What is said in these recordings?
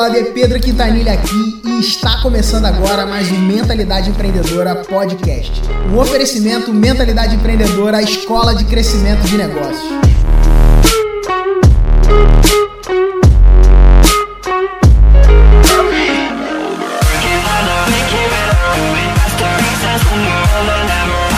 brother Pedro Quintanilha aqui e está começando agora mais um Mentalidade Empreendedora Podcast. Um oferecimento Mentalidade Empreendedora, escola de crescimento de negócios.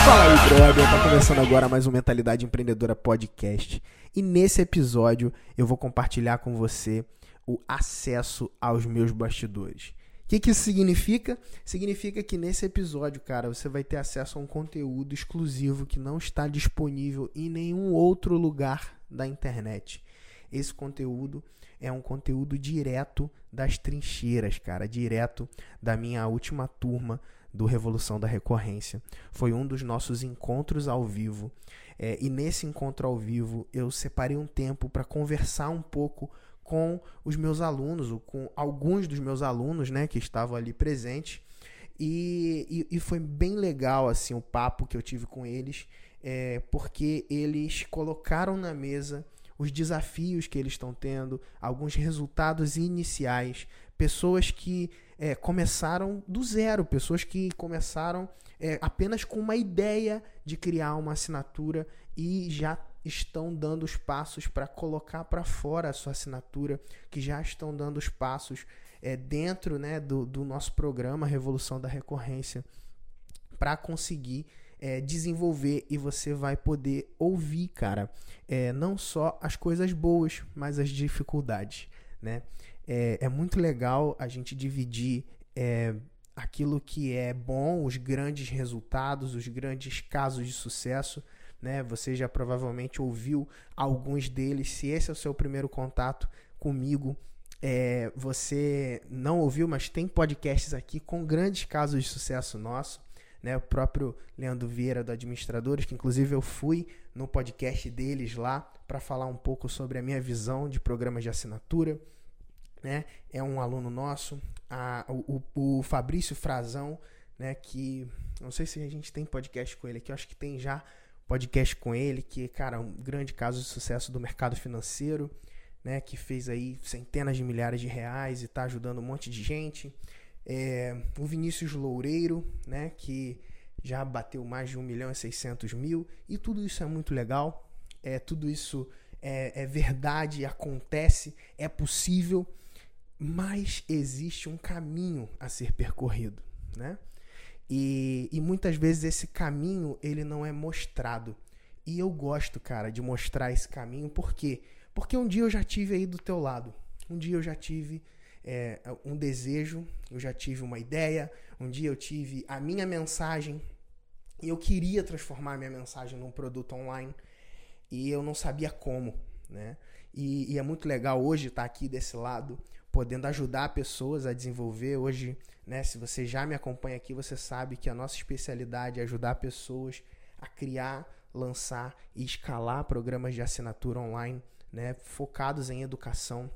Fala aí, brother. Tá começando agora mais um Mentalidade Empreendedora Podcast. E nesse episódio eu vou compartilhar com você o acesso aos meus bastidores. O que, que isso significa? Significa que nesse episódio, cara, você vai ter acesso a um conteúdo exclusivo que não está disponível em nenhum outro lugar da internet. Esse conteúdo é um conteúdo direto das trincheiras, cara, direto da minha última turma do Revolução da Recorrência. Foi um dos nossos encontros ao vivo. É, e nesse encontro ao vivo eu separei um tempo para conversar um pouco com os meus alunos, ou com alguns dos meus alunos, né, que estavam ali presentes. E, e, e foi bem legal assim o papo que eu tive com eles, é, porque eles colocaram na mesa os desafios que eles estão tendo, alguns resultados iniciais, pessoas que é, começaram do zero, pessoas que começaram é, apenas com uma ideia de criar uma assinatura e já estão dando os passos para colocar para fora a sua assinatura, que já estão dando os passos é, dentro né, do, do nosso programa Revolução da Recorrência para conseguir é, desenvolver e você vai poder ouvir, cara, é, não só as coisas boas, mas as dificuldades, né? É, é muito legal a gente dividir é, aquilo que é bom, os grandes resultados, os grandes casos de sucesso, né? Você já provavelmente ouviu alguns deles. Se esse é o seu primeiro contato comigo, é, você não ouviu, mas tem podcasts aqui com grandes casos de sucesso nosso. Né, o próprio Leandro Vieira do Administradores, que inclusive eu fui no podcast deles lá para falar um pouco sobre a minha visão de programas de assinatura. Né? É um aluno nosso, a, o, o Fabrício Frazão, né, que não sei se a gente tem podcast com ele aqui, eu acho que tem já, podcast com ele, que, cara, um grande caso de sucesso do mercado financeiro, né? Que fez aí centenas de milhares de reais e está ajudando um monte de gente. É, o Vinícius Loureiro, né? Que já bateu mais de 1 milhão e 600 mil. E tudo isso é muito legal. É, tudo isso é, é verdade, acontece, é possível. Mas existe um caminho a ser percorrido, né? E, e muitas vezes esse caminho ele não é mostrado. E eu gosto, cara, de mostrar esse caminho, por quê? Porque um dia eu já tive aí do teu lado. Um dia eu já tive é, um desejo, eu já tive uma ideia, um dia eu tive a minha mensagem e eu queria transformar a minha mensagem num produto online e eu não sabia como, né? E, e é muito legal hoje estar aqui desse lado, podendo ajudar pessoas a desenvolver. Hoje, né, se você já me acompanha aqui, você sabe que a nossa especialidade é ajudar pessoas a criar, lançar e escalar programas de assinatura online, né, focados em educação.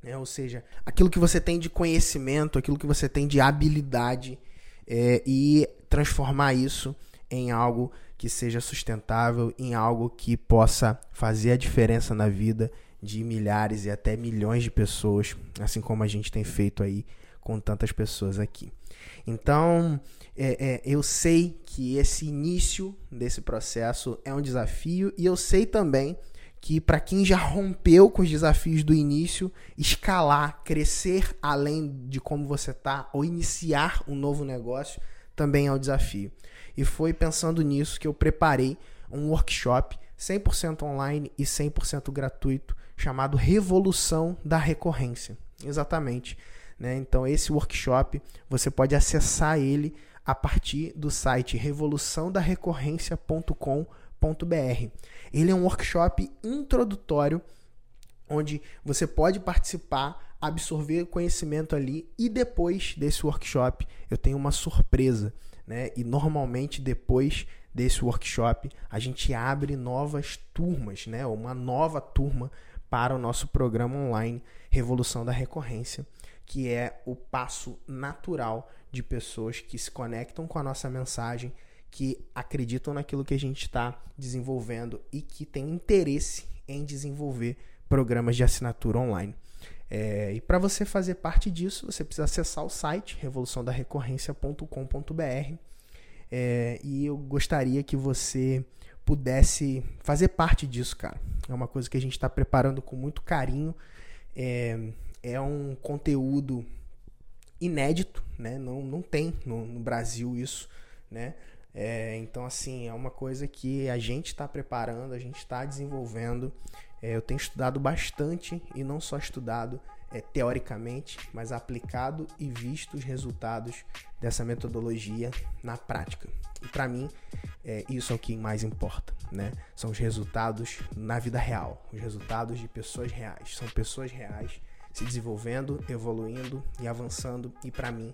Né, ou seja, aquilo que você tem de conhecimento, aquilo que você tem de habilidade é, e transformar isso em algo que seja sustentável, em algo que possa fazer a diferença na vida de milhares e até milhões de pessoas, assim como a gente tem feito aí com tantas pessoas aqui. Então, é, é, eu sei que esse início desse processo é um desafio e eu sei também que para quem já rompeu com os desafios do início, escalar, crescer além de como você está ou iniciar um novo negócio também é um desafio. E foi pensando nisso que eu preparei um workshop 100% online e 100% gratuito chamado Revolução da Recorrência. Exatamente. Né? Então, esse workshop você pode acessar ele a partir do site revoluçãodarecorrência.com.br. Ele é um workshop introdutório onde você pode participar, absorver conhecimento ali e depois desse workshop eu tenho uma surpresa, né? E normalmente depois desse workshop a gente abre novas turmas, né? Uma nova turma para o nosso programa online Revolução da Recorrência, que é o passo natural de pessoas que se conectam com a nossa mensagem, que acreditam naquilo que a gente está desenvolvendo e que têm interesse em desenvolver programas de assinatura online. É, e para você fazer parte disso, você precisa acessar o site revoluçãodarecorrência.com.br. É, e eu gostaria que você pudesse fazer parte disso, cara. É uma coisa que a gente está preparando com muito carinho. É, é um conteúdo inédito, né? Não, não tem no, no Brasil isso, né? É, então, assim, é uma coisa que a gente está preparando, a gente está desenvolvendo. É, eu tenho estudado bastante e não só estudado é, teoricamente, mas aplicado e visto os resultados dessa metodologia na prática. E para mim, é, isso é o que mais importa, né? São os resultados na vida real, os resultados de pessoas reais. São pessoas reais se desenvolvendo, evoluindo e avançando. E para mim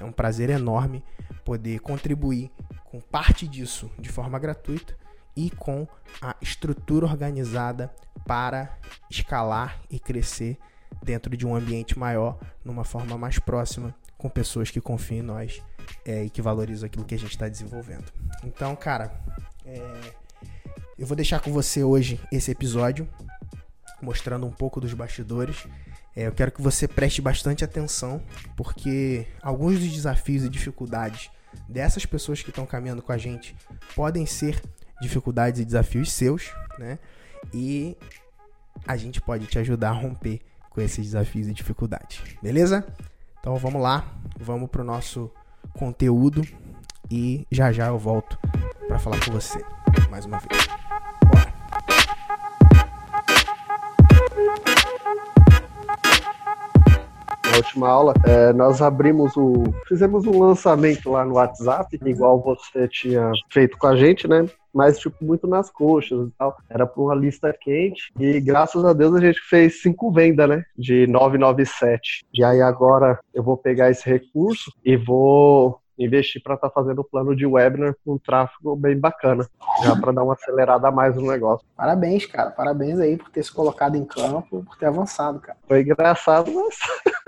é um prazer enorme poder contribuir com parte disso de forma gratuita e com a estrutura organizada para escalar e crescer dentro de um ambiente maior, numa forma mais próxima, com pessoas que confiam em nós é, e que valorizam aquilo que a gente está desenvolvendo. Então, cara, é, eu vou deixar com você hoje esse episódio mostrando um pouco dos bastidores. É, eu quero que você preste bastante atenção, porque alguns dos desafios e dificuldades dessas pessoas que estão caminhando com a gente podem ser dificuldades e desafios seus, né? E a gente pode te ajudar a romper com esses desafios e dificuldades, beleza? Então vamos lá, vamos pro nosso conteúdo e já já eu volto para falar com você mais uma vez. Bora. Na última aula, é, nós abrimos o. Fizemos um lançamento lá no WhatsApp, igual você tinha feito com a gente, né? mas tipo muito nas coxas e tal. Era para uma lista quente e graças a Deus a gente fez cinco vendas, né, de 997. E aí agora eu vou pegar esse recurso e vou investir para estar tá fazendo o plano de webinar com um tráfego bem bacana, já para dar uma acelerada a mais no negócio. Parabéns, cara. Parabéns aí por ter se colocado em campo, por ter avançado, cara. Foi engraçado, mas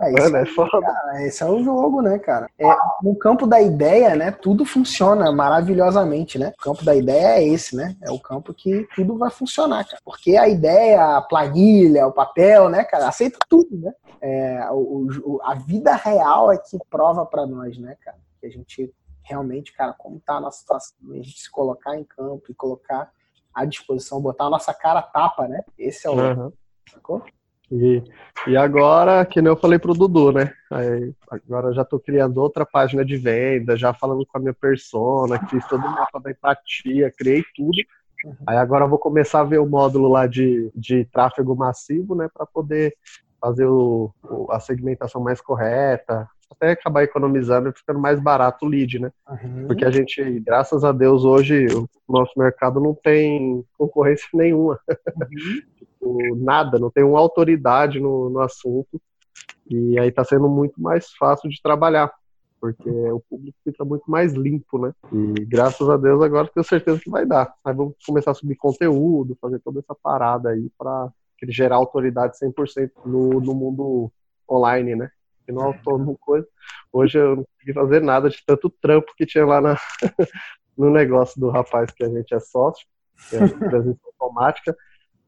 É, isso, é foda. Cara, esse é o jogo, né, cara? É, no campo da ideia, né, tudo funciona maravilhosamente, né? O campo da ideia é esse, né? É o campo que tudo vai funcionar, cara. Porque a ideia, a planilha, o papel, né, cara, aceita tudo, né? É, o, o, a vida real é que prova para nós, né, cara? Que a gente realmente, cara, como tá na situação, a gente se colocar em campo e colocar à disposição, botar a nossa cara tapa, né? Esse é o. Uhum. Sacou? E, e agora, que nem eu falei pro Dudu, né? Aí, agora já tô criando outra página de venda, já falando com a minha persona, fiz todo o mapa da empatia, criei tudo. Uhum. Aí agora eu vou começar a ver o módulo lá de, de tráfego massivo, né? Para poder fazer o, o, a segmentação mais correta, até acabar economizando e ficando mais barato o lead, né? Uhum. Porque a gente, graças a Deus, hoje o nosso mercado não tem concorrência nenhuma. Uhum tipo, nada, não tem uma autoridade no, no assunto. E aí está sendo muito mais fácil de trabalhar, porque o público fica muito mais limpo, né? E graças a Deus agora tenho certeza que vai dar. Aí vamos começar a subir conteúdo, fazer toda essa parada aí para gerar autoridade 100% no, no mundo online, né? Que não autônomo coisa. Hoje eu não consegui fazer nada de tanto trampo que tinha lá na, no negócio do rapaz que a gente é sócio, que é presença automática.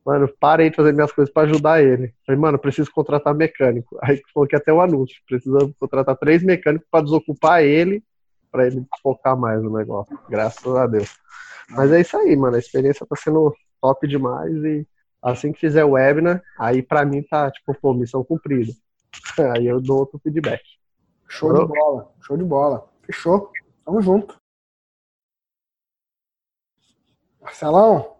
Mano, parei de fazer minhas coisas para ajudar ele. Falei, mano, preciso contratar mecânico. Aí coloquei até o um anúncio. Precisa contratar três mecânicos para desocupar ele, para ele focar mais no negócio. Graças a Deus. Mas é isso aí, mano. A experiência tá sendo top demais e assim que fizer o webinar, aí para mim tá, tipo, pô, missão cumprida. Aí eu dou outro feedback. Show de bola, show de bola. Fechou. Tamo junto. Marcelão?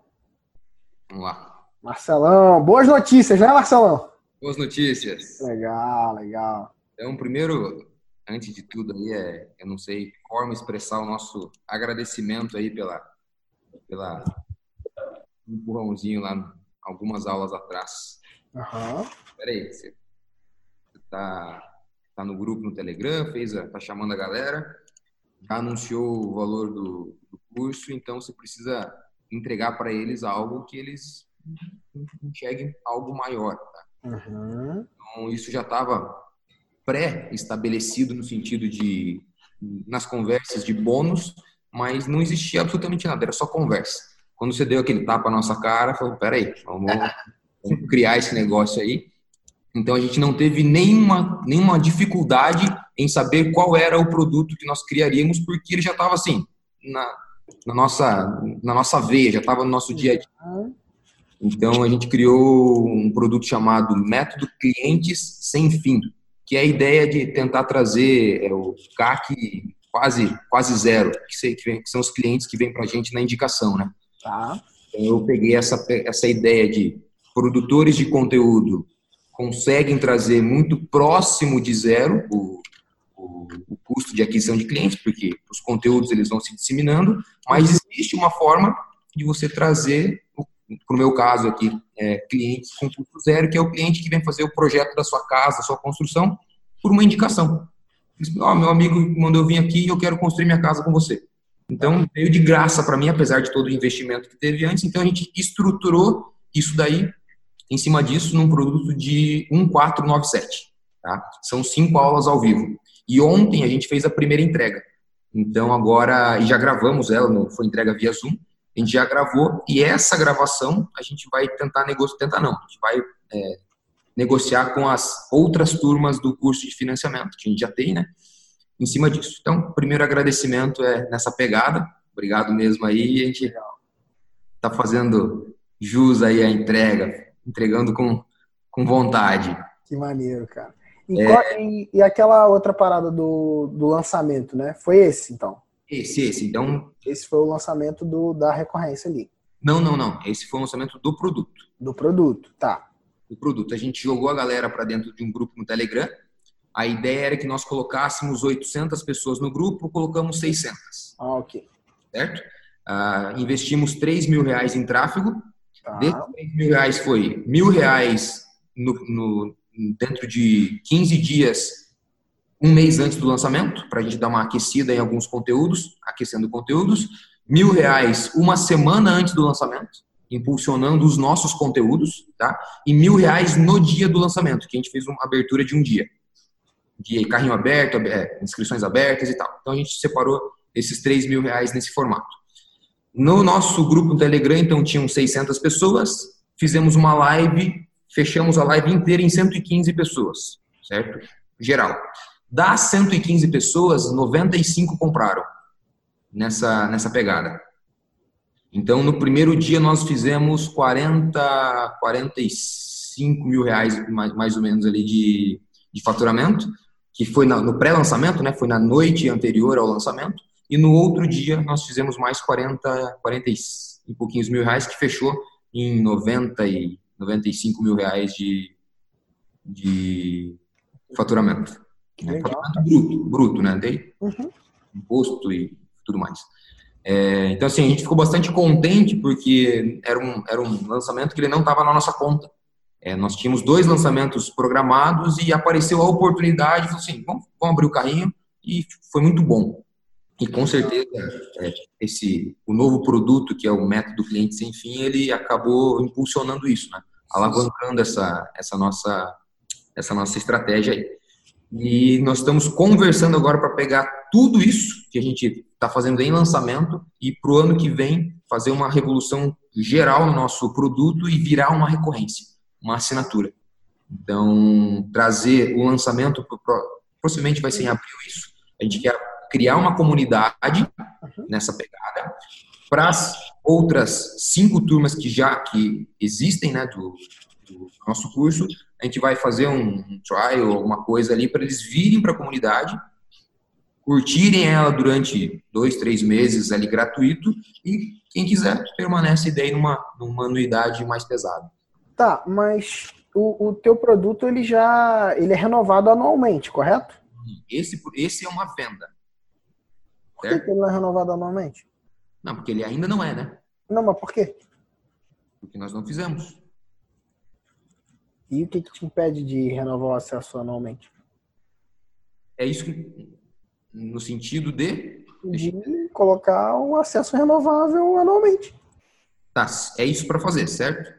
Vamos lá. Marcelão, boas notícias, né, Marcelão? Boas notícias. Legal, legal. Então, primeiro, antes de tudo aí, é, eu não sei como expressar o nosso agradecimento aí pela, pela empurrãozinho lá algumas aulas atrás. Uhum. Peraí, você tá, tá no grupo no Telegram, fez a, tá chamando a galera, já anunciou o valor do, do curso, então você precisa entregar para eles algo que eles enxerguem algo maior. Tá? Uhum. Então, isso já estava pré-estabelecido no sentido de, nas conversas de bônus, mas não existia absolutamente nada, era só conversa. Quando você deu aquele tapa na nossa cara, falou, peraí, vamos, vamos criar esse negócio aí. Então a gente não teve nenhuma, nenhuma dificuldade em saber qual era o produto que nós criaríamos, porque ele já estava assim, na, na, nossa, na nossa veia, já estava no nosso dia a dia. Então a gente criou um produto chamado Método Clientes Sem Fim, que é a ideia de tentar trazer é, o CAC quase, quase zero, que, que são os clientes que vêm para a gente na indicação, né? Tá. Então, eu peguei essa, essa ideia de produtores de conteúdo conseguem trazer muito próximo de zero o, o, o custo de aquisição de clientes, porque os conteúdos eles vão se disseminando, mas existe uma forma de você trazer, no meu caso aqui, é, clientes com custo zero, que é o cliente que vem fazer o projeto da sua casa, da sua construção, por uma indicação. oh, meu amigo mandou eu vir aqui e eu quero construir minha casa com você. Então, veio de graça para mim, apesar de todo o investimento que teve antes. Então, a gente estruturou isso daí, em cima disso, num produto de 1497. Tá? São cinco aulas ao vivo. E ontem a gente fez a primeira entrega. Então, agora, e já gravamos ela, foi entrega via Zoom. A gente já gravou e essa gravação a gente vai tentar negociar, tentar não, a gente vai é, negociar com as outras turmas do curso de financiamento, que a gente já tem, né? em cima disso. Então, primeiro agradecimento é nessa pegada. Obrigado mesmo aí. A gente está fazendo jus aí a entrega, entregando com, com vontade. Que maneiro, cara. E, é... qual, e, e, aquela outra parada do, do lançamento, né? Foi esse, então? Esse, esse. Então... Esse foi o lançamento do, da recorrência ali. Não, não, não. Esse foi o lançamento do produto. Do produto, tá. Do produto. A gente jogou a galera para dentro de um grupo no Telegram a ideia era que nós colocássemos 800 pessoas no grupo, colocamos 600. Ah, ok. Certo? Uh, investimos 3 mil reais em tráfego. Tá. Desses 3 mil reais foi mil reais no, no, dentro de 15 dias, um mês antes do lançamento, para a gente dar uma aquecida em alguns conteúdos, aquecendo conteúdos. Mil reais uma semana antes do lançamento, impulsionando os nossos conteúdos, tá? E mil reais no dia do lançamento, que a gente fez uma abertura de um dia de carrinho aberto, é, inscrições abertas e tal. Então a gente separou esses 3 mil reais nesse formato. No nosso grupo no Telegram, então, tinham 600 pessoas, fizemos uma live, fechamos a live inteira em 115 pessoas, certo? Geral. Das 115 pessoas, 95 compraram nessa, nessa pegada. Então, no primeiro dia, nós fizemos 40, 45 mil reais, mais, mais ou menos, ali de, de faturamento que foi no pré-lançamento, né? Foi na noite anterior ao lançamento. E no outro dia nós fizemos mais 40, 40 e pouquinhos mil reais, que fechou em 90 e 95 mil reais de, de faturamento. Né? Faturamento bruto, bruto, né? Tem uhum. imposto e tudo mais. É, então, assim, a gente ficou bastante contente porque era um, era um lançamento que ele não estava na nossa conta. É, nós tínhamos dois lançamentos programados e apareceu a oportunidade, falou assim, vamos, vamos abrir o carrinho e foi muito bom. E com certeza é, esse o novo produto que é o método cliente sem fim, ele acabou impulsionando isso, né? alavancando essa essa nossa essa nossa estratégia aí. E nós estamos conversando agora para pegar tudo isso que a gente está fazendo em lançamento e para o ano que vem fazer uma revolução geral no nosso produto e virar uma recorrência uma assinatura. Então, trazer o lançamento, possivelmente vai ser em abril isso. A gente quer criar uma comunidade nessa pegada para as outras cinco turmas que já que existem né, do, do nosso curso, a gente vai fazer um, um trial, alguma coisa ali para eles virem para a comunidade, curtirem ela durante dois, três meses ali gratuito e quem quiser permanece daí numa, numa anuidade mais pesada. Tá, mas o, o teu produto ele já ele é renovado anualmente, correto? Esse, esse é uma venda. Por que, que ele não é renovado anualmente? Não, porque ele ainda não é, né? Não, mas por quê? Porque nós não fizemos. E o que, que te impede de renovar o acesso anualmente? É isso que, no sentido de... De colocar um acesso renovável anualmente. Tá, é isso para fazer, certo?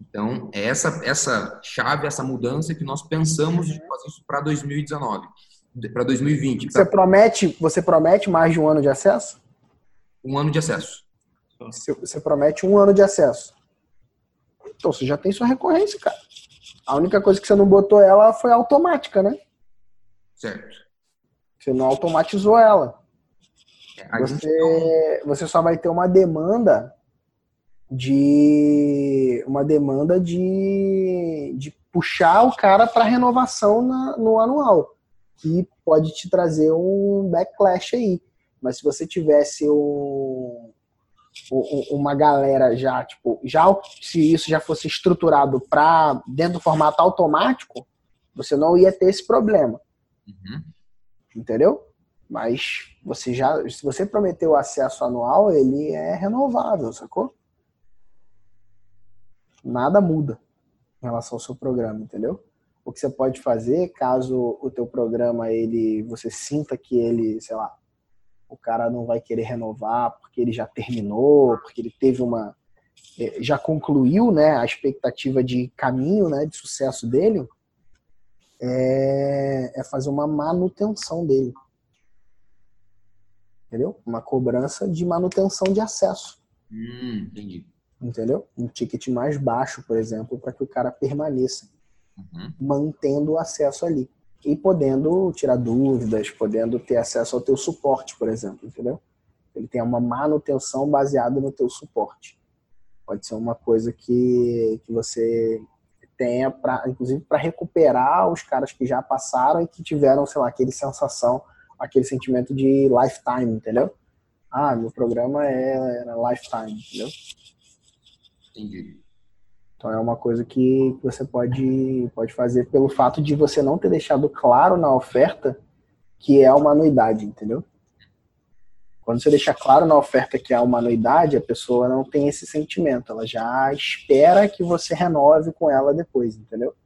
Então, é essa, essa chave, essa mudança que nós pensamos de fazer isso para 2019, para 2020. Você, promete, você promete mais de um ano de acesso? Um ano de acesso. Você, você promete um ano de acesso. Então, você já tem sua recorrência, cara. A única coisa que você não botou ela foi automática, né? Certo. Você não automatizou ela. É, você, você só vai ter uma demanda de uma demanda de, de puxar o cara para renovação na, no anual, que pode te trazer um backlash aí. Mas se você tivesse um, uma galera já, tipo, já se isso já fosse estruturado para dentro do formato automático, você não ia ter esse problema. Uhum. Entendeu? Mas você já, se você prometeu acesso anual, ele é renovável, sacou? Nada muda em relação ao seu programa, entendeu? O que você pode fazer, caso o teu programa ele você sinta que ele, sei lá, o cara não vai querer renovar porque ele já terminou, porque ele teve uma eh, já concluiu, né, a expectativa de caminho, né, de sucesso dele, é, é fazer uma manutenção dele. Entendeu? Uma cobrança de manutenção de acesso. Hum, entendi. Entendeu? Um ticket mais baixo, por exemplo, para que o cara permaneça Uhum. mantendo o acesso ali e podendo tirar dúvidas, podendo ter acesso ao teu suporte, por exemplo, entendeu? Ele tem uma manutenção baseada no teu suporte. Pode ser uma coisa que, que você tenha para, inclusive, para recuperar os caras que já passaram e que tiveram, sei lá, aquele sensação, aquele sentimento de lifetime, entendeu? Ah, meu programa é, era lifetime, entendeu? Entendi. Então é uma coisa que você pode, pode fazer pelo fato de você não ter deixado claro na oferta que é uma anuidade, entendeu? Quando você deixa claro na oferta que é uma anuidade, a pessoa não tem esse sentimento, ela já espera que você renove com ela depois, entendeu?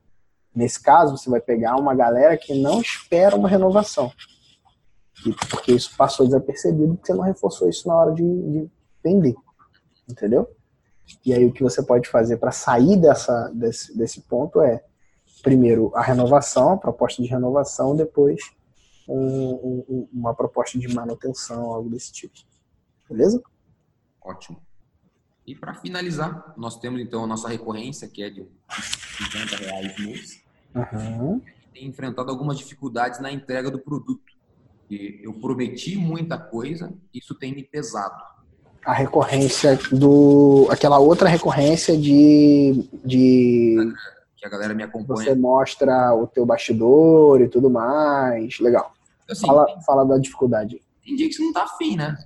Nesse caso, você vai pegar uma galera que não espera uma renovação. Porque isso passou desapercebido, porque você não reforçou isso na hora de, de vender. Entendeu? E aí o que você pode fazer para sair dessa, desse, desse ponto é, primeiro, a renovação, a proposta de renovação, depois um, um, uma proposta de manutenção, algo desse tipo. Beleza? Ótimo. E para finalizar, nós temos então a nossa recorrência, que é de 50 reais mês. Uhum. Tem enfrentado algumas dificuldades na entrega do produto. E eu prometi muita coisa, isso tem me pesado a recorrência do. aquela outra recorrência de. de que a galera me acompanha. Você mostra o teu bastidor e tudo mais. Legal. Assim, fala, tem, fala da dificuldade. Tem dia que você não tá afim, né?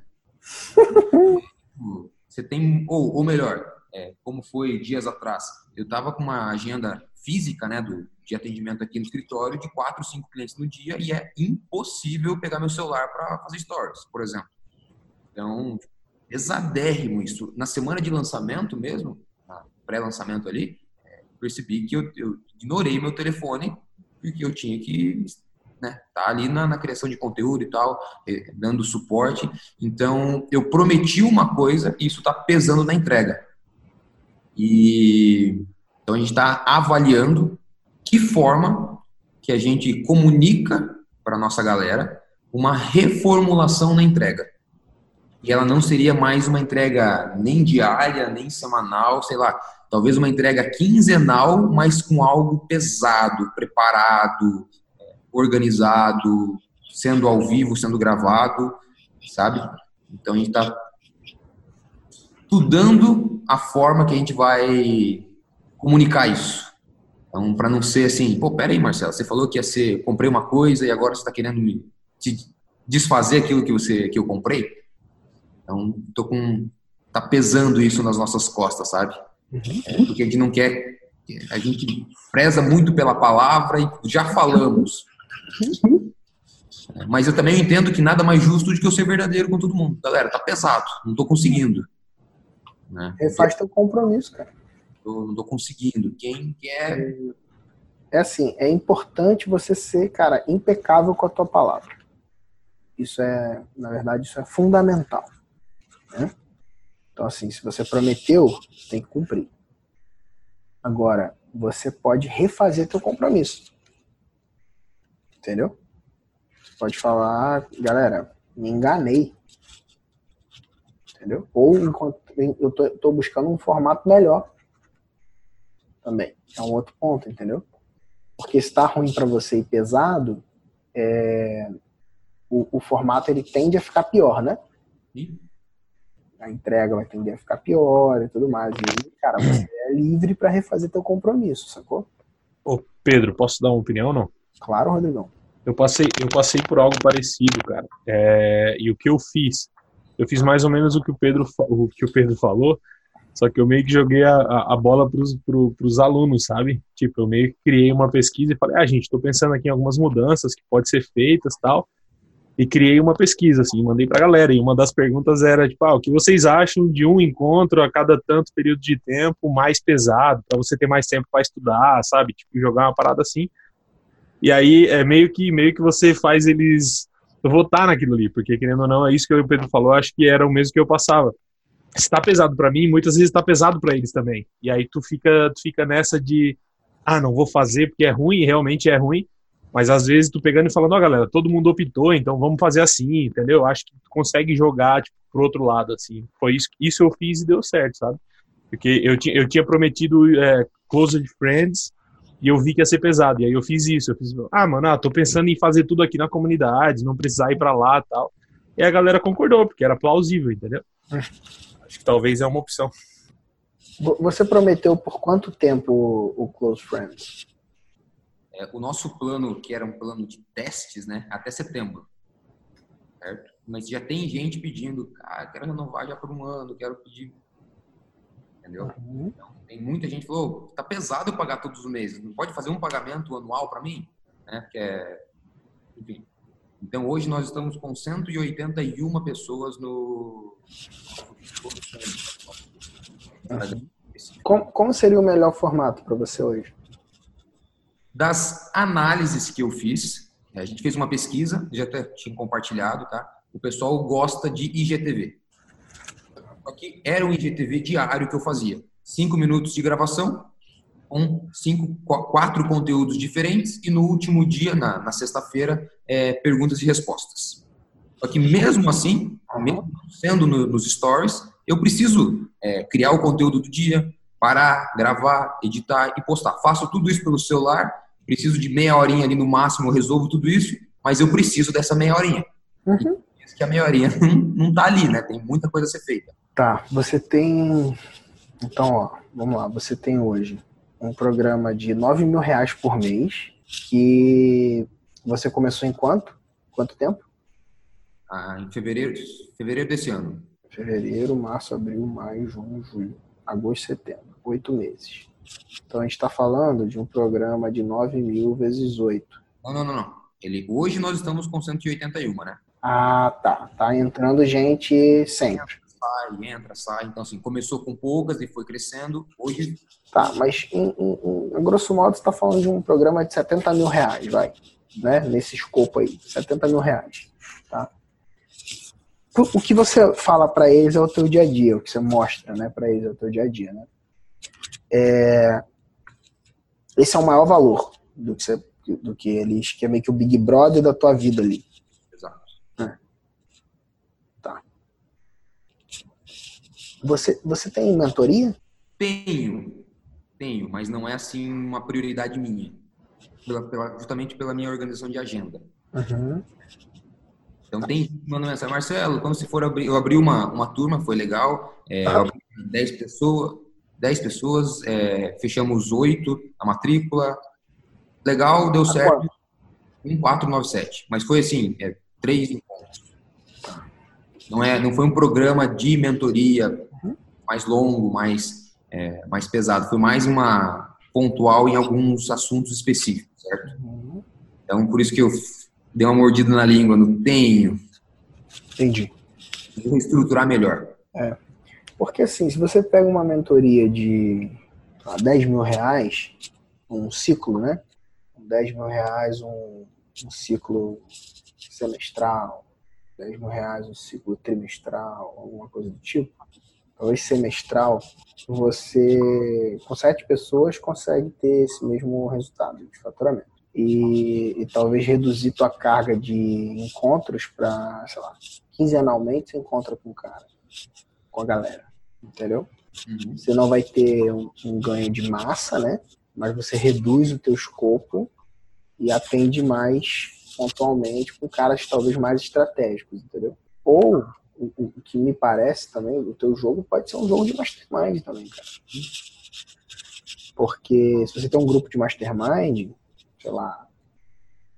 você tem. Ou, ou melhor, é, como foi dias atrás, eu tava com uma agenda física, né, do, de atendimento aqui no escritório de quatro, cinco clientes no dia e é impossível pegar meu celular para fazer stories, por exemplo. Então, pesadérrimo isso. Na semana de lançamento mesmo, pré-lançamento ali, é, percebi que eu, eu, ignorei meu telefone porque eu tinha que né, tá ali na, na, criação de conteúdo e tal, eh, dando suporte. Então, eu prometi uma coisa e isso está pesando na entrega. E então a gente está avaliando que forma que a gente comunica para nossa galera uma reformulação na entrega e ela não seria mais uma entrega nem diária, nem semanal, sei lá, talvez uma entrega quinzenal, mas com algo pesado, preparado, organizado, sendo ao vivo, sendo gravado, sabe? Então a gente está estudando a forma que a gente vai comunicar isso. Então, para não ser assim, pô, pera aí, Marcelo, você falou que ia ser, comprei uma coisa e agora você está querendo me desfazer aquilo que você que eu comprei? Então, tô com tá pesando isso nas nossas costas, sabe? Uhum. É, porque a gente não quer a gente preza muito pela palavra e já falamos. Uhum. Mas eu também entendo que nada mais justo do que eu ser verdadeiro com todo mundo. Galera, tá pesado, não tô conseguindo. Né? Refaz teu compromisso, cara. Tô, não tô conseguindo. Quem quer. É assim, é importante você ser, cara, impecável com a tua palavra. Isso é, na verdade, isso é fundamental. Né? Então, assim, se você prometeu, tem que cumprir. Agora, você pode refazer teu compromisso. Entendeu? Você pode falar, galera, me enganei. Entendeu? Ou eu tô, tô buscando um formato melhor. também. É um outro ponto, entendeu? Porque se tá ruim para você e pesado, é, o, o, formato ele tende a ficar pior, né? Sim. A entrega vai tender a ficar pior e tudo mais. E, cara, você é livre para refazer teu compromisso, sacou? Ô, Pedro, posso dar uma opinião ou não? Claro, Rodrigão. Eu passei, eu passei por algo parecido, cara. É, e o que eu fiz? Eu fiz mais ou menos o que o Pedro, o que o Pedro falou, só que eu meio que joguei a, a bola pros, pro, pros alunos, sabe? Tipo, eu meio que criei uma pesquisa e falei, ah, gente, tô pensando aqui em algumas mudanças que podem ser feitas tal. E criei uma pesquisa, assim, mandei pra galera. E uma das perguntas era, tipo, ah, o que vocês acham de um encontro a cada tanto período de tempo mais pesado, para você ter mais tempo para estudar, sabe? Tipo, jogar uma parada assim. E aí é meio que meio que você faz eles votar naquilo ali, porque querendo ou não, é isso que o Pedro falou, acho que era o mesmo que eu passava. Se tá pesado para mim, muitas vezes tá pesado para eles também. E aí tu fica, tu fica nessa de ah, não vou fazer porque é ruim, realmente é ruim. Mas às vezes tu pegando e falando, ó, oh, galera, todo mundo optou, então vamos fazer assim, entendeu? Acho que tu consegue jogar tipo, pro outro lado, assim. Foi isso, isso eu fiz e deu certo, sabe? Porque eu, tinha eu tinha prometido é, Closed Friends e eu vi que ia ser pesado. E aí eu fiz isso. Eu fiz, ah, mano, ah, tô pensando em fazer tudo aqui na comunidade, não precisar ir para lá tal. E a galera concordou, porque era plausível, entendeu? Acho que talvez é uma opção. Você prometeu por quanto tempo o Close Friends? É, o nosso plano, que era um plano de testes, né, até setembro. Certo? Mas já tem gente pedindo, cara, quero renovar já por um ano, quero pedir entendeu? Uhum. Então, tem muita gente que falou, tá pesado eu pagar todos os meses, não pode fazer um pagamento anual para mim? Né? Porque é... Enfim. Então, hoje nós estamos com 181 pessoas no... Uhum. Como, como seria o melhor formato para você hoje? Das análises que eu fiz, a gente fez uma pesquisa, já até tinha compartilhado, tá? O pessoal gosta de IGTV. Que era um IGTV diário que eu fazia. Cinco minutos de gravação, com cinco, quatro conteúdos diferentes e no último dia, na, na sexta-feira, é, perguntas e respostas. Só que mesmo assim, mesmo sendo no, nos stories, eu preciso é, criar o conteúdo do dia, parar, gravar, editar e postar. Faço tudo isso pelo celular, preciso de meia horinha ali no máximo, eu resolvo tudo isso, mas eu preciso dessa meia horinha. Uhum. E que a meia horinha não, não tá ali, né? Tem muita coisa a ser feita. Tá, você tem. Então, ó, vamos lá. Você tem hoje um programa de 9 mil reais por mês que você começou em quanto? Quanto tempo? Ah, em fevereiro, fevereiro desse ano. Fevereiro, março, abril, maio, junho, julho, agosto, setembro. Oito meses. Então a gente está falando de um programa de 9 mil vezes 8. Não, não, não, não. Ele, hoje nós estamos com 181, né? Ah, tá. Tá entrando gente sempre sai, entra, sai. Então, assim, começou com poucas e foi crescendo. Hoje. Tá, mas em, em, em grosso modo, você está falando de um programa de 70 mil reais, vai. Né? Nesse escopo aí. 70 mil reais. Tá? O que você fala para eles é o teu dia a dia, o que você mostra né, para eles é o teu dia a dia. Né? É... Esse é o maior valor do que, você, do que eles, que é meio que o Big Brother da tua vida ali. Você, você tem mentoria? Tenho, tenho, mas não é assim uma prioridade minha. Pela, pela, justamente pela minha organização de agenda. Uhum. Então tem gente que manda mensagem, Marcelo, quando você for abrir, eu abri uma, uma turma, foi legal, é, ah. 10 pessoas, 10 pessoas, é, fechamos 8 a matrícula, legal, deu certo, 1497, mas foi assim, é, três encontros. Não, é, não foi um programa de mentoria mais longo, mais, é, mais pesado. Foi mais uma pontual em alguns assuntos específicos, certo? Então, por isso que eu dei uma mordida na língua, não tenho. Entendi. Vou estruturar melhor. É. Porque assim, se você pega uma mentoria de ah, 10 mil reais, um ciclo, né? 10 mil reais, um, um ciclo semestral, 10 mil reais, um ciclo trimestral, alguma coisa do tipo, talvez semestral, você, com sete pessoas, consegue ter esse mesmo resultado de faturamento. E, e talvez reduzir tua carga de encontros para, sei lá, quinzenalmente você encontra com o cara, com a galera, entendeu? Uhum. Você não vai ter um, um, ganho de massa, né? Mas você reduz o teu escopo e atende mais pontualmente com caras talvez mais estratégicos, entendeu? Ou o, o, que me parece também, o teu jogo pode ser um jogo de mastermind também, cara. Porque se você tem um grupo de mastermind, sei lá,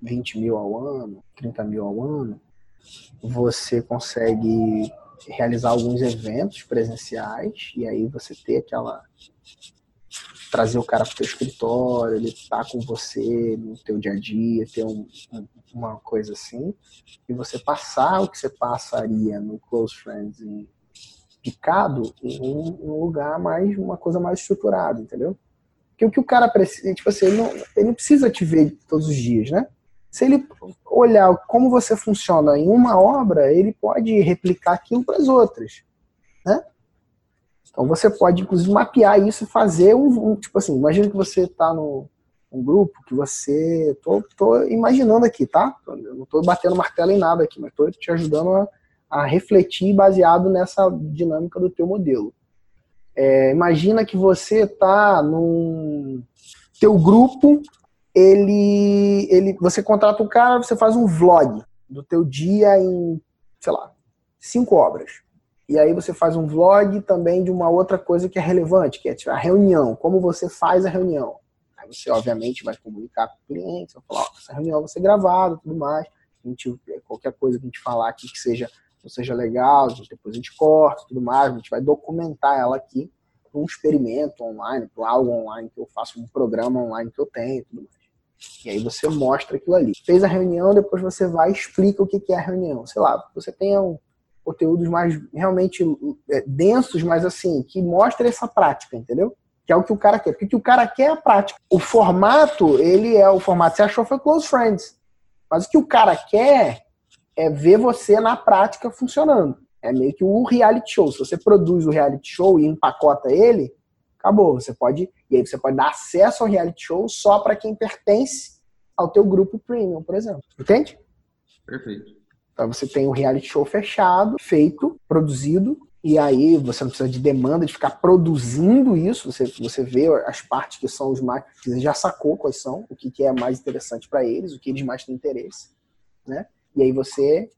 20 mil ao ano, 30 mil ao ano, você consegue realizar alguns eventos presenciais e aí você ter aquela trazer o cara para o teu escritório, ele tá com você no teu dia a dia, ter um, um, uma coisa assim, e você passar o que você passaria no Close Friends em picado em um, lugar mais, uma coisa mais estruturada, entendeu? Porque o que o cara precisa, tipo assim, ele não, ele não precisa te ver todos os dias, né? Se ele olhar como você funciona em uma obra, ele pode replicar aquilo para as outras, né? Então você pode, inclusive, mapear isso e fazer um, um tipo assim, imagina que você está no um grupo que você. Tô, tô imaginando aqui, tá? Eu não tô batendo martelo em nada aqui, mas tô te ajudando a, a refletir baseado nessa dinâmica do teu modelo. É, imagina que você tá num. Teu grupo, ele, ele. Você contrata um cara, você faz um vlog do teu dia em, sei lá, cinco obras. E aí você faz um vlog também de uma outra coisa que é relevante, que é tipo, a reunião, como você faz a reunião. Aí você, obviamente, vai comunicar com o cliente, vai falar, ó, essa reunião vai ser gravada tudo mais. A gente, qualquer coisa que a gente falar aqui que seja, não seja legal, depois a gente corta tudo mais, a gente vai documentar ela aqui um experimento online, para algo online que eu faço, um programa online que eu tenho tudo mais. E aí você mostra aquilo ali. Fez a reunião, depois você vai e explica o que é a reunião. Sei lá, você tem um, conteúdos mais realmente é, densos, mas assim, que mostra essa prática, entendeu? Que é o que o cara quer. Porque o que o cara quer é a prática. O formato, ele é o formato. Você achou foi Close Friends. Mas o que o cara quer é ver você na prática funcionando. É meio que o reality show. Se você produz o reality show e empacota ele, acabou. Você pode. E aí você pode dar acesso ao reality show só para quem pertence ao teu grupo premium, por exemplo. Entende? Perfeito. Então você tem um reality show fechado, feito, produzido, e aí você não precisa de demanda de ficar produzindo isso, você, você vê as partes que são os mais. Você já sacou quais são, o que, que é mais interessante para eles, o que eles mais têm interesse. Né? E aí você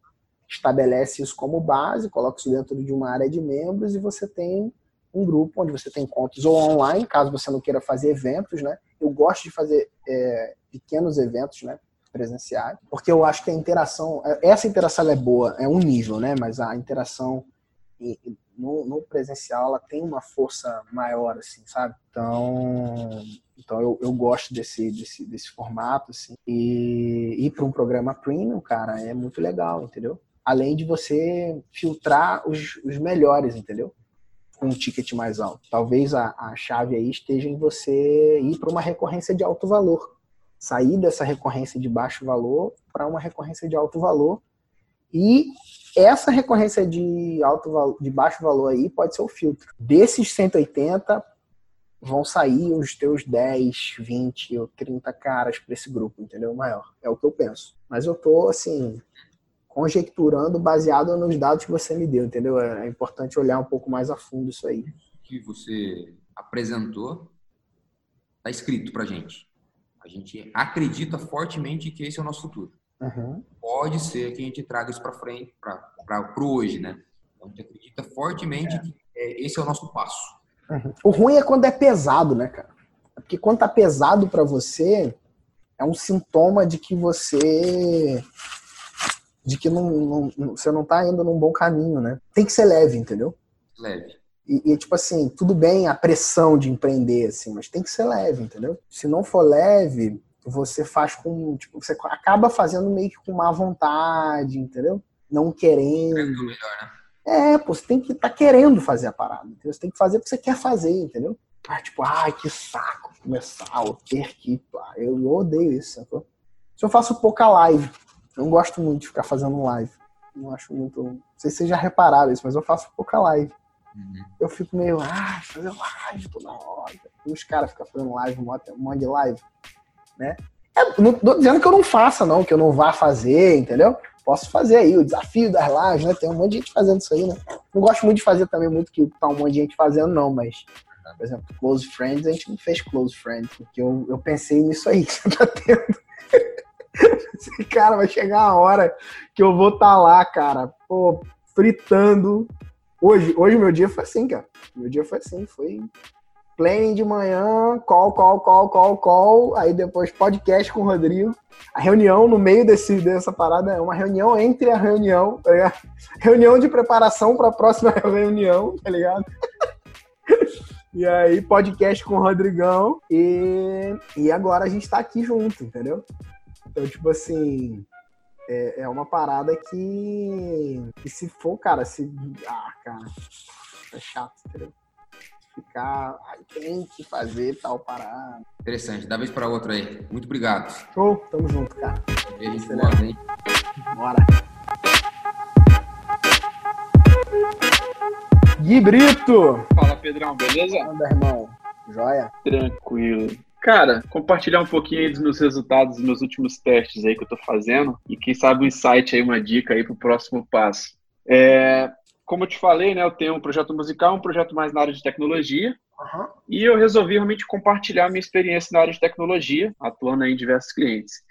estabelece isso como base, coloca isso dentro de uma área de membros e você tem um grupo onde você tem encontros ou online, caso você não queira fazer eventos, né? Eu gosto de fazer é, pequenos eventos, né? Presenciais, porque eu acho que a interação, essa interação é boa, é um nível, né? Mas a interação no, no, presencial ela tem uma força maior, assim, sabe? Então, então eu, eu gosto desse, desse, desse formato, assim. E ir para um programa premium, cara, é muito legal, entendeu? Além de você filtrar os, os melhores, entendeu? Com um ticket mais alto. Talvez a, a chave aí esteja em você ir para uma recorrência de alto valor. Sair dessa recorrência de baixo valor para uma recorrência de alto valor. E essa recorrência de alto valor, de baixo valor aí pode ser o filtro. Desses 180 vão sair os teus 10, 20 ou 30 caras para esse grupo, entendeu? Maior. É o que eu penso. Mas eu tô assim conjecturando baseado nos dados que você me deu, entendeu? É importante olhar um pouco mais a fundo isso aí. O que você apresentou está escrito para gente. A gente acredita fortemente que esse é o nosso futuro. Uhum. Pode ser que a gente traga isso para frente, para o hoje, né? A gente acredita fortemente é. que é, esse é o nosso passo. Uhum. O ruim é quando é pesado, né, cara? Porque quando tá pesado para você, é um sintoma de que você de que não, não, você não tá indo num bom caminho, né? Tem que ser leve, entendeu? Leve. E, e, tipo assim, tudo bem a pressão de empreender, assim, mas tem que ser leve, entendeu? Se não for leve, você faz com. Tipo, você acaba fazendo meio que com má vontade, entendeu? Não querendo. É, melhor, né? é pô, você tem que estar tá querendo fazer a parada. Entendeu? Você tem que fazer porque você quer fazer, entendeu? Ah, tipo, ai, que saco começar, ou ter que. Eu odeio isso, sacou? Se eu faço pouca live, eu não gosto muito de ficar fazendo live. Não acho muito. Não sei se vocês já repararam isso, mas eu faço pouca live. Uhum. Eu fico meio, ah, fazer live toda hora. E os caras ficam fazendo live, um monte de live né? É, não tô dizendo que eu não faça, não, que eu não vá fazer, entendeu? Posso fazer aí o desafio das lives, né? Tem um monte de gente fazendo isso aí, né? Não gosto muito de fazer também muito que tá um monte de gente fazendo, não, mas. Por exemplo, Close Friends, a gente não fez Close Friends, porque eu, eu pensei nisso aí que você tá tendo. cara, vai chegar a hora que eu vou estar tá lá, cara, pô, fritando. Hoje, hoje meu dia foi assim, cara. Meu dia foi assim, foi planning de manhã, call, call, call, call, call, aí depois podcast com o Rodrigo. A reunião no meio desse, dessa parada é uma reunião entre a reunião, tá ligado? Reunião de preparação para a próxima reunião, tá ligado? E aí, podcast com o Rodrigão. E, e agora a gente tá aqui junto, entendeu? Então, tipo assim, é, é uma parada que, que se for, cara, se. Ah, cara, é chato, entendeu? Ficar. Ai, tem que fazer tal parada. Interessante, da vez para outra aí. Muito obrigado. Show, tamo junto, cara. E a gente volta, hein? Bora. Gui Brito! Fala, Pedrão, beleza? Anda, irmão. Joia? Tranquilo. Cara, compartilhar um pouquinho aí dos meus resultados dos meus últimos testes aí que eu tô fazendo e quem sabe um insight aí, uma dica aí pro próximo passo. É, como eu te falei, né, eu tenho um projeto musical, um projeto mais na área de tecnologia uhum. e eu resolvi realmente compartilhar minha experiência na área de tecnologia, atuando aí em diversos clientes.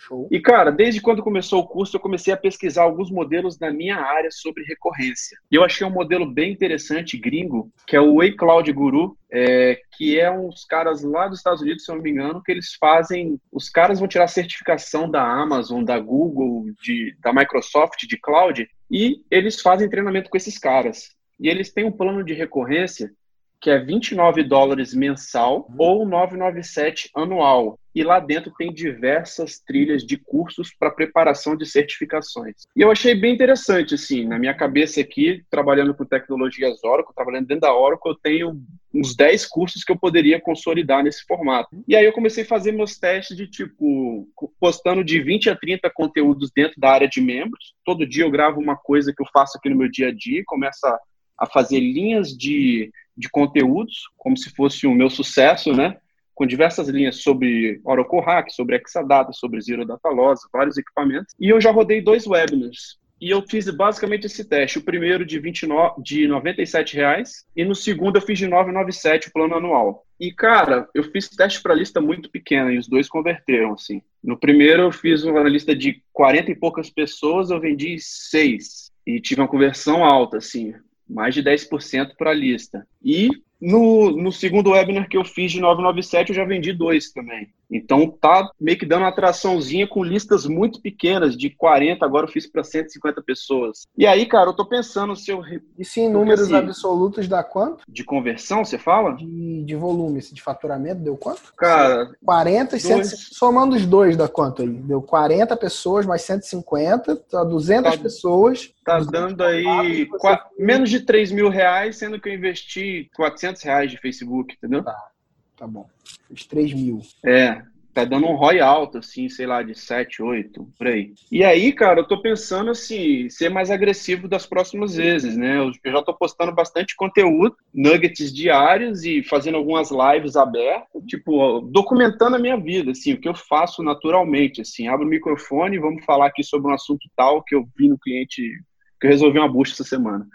Show. E, cara, desde quando começou o curso, eu comecei a pesquisar alguns modelos na minha área sobre recorrência. E eu achei um modelo bem interessante, gringo, que é o Way Cloud Guru, é, que é uns caras lá dos Estados Unidos, se eu não me engano, que eles fazem. Os caras vão tirar certificação da Amazon, da Google, de, da Microsoft, de cloud, e eles fazem treinamento com esses caras. E eles têm um plano de recorrência que é 29 dólares mensal uhum. ou 997 anual. E lá dentro tem diversas trilhas de cursos para preparação de certificações. E eu achei bem interessante, assim, na minha cabeça aqui, trabalhando com tecnologias Oracle, trabalhando dentro da Oracle, eu tenho uns 10 cursos que eu poderia consolidar nesse formato. E aí eu comecei a fazer meus testes de tipo, postando de 20 a 30 conteúdos dentro da área de membros. Todo dia eu gravo uma coisa que eu faço aqui no meu dia a dia, começo a, a fazer linhas de de conteúdos, como se fosse o meu sucesso, né? Com diversas linhas sobre Oracle Hack, sobre Exadata, sobre Zero Data Loss, vários equipamentos. E eu já rodei dois webinars. E eu fiz basicamente esse teste. O primeiro de, 29, de 97 reais e no segundo eu fiz de 997 o plano anual. E, cara, eu fiz teste para lista muito pequena e os dois converteram, assim. No primeiro eu fiz uma lista de 40 e poucas pessoas, eu vendi seis. E tive uma conversão alta, assim mais de 10% para a lista. E no, no segundo webinar que eu fiz de 997, eu já vendi dois também. Então tá meio que dando uma atraçãozinha com listas muito pequenas, de 40, agora eu fiz para 150 pessoas. E aí, cara, eu tô pensando se eu. Isso em números assim, absolutos dá quanto? De conversão, você fala? De, de volume, de faturamento, deu quanto? Cara. 40 e 100, somando os dois, dá quanto aí? Deu 40 pessoas mais 150, tá 200 tá, pessoas. Tá dando aí quatro, menos de 3 mil reais, sendo que eu investi 400 reais de Facebook, entendeu? Tá. Tá bom. Fiz 3 mil. É, tá dando um ROI alto, assim, sei lá, de 7, 8, por aí. E aí, cara, eu tô pensando, assim, ser mais agressivo das próximas vezes, né? Eu já tô postando bastante conteúdo, nuggets diários e fazendo algumas lives abertas, tipo, documentando a minha vida, assim, o que eu faço naturalmente, assim, abro o microfone e vamos falar aqui sobre um assunto tal que eu vi no cliente, que eu resolvi uma busca essa semana.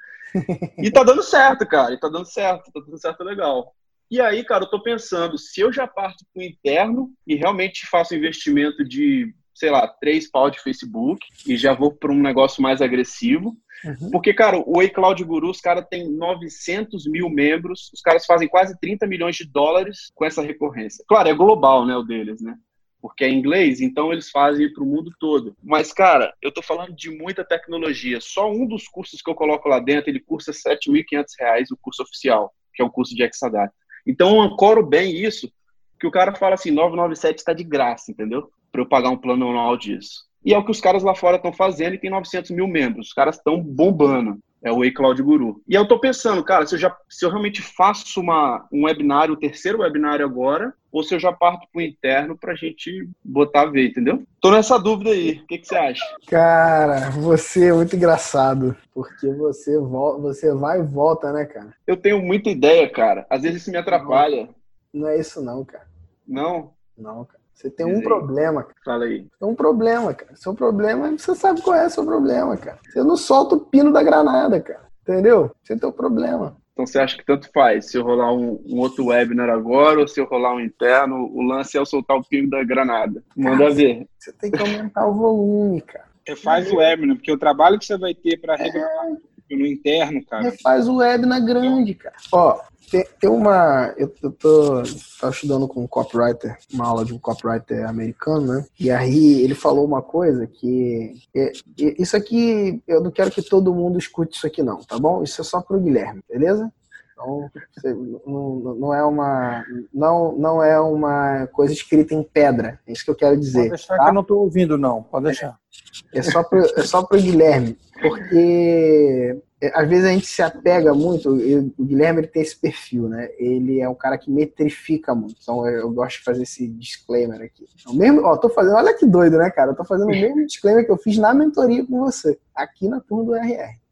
E tá dando certo, cara, e tá dando certo, tá dando certo legal. E aí, cara, eu tô pensando, se eu já parto para o interno e realmente faço investimento de, sei lá, três pau de Facebook e já vou para um negócio mais agressivo, uhum. porque, cara, o iCloud Guru, os caras têm 900 mil membros, os caras fazem quase 30 milhões de dólares com essa recorrência. Claro, é global, né, o deles, né? Porque é inglês, então eles fazem para o mundo todo. Mas, cara, eu estou falando de muita tecnologia. Só um dos cursos que eu coloco lá dentro, ele custa R$ 7.500, o curso oficial, que é o curso de Exadata. Então eu ancoro bem isso, que o cara fala assim, 997 está de graça, entendeu? Para eu pagar um plano anual disso. E é o que os caras lá fora estão fazendo e tem 900 mil membros. Os caras estão bombando. É o iCloud Guru. E eu tô pensando, cara, se eu, já, se eu realmente faço uma, um webinário, o terceiro webinário agora, ou se eu já parto pro interno pra gente botar a ver, entendeu? Tô nessa dúvida aí. O que, que você acha? Cara, você é muito engraçado. Porque você, volta, você vai e volta, né, cara? Eu tenho muita ideia, cara. Às vezes isso me atrapalha. Não, não é isso não, cara. Não? Não, cara. Você tem um problema, cara. Fala aí. Tem um problema, cara. Seu problema, você sabe qual é o seu problema, cara. Você não solta o pino da granada, cara. Entendeu? Sem ter o problema. Então você acha que tanto faz se eu rolar um, um, outro webinar agora ou se eu rolar um interno? O lance é eu soltar o pingo da granada. Manda cara, ver. Você tem que aumentar o volume, cara. Refaz o webinar, porque o trabalho que você vai ter para é... no interno, cara. Refaz o webinar grande, cara. Ó, tem, tem uma. Eu, eu tô, tô estudando com um copywriter, uma aula de um copywriter americano, né? E aí ele falou uma coisa que. É, é, isso aqui, eu não quero que todo mundo escute isso aqui, não, tá bom? Isso é só pro Guilherme, beleza? Então, não, não, é uma não, não é uma coisa escrita em pedra. É isso que eu quero dizer. Pode deixar tá? que eu não estou ouvindo, não. Pode deixar. É só para é o Guilherme, porque é, às vezes a gente se apega muito. o Guilherme ele tem esse perfil, né? Ele é um cara que metrifica muito. Então eu, eu gosto de fazer esse disclaimer aqui. O mesmo, ó, tô fazendo, olha que doido, né, cara? Eu tô fazendo o mesmo disclaimer que eu fiz na mentoria com você, aqui na turma do RR.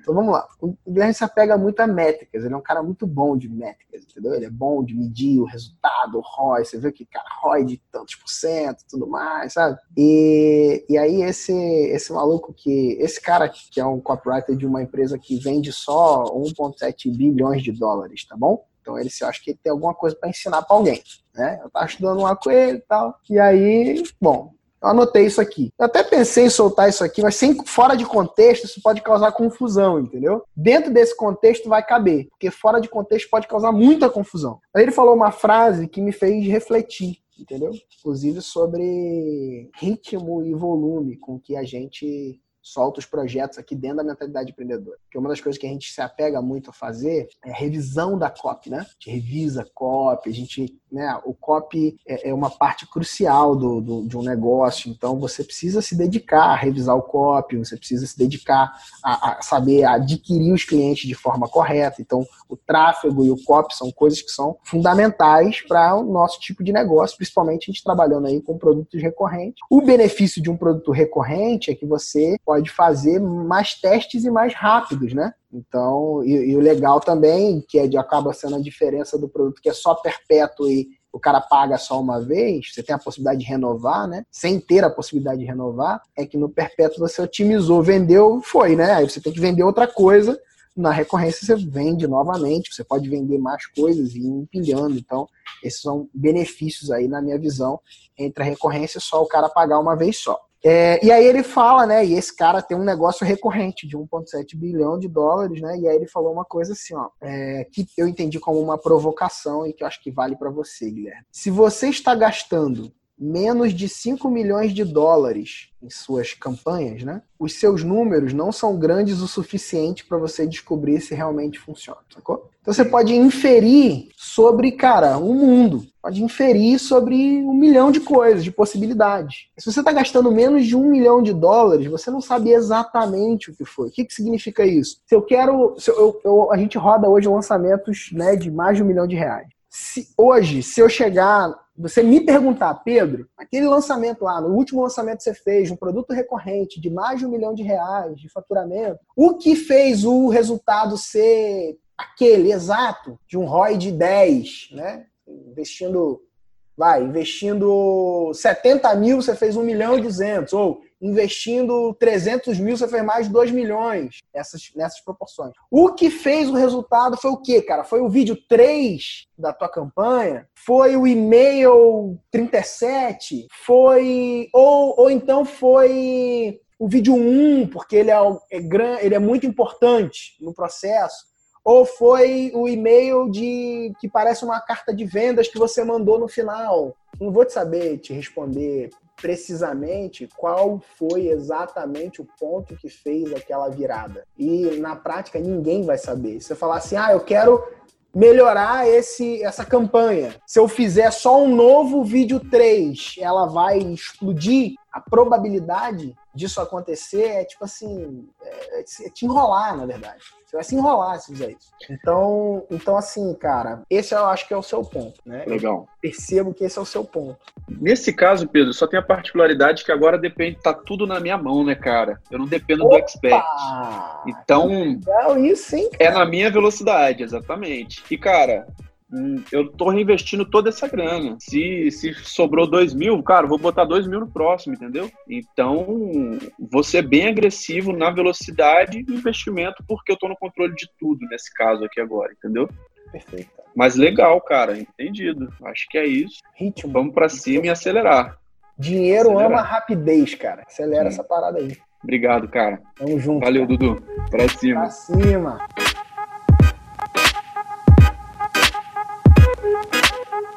Então vamos lá. O Guilherme se apega muito a métricas. Ele é um cara muito bom de métricas, entendeu? Ele é bom de medir o resultado, o ROI. Você vê que, cara, ROI de tantos por cento tudo mais, sabe? E, e aí esse, esse maluco que... Esse cara que é um copywriter de uma empresa que vende só 1,7 bilhões de dólares, tá bom? Então ele se acha que ele tem alguma coisa para ensinar para alguém, né? Eu tava estudando lá com ele e tal. E aí, bom, eu anotei isso aqui. Eu até pensei em soltar isso aqui, mas sem, fora de contexto, isso pode causar confusão, entendeu? Dentro desse contexto vai caber, porque fora de contexto pode causar muita confusão. Aí ele falou uma frase que me fez refletir, entendeu? Inclusive sobre ritmo e volume com que a gente solta os projetos aqui dentro da mentalidade empreendedora. Porque uma das coisas que a gente se apega muito a fazer é a revisão da copy, né? A gente revisa a copy, a gente, né? O copy é, é uma parte crucial do, do, de um negócio, então você precisa se dedicar a revisar o copy, você precisa se dedicar a, a saber adquirir os clientes de forma correta. Então, o tráfego e o copy são coisas que são fundamentais para o nosso tipo de negócio, principalmente a gente trabalhando aí com produtos recorrentes. O benefício de um produto recorrente é que você pode fazer mais testes e mais rápidos, né? Então, e, e o legal também, que é de, acaba sendo a diferença do produto que é só perpétuo e o cara paga só uma vez, você tem a possibilidade de renovar, né? Sem ter a possibilidade de renovar, é que no perpétuo você otimizou, vendeu, foi, né? Aí você tem que vender outra coisa. Na recorrência você vende novamente, você pode vender mais coisas e ir empilhando. Então, esses são benefícios aí, na minha visão, entre a recorrência só o cara pagar uma vez só. É, e aí ele fala, né? E esse cara tem um negócio recorrente de 1,7 bilhão de dólares, né? E aí ele falou uma coisa assim, ó, é, que eu entendi como uma provocação e que eu acho que vale para você, Guilherme. Se você está gastando menos de 5 milhões de dólares em suas campanhas, né? Os seus números não são grandes o suficiente para você descobrir se realmente funciona, sacou? Então você pode inferir sobre, cara, um mundo. Pode inferir sobre um milhão de coisas, de possibilidades. Se você está gastando menos de um milhão de dólares, você não sabe exatamente o que foi. O que, que significa isso? Se eu quero. Se eu, eu, a gente roda hoje lançamentos né, de mais de um milhão de reais. Se, hoje, se eu chegar você me perguntar, Pedro, aquele lançamento lá, no último lançamento que você fez, um produto recorrente de mais de um milhão de reais de faturamento, o que fez o resultado ser aquele exato de um ROI de 10, né? Investindo, vai, investindo 70 mil, você fez 1 milhão e 200, ou investindo 300 mil, você fez mais de 2 milhões nessas, nessas proporções. O que fez o resultado foi o quê, cara? Foi o vídeo 3 da tua campanha? Foi o e-mail 37? Foi. Ou, ou então foi o vídeo 1, porque ele é, é, ele é muito importante no processo? Ou foi o e-mail de que parece uma carta de vendas que você mandou no final? Não vou te saber te responder precisamente qual foi exatamente o ponto que fez aquela virada. E na prática ninguém vai saber. Se você falar assim, ah, eu quero melhorar esse, essa campanha. Se eu fizer só um novo vídeo 3, ela vai explodir. A probabilidade disso acontecer é tipo assim, é, é te enrolar, na verdade. Você vai se enrolar se fizer isso. Então, então assim, cara, esse eu acho que é o seu ponto, né? Legal. Eu percebo que esse é o seu ponto. Nesse caso, Pedro, só tem a particularidade que agora depende, tá tudo na minha mão, né, cara? Eu não dependo Opa! do expert. Então, Legal isso, hein, cara? é na minha velocidade, exatamente. E, cara, hum, eu tô reinvestindo toda essa grana. Se, se sobrou dois mil, cara, vou botar dois mil no próximo, entendeu? Então, vou ser bem agressivo na velocidade e investimento, porque eu tô no controle de tudo nesse caso aqui agora, entendeu? Perfeito. Mas legal, cara, entendido. Acho que é isso. Ritmo. Vamos para cima e acelerar. Dinheiro Acelerar. ama rapidez, cara. Acelera Sim. essa parada aí. Obrigado, cara. Tamo junto. Valeu, cara. Dudu. Pra cima. Pra cima.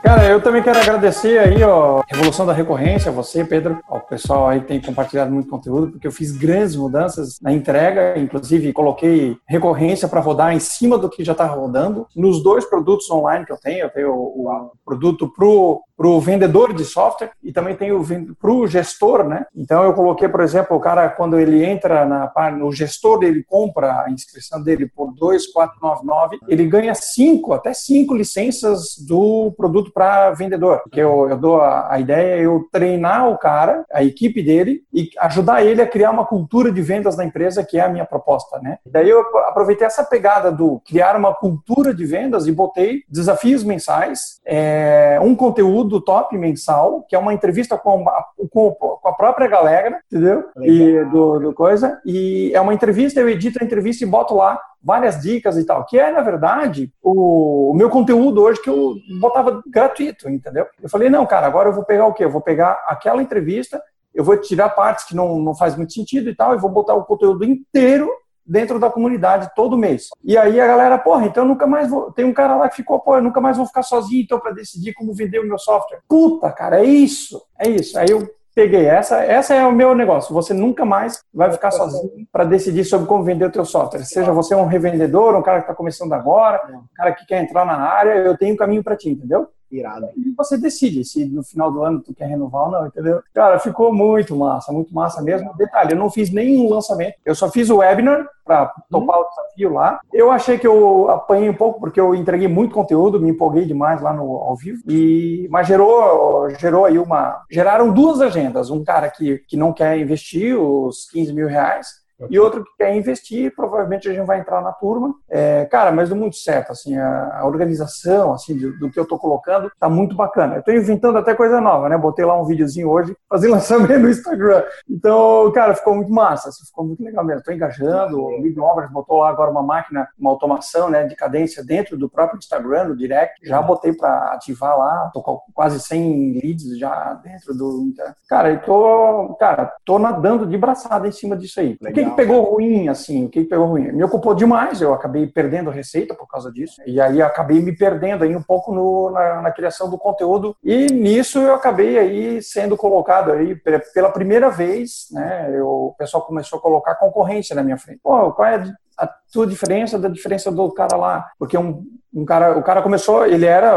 Cara, eu também quero agradecer aí, ó, Revolução da Recorrência, você, Pedro, ao pessoal aí tem compartilhado muito conteúdo, porque eu fiz grandes mudanças na entrega, inclusive coloquei recorrência para rodar em cima do que já está rodando. Nos dois produtos online que eu tenho, eu tenho o, o produto pro para o vendedor de software e também tem o para o gestor, né? Então eu coloquei, por exemplo, o cara quando ele entra na parte, o gestor ele compra a inscrição dele por 2,499, ele ganha cinco, até cinco licenças do produto para vendedor. Que eu, eu dou a, a ideia é eu treinar o cara, a equipe dele e ajudar ele a criar uma cultura de vendas na empresa, que é a minha proposta, né? Daí eu aproveitei essa pegada do criar uma cultura de vendas e botei desafios mensais, é, um conteúdo top mensal, que é uma entrevista com, a- com, a própria galera, entendeu? E do, do coisa. E é uma entrevista, eu edito a entrevista e boto lá várias dicas e tal, que é, na verdade, o, meu conteúdo hoje que eu botava gratuito, entendeu? Eu falei, não, cara, agora eu vou pegar o quê? Eu vou pegar aquela entrevista, eu vou tirar partes que não, não faz muito sentido e tal, e vou botar o conteúdo inteiro dentro da comunidade todo mês. E aí a galera, porra, então eu nunca mais vou. Tem um cara lá que ficou, pô, eu nunca mais vou ficar sozinho então para decidir como vender o meu software. Puta, cara, é isso. É isso. Aí eu peguei essa, essa é o meu negócio. Você nunca mais vai ficar sozinho para decidir sobre como vender o teu software. Seja você um revendedor, um cara que está começando agora, um cara que quer entrar na área, eu tenho um caminho para ti, entendeu? Irado. E você decide se no final do ano tu quer renovar ou não, entendeu? Cara, ficou muito massa, muito massa mesmo. Detalhe, eu não fiz nenhum lançamento, eu só fiz o webinar para topar o desafio lá. Eu achei que eu apanhei um pouco porque eu entreguei muito conteúdo, me empolguei demais lá no ao vivo. E mas gerou gerou aí uma geraram duas agendas, um cara que que não quer investir os 15 mil reais e outro que quer investir, provavelmente a gente vai entrar na turma. É, cara, mas deu muito certo, assim, a, a organização, assim, do, do que eu tô colocando, tá muito bacana. Eu tô inventando até coisa nova, né? Botei lá um videozinho hoje, fazer lançamento no Instagram. Então, cara, ficou muito massa, assim, ficou muito legal mesmo. Tô engajando, o Miguel Obras botou lá agora uma máquina, uma automação, né, de cadência dentro do próprio Instagram, no direct. Já botei para ativar lá, tô com quase 100 leads já dentro do... Cara, eu tô, cara, tô nadando de braçada em cima disso aí. Que pegou ruim, assim? O que, pegou ruim? Me ocupou demais, eu acabei perdendo receita por causa disso. E aí acabei me perdendo aí um pouco no, na, na criação do conteúdo. E nisso eu acabei aí sendo colocado aí pe- pela primeira vez, né? Eu, o pessoal começou a colocar concorrência na minha frente. Pô, qual é a tua diferença da diferença do cara lá? Porque um, um cara, o cara começou, ele era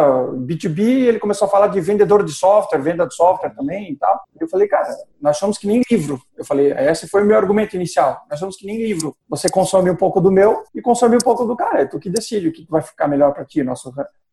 B2B, ele começou a falar de vendedor de software, venda de software também e tal. Eu falei, cara, nós somos que nem livro. Eu falei, esse foi o meu argumento inicial. Nós somos que nem livro. Você consome um pouco do meu e consome um pouco do cara. É tu que decide o que vai ficar melhor para ti. Nosso,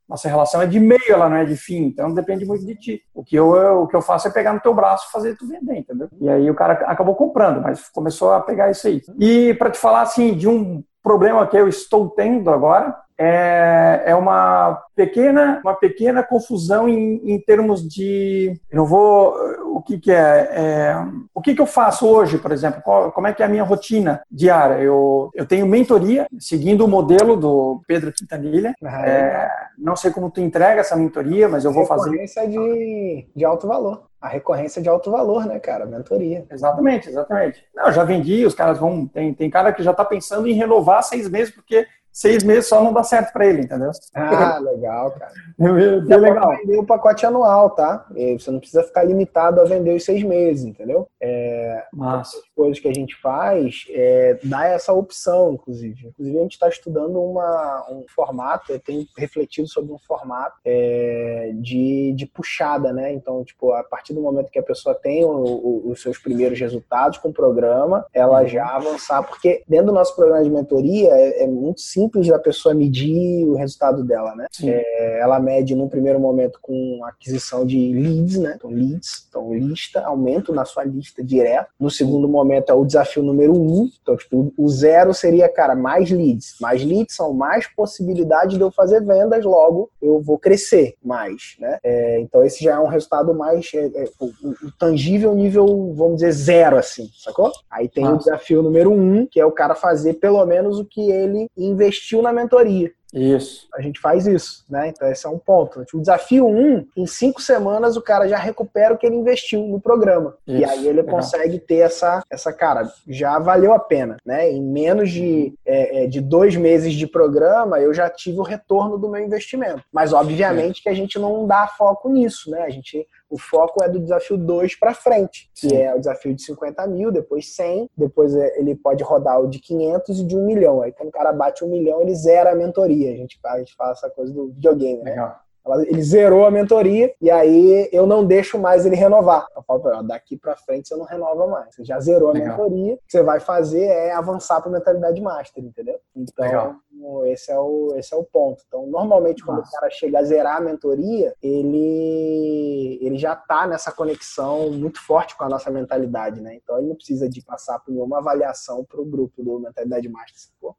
nossa relação é de meio, ela não é de fim. Então depende muito de ti. O que eu, eu- o que eu faço é pegar no teu braço e fazer tu vender, entendeu? E aí o cara acabou comprando, mas começou a pegar isso aí. E para te falar assim de um problema que eu estou tendo agora é, é uma pequena uma pequena confusão em, em termos de eu não vou o que que é, é o que que eu faço hoje por exemplo Qual- como é que é a minha rotina diária eu eu tenho mentoria seguindo o modelo do Pedro Quintanilha Ah, é, não sei como tu entrega essa mentoria mas eu vou fazer Recorrência de, de alto valor. A recorrência de alto valor, né, cara? Mentoria. Exatamente, exatamente. Não, eu já vendi, os caras vão. Tem, tem cara que já tá pensando em renovar seis meses, porque seis meses só não dá certo para ele, entendeu? Ah, legal, cara. Bem Dá legal. vender o pacote anual, tá? Você não precisa ficar limitado a vender os seis meses, entendeu? É, Massa. as coisas que a gente faz é, dá essa opção, inclusive. Inclusive, a gente está estudando uma, um formato, eu tenho refletido sobre um formato é, de, de puxada, né? Então, tipo, a partir do momento que a pessoa tem o- o- os seus primeiros resultados com o programa, ela já avançar, porque dentro do nosso programa de mentoria é, é muito simples simples da pessoa medir o resultado dela, né? É, ela mede num primeiro momento com aquisição de leads, né? Então, leads, então lista, aumento na sua lista direto. No segundo momento é o desafio número um. Então, tipo, o zero seria, cara, mais leads. Mais leads são mais possibilidades de eu fazer vendas, logo eu vou crescer mais, né? É, então, esse já é um resultado mais é, é, o, o tangível nível, vamos dizer, zero, assim, sacou? Aí tem o desafio número um, que é o cara fazer pelo menos o que ele investiu na mentoria. Isso. A gente faz isso, né? Então esse é um ponto. O desafio 1, um, em cinco semanas o cara já recupera o que ele investiu no programa. Isso. E aí ele Legal. consegue ter essa, essa, cara, já valeu a pena, né? Em menos de, é, é, de dois meses de programa, eu já tive o retorno do meu investimento. Mas obviamente é. que a gente não dá foco nisso, né? A gente o foco é do desafio 2 para frente, que Sim. é o desafio de 50 mil, depois 100, depois é, ele pode rodar o de 500 e de 1 milhão. Aí quando o cara bate 1 milhão, ele zera a mentoria. A gente, a gente fala essa coisa do videogame, né? Legal. Ele zerou a mentoria e aí eu não deixo mais ele renovar. Eu falo pra ele, daqui para frente você não renova mais. Você já zerou a Legal. mentoria. O que você vai fazer é avançar para mentalidade master, entendeu? Então, Legal. esse é, o, esse é o ponto. Então, normalmente, quando Nossa. o cara chega a zerar a mentoria, ele, ele já tá nessa conexão muito forte com a nossa mentalidade, né? Então, ele não precisa de passar por nenhuma avaliação para o grupo do Mentalidade Master,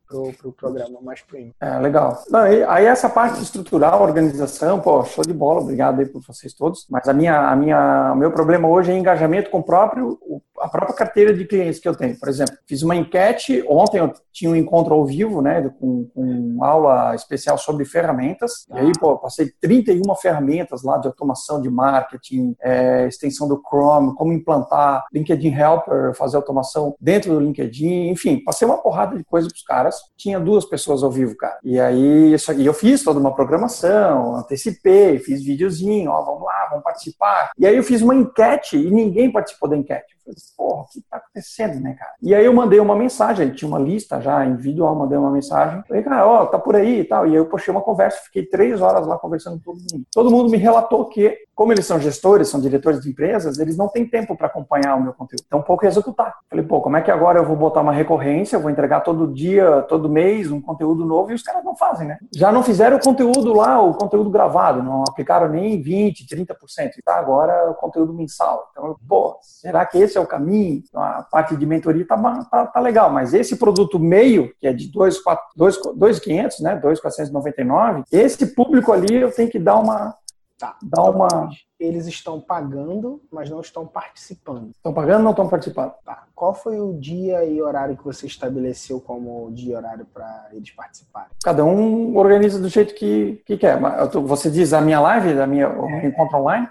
para o pro programa mais premium. É, legal. Não, aí, essa parte estrutural, organização, não, pô, show de bola, obrigado aí por vocês todos. Mas a minha, a minha, o meu problema hoje é engajamento com o próprio, a própria carteira de clientes que eu tenho. Por exemplo, fiz uma enquete, ontem eu tinha um encontro ao vivo, né, com, com aula especial sobre ferramentas. E aí, pô, passei 31 ferramentas lá de automação de marketing, é, extensão do Chrome, como implantar LinkedIn Helper, fazer automação dentro do LinkedIn, enfim, passei uma porrada de coisa para os caras. Tinha duas pessoas ao vivo, cara. E aí, isso, eu fiz toda uma programação, antecipei, fiz videozinho, ó, vamos lá, vamos participar. E aí eu fiz uma enquete e ninguém participou da enquete. Falei, porra, o que tá acontecendo, né, cara? E aí eu mandei uma mensagem, tinha uma lista já individual, mandei uma mensagem. Falei, cara, ó, tá por aí e tal. E aí eu puxei uma conversa, fiquei três horas lá conversando com todo mundo. Todo mundo me relatou que, como eles são gestores, são diretores de empresas, eles não têm tempo para acompanhar o meu conteúdo. Então, pouco executar. Falei, pô, como é que agora eu vou botar uma recorrência, eu vou entregar todo dia, todo mês, um conteúdo novo e os caras não fazem, né? Já não fizeram o conteúdo lá, o conteúdo gravado, não aplicaram nem 20, 30%. E tá agora o conteúdo mensal. Então, pô, será que esse esse é o caminho, a parte de mentoria tá, tá, tá legal, mas esse produto meio, que é de 2,500, né, 2,499, esse público ali eu tenho que dar uma, Tá. Dá uma... Eles estão pagando, mas não estão participando. Estão pagando ou não estão participando? Tá. Qual foi o dia e horário que você estabeleceu como dia e horário para eles participarem? Cada um organiza do jeito que, que quer. Você diz a minha live, a minha, é. encontro online?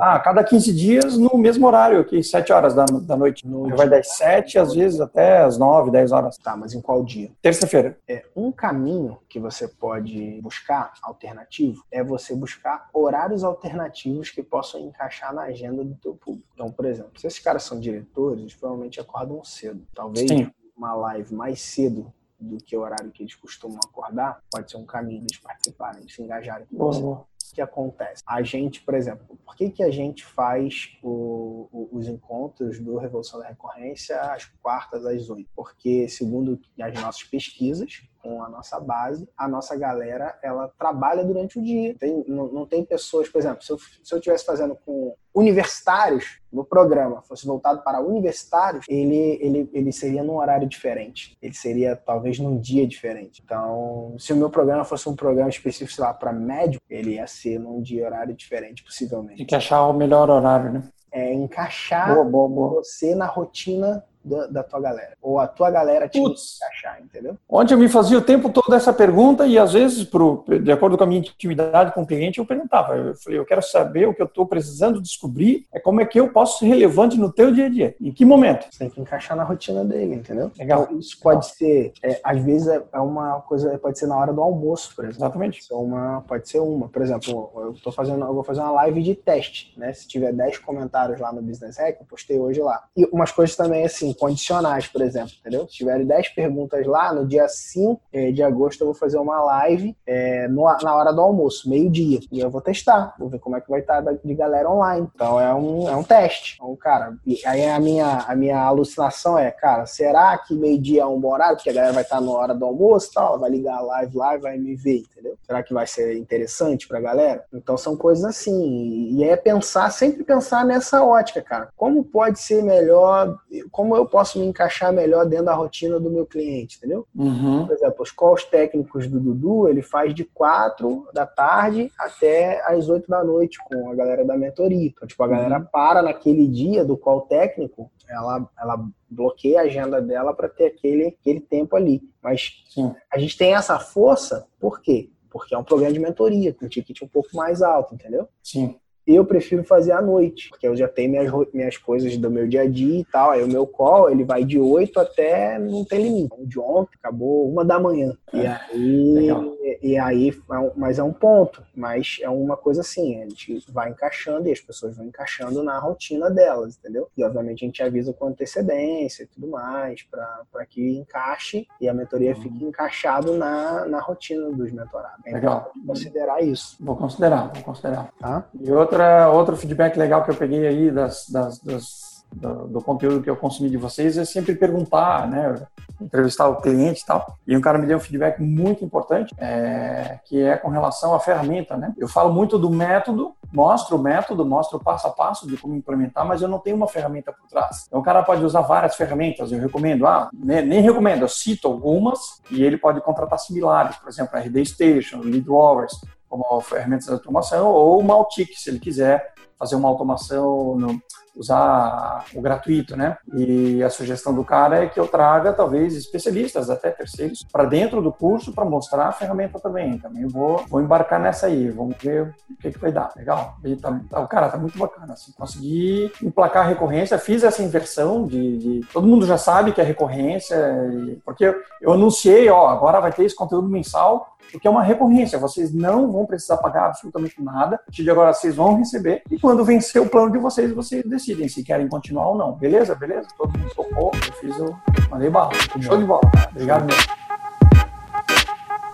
Ah, cada 15 dias no mesmo horário aqui, 7 horas da, da noite. No Vai das 7, às vezes até as 9, 10 horas. Tá, mas em qual dia? Terça-feira. É, um caminho que você pode buscar, alternativo, é você buscar horários alternativos que possam encaixar na agenda do teu público. Então, por exemplo, se esses caras são diretores, eles provavelmente acordam cedo. Talvez Sim. uma live mais cedo do que o horário que eles costumam acordar, pode ser um caminho de eles participarem, de se engajarem com você. Boa que acontece? A gente, por exemplo, por que, que a gente faz o, o, os encontros do Revolução da Recorrência às quartas, às oito? Porque, segundo as nossas pesquisas, com a nossa base, a nossa galera, ela trabalha durante o dia. Tem, não, não tem pessoas, por exemplo, se eu, se eu estivesse fazendo com universitários no programa, fosse voltado para universitários, ele, ele, ele seria num horário diferente. Ele seria talvez num dia diferente. Então, se o meu programa fosse um programa específico, sei lá, para médico, ele ia ser num dia horário diferente, possivelmente. Tem que achar o melhor horário, né? É encaixar boa, boa, boa. você na rotina da, da, tua galera. Ou a tua galera te encaixar, entendeu? Ontem eu me fazia o tempo todo essa pergunta e às vezes, pro, de acordo com a minha intimidade com o cliente, eu perguntava. Eu falei, eu quero saber o que eu estou precisando descobrir é como é que eu posso ser relevante no teu dia a dia. Em que momento? Você tem que encaixar na rotina dele, entendeu? Legal. Então, isso pode Legal. ser, é, às vezes é, é uma coisa, pode ser na hora do almoço, por exemplo. Exatamente. Pode ser uma, pode ser uma. Por exemplo, eu tô fazendo, eu vou fazer uma live de teste, né? Se tiver 10 comentários lá no Business Hack, eu postei hoje lá. E umas coisas também assim, assim, condicionais, por exemplo, entendeu? Se tiverem 10 perguntas lá, no dia 5 eh, de agosto eu vou fazer uma live é, no, na hora do almoço, meio-dia. E eu vou testar, vou ver como é que vai estar de galera online. Então é um, é um teste. Então, cara, aí a minha, a minha alucinação é, cara, será que meio-dia é um bom horário? Porque a galera vai estar na hora do almoço e tal, vai ligar a live lá e vai me ver, entendeu? Será que vai ser interessante pra galera? Então são coisas assim. E é pensar, sempre pensar nessa ótica, cara. Como pode ser melhor, como eu posso me encaixar melhor dentro da rotina do meu cliente, entendeu? Uhum. Por exemplo, os calls técnicos do Dudu, ele faz de 4 da tarde até as 8 da noite com a galera da mentoria. Então, tipo, a galera Uhum. para naquele dia do call técnico, ela, ela bloqueia a agenda dela para ter aquele, aquele tempo ali. Mas Sim. a gente tem essa força, por quê? Porque é um programa de mentoria, com ticket um pouco mais alto, entendeu? Sim. Eu prefiro fazer à noite, porque eu já tenho minhas, minhas coisas do meu dia a dia e tal. Aí o meu call, ele vai de 8 até não tem limite. Então, De ontem, acabou uma da manhã. E aí, Legal. e aí é um- mas é um ponto. Mas é uma coisa assim, a gente vai encaixando e as pessoas vão encaixando na rotina delas, entendeu? E obviamente a gente avisa com antecedência e tudo mais, para que encaixe e a mentoria fique encaixado na, na rotina dos mentorados. É Legal. considerar isso, Vou considerar, vou considerar. tá? E outra, outro feedback legal que eu peguei aí das, das, das- do, do conteúdo que eu consumi de vocês é sempre perguntar, né? Entrevistar o cliente e tal. E um cara me deu um feedback muito importante, é, que é com relação à ferramenta, né? Eu falo muito do método, mostro o método, mostro o passo a passo de como implementar, mas eu não tenho uma ferramenta por trás. Então o cara pode usar várias ferramentas, eu recomendo, ah, nem, nem recomendo, eu cito algumas e ele pode contratar similares, por exemplo, a RD Station, Lead Rovers, como ferramentas de automação, ou o Maltic, se ele quiser fazer uma automação, no- usar o gratuito, né? E a sugestão do cara é que eu traga, talvez, especialistas, até terceiros, para dentro do curso para mostrar a ferramenta também. Também vou, vou embarcar nessa aí, vamos ver o que, que vai dar. Legal. E tá, tá- cara, tá muito bacana. Assim, consegui emplacar a recorrência, fiz essa inversão de, de- Todo mundo já sabe que é recorrência, e- porque eu, anunciei, ó, agora vai ter esse conteúdo mensal, porque é uma recorrência. Vocês não vão precisar pagar absolutamente nada. A partir de agora vocês vão receber. E quando vencer o plano de vocês, vocês decidem se querem continuar ou não. Beleza? Beleza? Todo mundo tocou. Eu fiz o. Mandei bala. Show de bola. cara. Obrigado mesmo.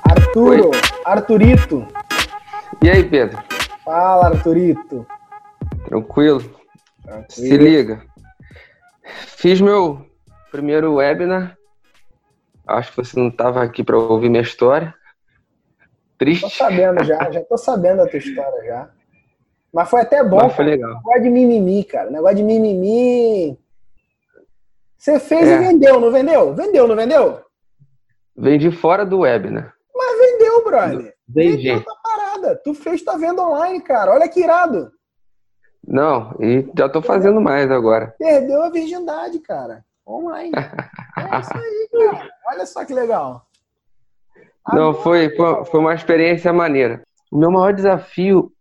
Arturo, Arturito. E aí, Pedro? Fala, Arturito. Tranquilo? Se Tranquilo. liga. Fiz meu primeiro webinar. Acho que você não estava aqui para ouvir minha história. Tô Triste, sabendo já, já tô sabendo a tua história já. Mas foi até bom, mas foi cara. legal. Negócio de mimimi, cara. Negócio de mimimi. Você fez É. e vendeu, não vendeu? Vendeu, não vendeu? Vendi fora do webinar. Mas vendeu, brother. Vendi. Vendeu parada. Tu fez tua venda online, cara. Olha que irado. Não, e já tô fazendo mais agora. Perdeu a virgindade, cara. Online. É isso aí, cara. Olha só que legal. Não, foi, foi, uma experiência maneira. O meu maior desafio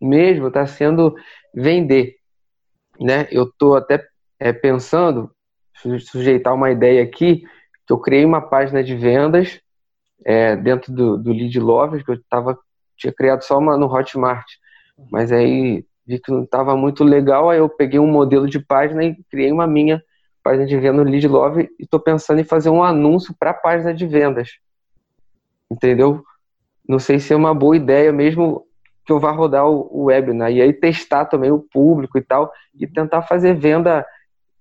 mesmo está sendo vender. Né? Eu estou até é, pensando, su- sujeitar uma ideia aqui, que eu criei uma página de vendas é, dentro do, do Lead Lovers, que eu tava, tinha criado só uma no Hotmart. Mas aí vi que não estava muito legal, aí eu peguei um modelo de página e criei uma minha página de venda no Lead Love e estou pensando em fazer um anúncio para a página de vendas entendeu? Não sei se é uma boa ideia mesmo que eu vá rodar o, o webinar e aí testar também o público e tal e tentar fazer venda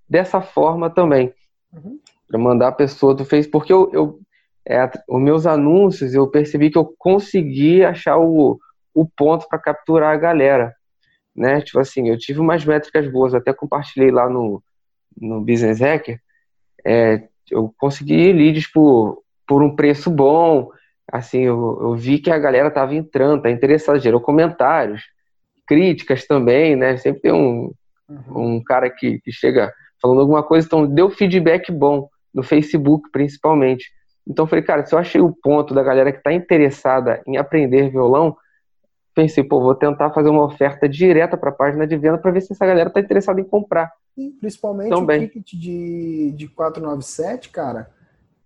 dessa forma também Uhum. para mandar a pessoa do Facebook porque eu, eu é, os meus anúncios eu percebi que eu consegui achar o, o ponto para capturar a galera né tipo assim eu tive umas métricas boas até compartilhei lá no no Business Hacker é, eu consegui leads por, por um preço bom assim, eu, eu vi que a galera tava entrando, tá interessada, gerou comentários, críticas também, né? Sempre tem um, um cara que, que chega falando alguma coisa, então deu feedback bom no Facebook, principalmente. Então eu falei, cara, se eu achei o ponto da galera que tá interessada em aprender violão, pensei, pô, vou tentar fazer uma oferta direta para a página de venda para ver se essa galera tá interessada em comprar. E principalmente Também. o ticket de, de 497, cara,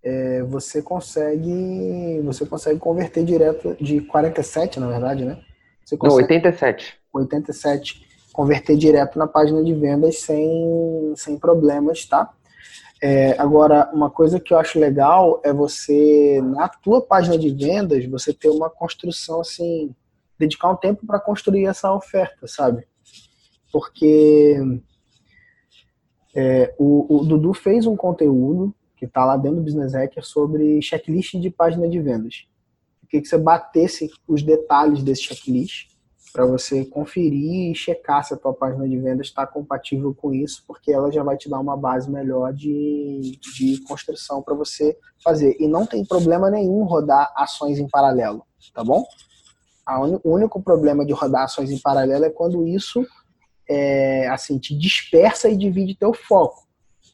é, você consegue você consegue converter direto de 47, na verdade, né? Você Não, consegue 87. 87 converter direto na página de vendas sem, sem problemas, tá? É, agora, uma coisa que eu acho legal é você, na tua página de vendas, você ter uma construção assim, dedicar um tempo para construir essa oferta, sabe? Porque é, o, o, Dudu fez um conteúdo que está lá dentro do Business Hacker sobre checklist de página de vendas. Eu queria que você batesse os detalhes desse checklist para você conferir e checar se a tua página de vendas está compatível com isso, porque ela já vai te dar uma base melhor de, de construção para você fazer. E não tem problema nenhum rodar ações em paralelo, tá bom? Un... O único problema de rodar ações em paralelo é quando isso é, assim te dispersa e divide teu foco.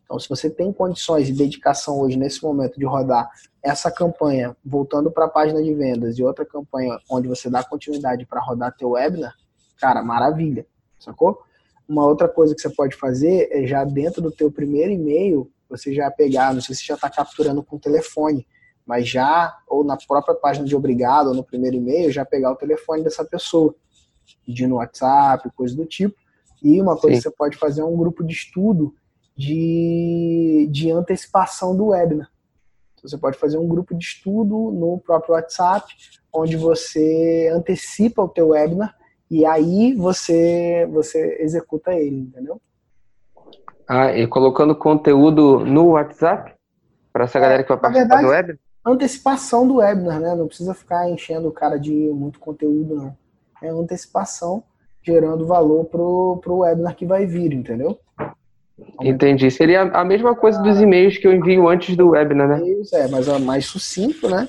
Então, se você tem condições e dedicação hoje, nesse momento, de rodar essa campanha voltando para a página de vendas e outra campanha onde você dá continuidade para rodar teu webinar, cara, maravilha, sacou? Uma outra coisa que você pode fazer é já dentro do teu primeiro e-mail, você já pegar, não sei se já está capturando com o telefone, mas já, ou na própria página de obrigado, ou no primeiro e-mail, já pegar o telefone dessa pessoa, pedindo WhatsApp, coisa do tipo. E uma coisa Sim. que você pode fazer é um grupo de estudo de, de antecipação do webinar. Então, você pode fazer um grupo de estudo no próprio WhatsApp, onde você antecipa o teu webinar e aí você, você executa ele, entendeu? Ah, e colocando conteúdo no WhatsApp? Para essa é, galera que vai participar verdade, do webinar? Antecipação do webinar, né? Não precisa ficar enchendo o cara de muito conteúdo, não. É antecipação gerando valor pro, pro webinar que vai vir, entendeu? Entendi. Seria a mesma coisa dos e-mails que eu envio antes do webinar, né? É, mas é mais sucinto, né?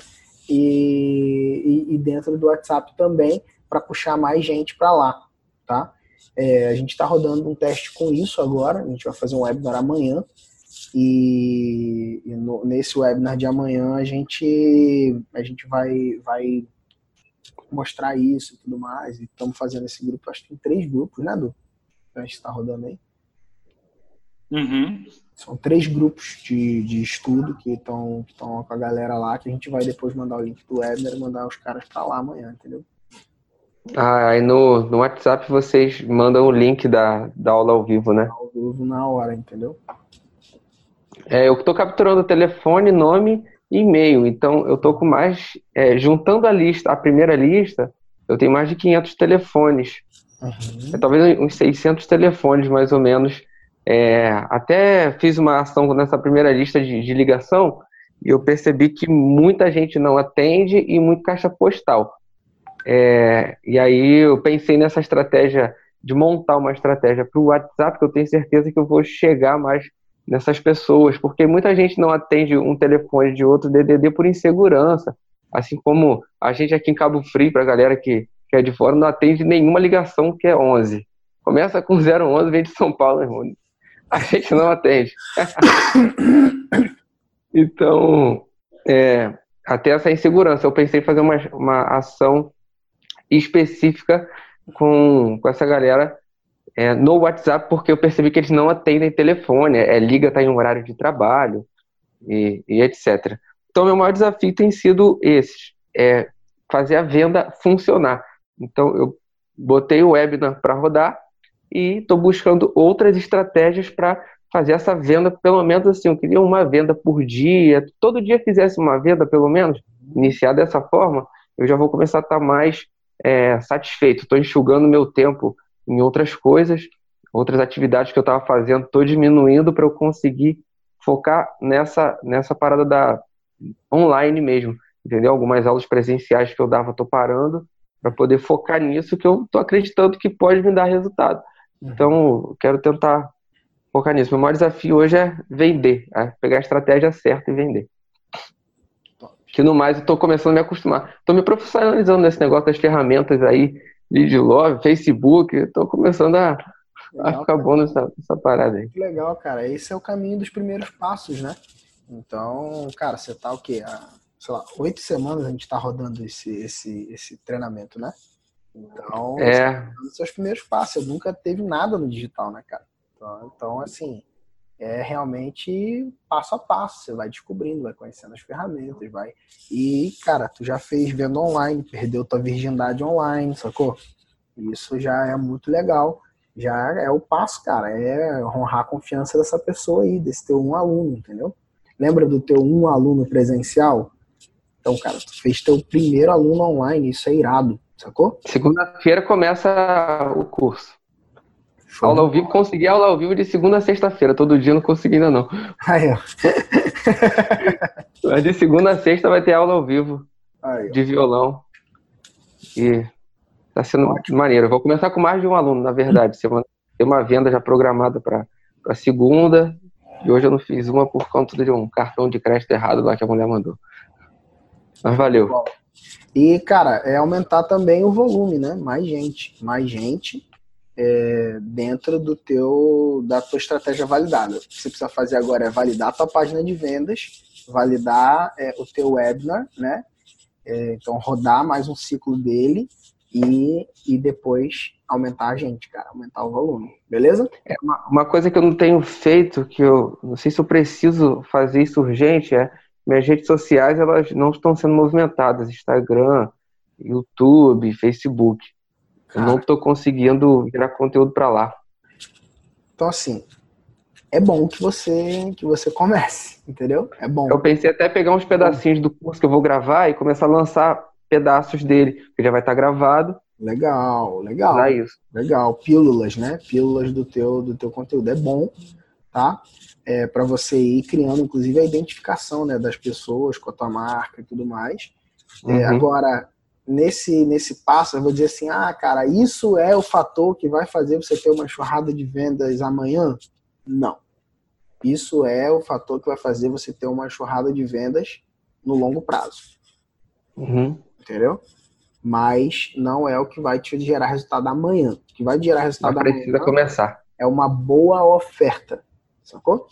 E, e, e dentro do WhatsApp também, para puxar mais gente para lá, tá? É, a gente está rodando um teste com isso agora, a gente vai fazer um webinar amanhã, e, e no, nesse webinar de amanhã a gente, a gente vai, vai mostrar isso e tudo mais, e estamos fazendo esse grupo, acho que tem três grupos, né, Du? A gente está rodando aí. Uhum. São três grupos de, de estudo que estão que com a galera lá, que a gente vai depois mandar o link do webinar e mandar os caras para lá amanhã, entendeu? Ah, aí no, no WhatsApp vocês mandam o link da, da aula ao vivo, né? Ao vivo na hora, entendeu? É, eu estou capturando telefone, nome e e-mail. Então, eu estou com mais. É, juntando a lista, a primeira lista, eu tenho mais de 500 telefones. Uhum. É, talvez uns 600 telefones, mais ou menos, é, até fiz uma ação nessa primeira lista de, de, ligação e eu percebi que muita gente não atende e muito caixa postal. É, e aí eu pensei nessa estratégia de montar uma estratégia para o WhatsApp, que eu tenho certeza que eu vou chegar mais nessas pessoas, porque muita gente não atende um telefone de outro DDD por insegurança, assim como a gente aqui em Cabo Frio, para a galera que, que é de fora, não atende nenhuma ligação que é 11. Começa com 011, vem de São Paulo, irmão a gente não atende. então, é, até essa insegurança. Eu pensei em fazer uma, uma ação específica com, com essa galera é, no WhatsApp, porque eu percebi que eles não atendem telefone, é, liga tá em um horário de trabalho e, e, etc. Então, meu maior desafio tem sido esse, é fazer a venda funcionar. Então, eu botei o webinar para rodar, e estou buscando outras estratégias para fazer essa venda, pelo menos assim, eu queria uma venda por dia, todo dia fizesse uma venda, pelo menos, iniciar dessa forma, eu já vou começar a estar tá mais é, satisfeito. Estou enxugando meu tempo em outras coisas, outras atividades que eu estava fazendo, estou diminuindo para eu conseguir focar nessa, nessa parada da online mesmo, entendeu? Algumas aulas presenciais que eu dava, estou parando para poder focar nisso que eu estou acreditando que pode me dar resultado. Então, quero tentar focar nisso. Meu maior desafio hoje é vender, é pegar a estratégia certa e vender. Que no mais eu estou começando a me acostumar. Estou me profissionalizando nesse negócio das ferramentas aí, Lead Love, Facebook. Estou começando a, legal, a ficar bom nessa, nessa parada aí. Que legal, cara. Esse é o caminho dos primeiros passos, né? Então, cara, você tá o quê? Há, sei lá, oito semanas a gente está rodando esse, esse, esse treinamento, né? Então, é. os seus primeiros passos. Eu nunca teve nada no digital, né, cara? Então, então, assim, é realmente passo a passo. Você vai descobrindo, vai conhecendo as ferramentas, vai. E, cara, tu já fez venda online, perdeu tua virgindade online, sacou? Isso já é muito legal. já é o passo, cara. É honrar a confiança dessa pessoa aí, desse teu um aluno, entendeu? Lembra do teu um aluno presencial? Então, cara, tu fez teu primeiro aluno online, isso é irado, sacou? Segunda-feira começa o curso. Show. Aula ao vivo, consegui aula ao vivo de segunda a sexta-feira. Todo dia não consegui ainda não. Aí, ó. Mas de segunda a sexta vai ter aula ao vivo Aí, de violão. E tá sendo maneiro. Eu vou começar com mais de um aluno, na verdade. Semana- Tem uma venda já programada para segunda. E hoje eu não fiz uma por conta de um cartão de crédito errado lá que a mulher mandou. Mas valeu. E, cara, é aumentar também o volume, né? Mais gente. Mais gente é, dentro do teu da tua estratégia validada. O que você precisa fazer agora é validar a tua página de vendas, validar é, o teu webinar, né? É, então, rodar mais um ciclo dele e, e depois aumentar a gente, cara. Aumentar o volume. Beleza? Uma, uma coisa que eu não tenho feito, que eu não sei se eu preciso fazer isso urgente, é minhas redes sociais elas não estão sendo movimentadas. Instagram, YouTube, Facebook. Eu não estou conseguindo virar conteúdo para lá. Então, assim, é bom que você que você comece, entendeu? É bom. Eu pensei até pegar uns pedacinhos do curso que eu vou gravar e começar a lançar pedaços dele, que já vai estar gravado. Legal, legal. Usar isso. Legal, pílulas, né? Pílulas do teu, do teu conteúdo. É bom, tá? É, para você ir criando, inclusive, a identificação né, das pessoas com a tua marca e tudo mais. É, Uhum. agora, nesse, nesse passo, eu vou dizer assim, ah, cara, isso é o fator que vai fazer você ter uma enxurrada de vendas amanhã? Não. Isso é o fator que vai fazer você ter uma enxurrada de vendas no longo prazo Uhum. entendeu? Mas não é o que vai te gerar resultado amanhã. O que vai te gerar Mas resultado precisa amanhã começar. é uma boa oferta, sacou?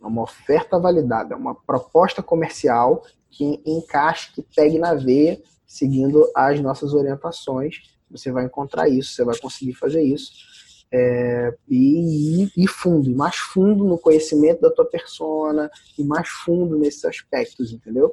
É uma oferta validada, é uma proposta comercial que encaixe, que pegue na veia, seguindo as nossas orientações. Você vai encontrar isso, você vai conseguir fazer isso. É, e fundo, mais fundo no conhecimento da tua persona, e mais fundo nesses aspectos, entendeu?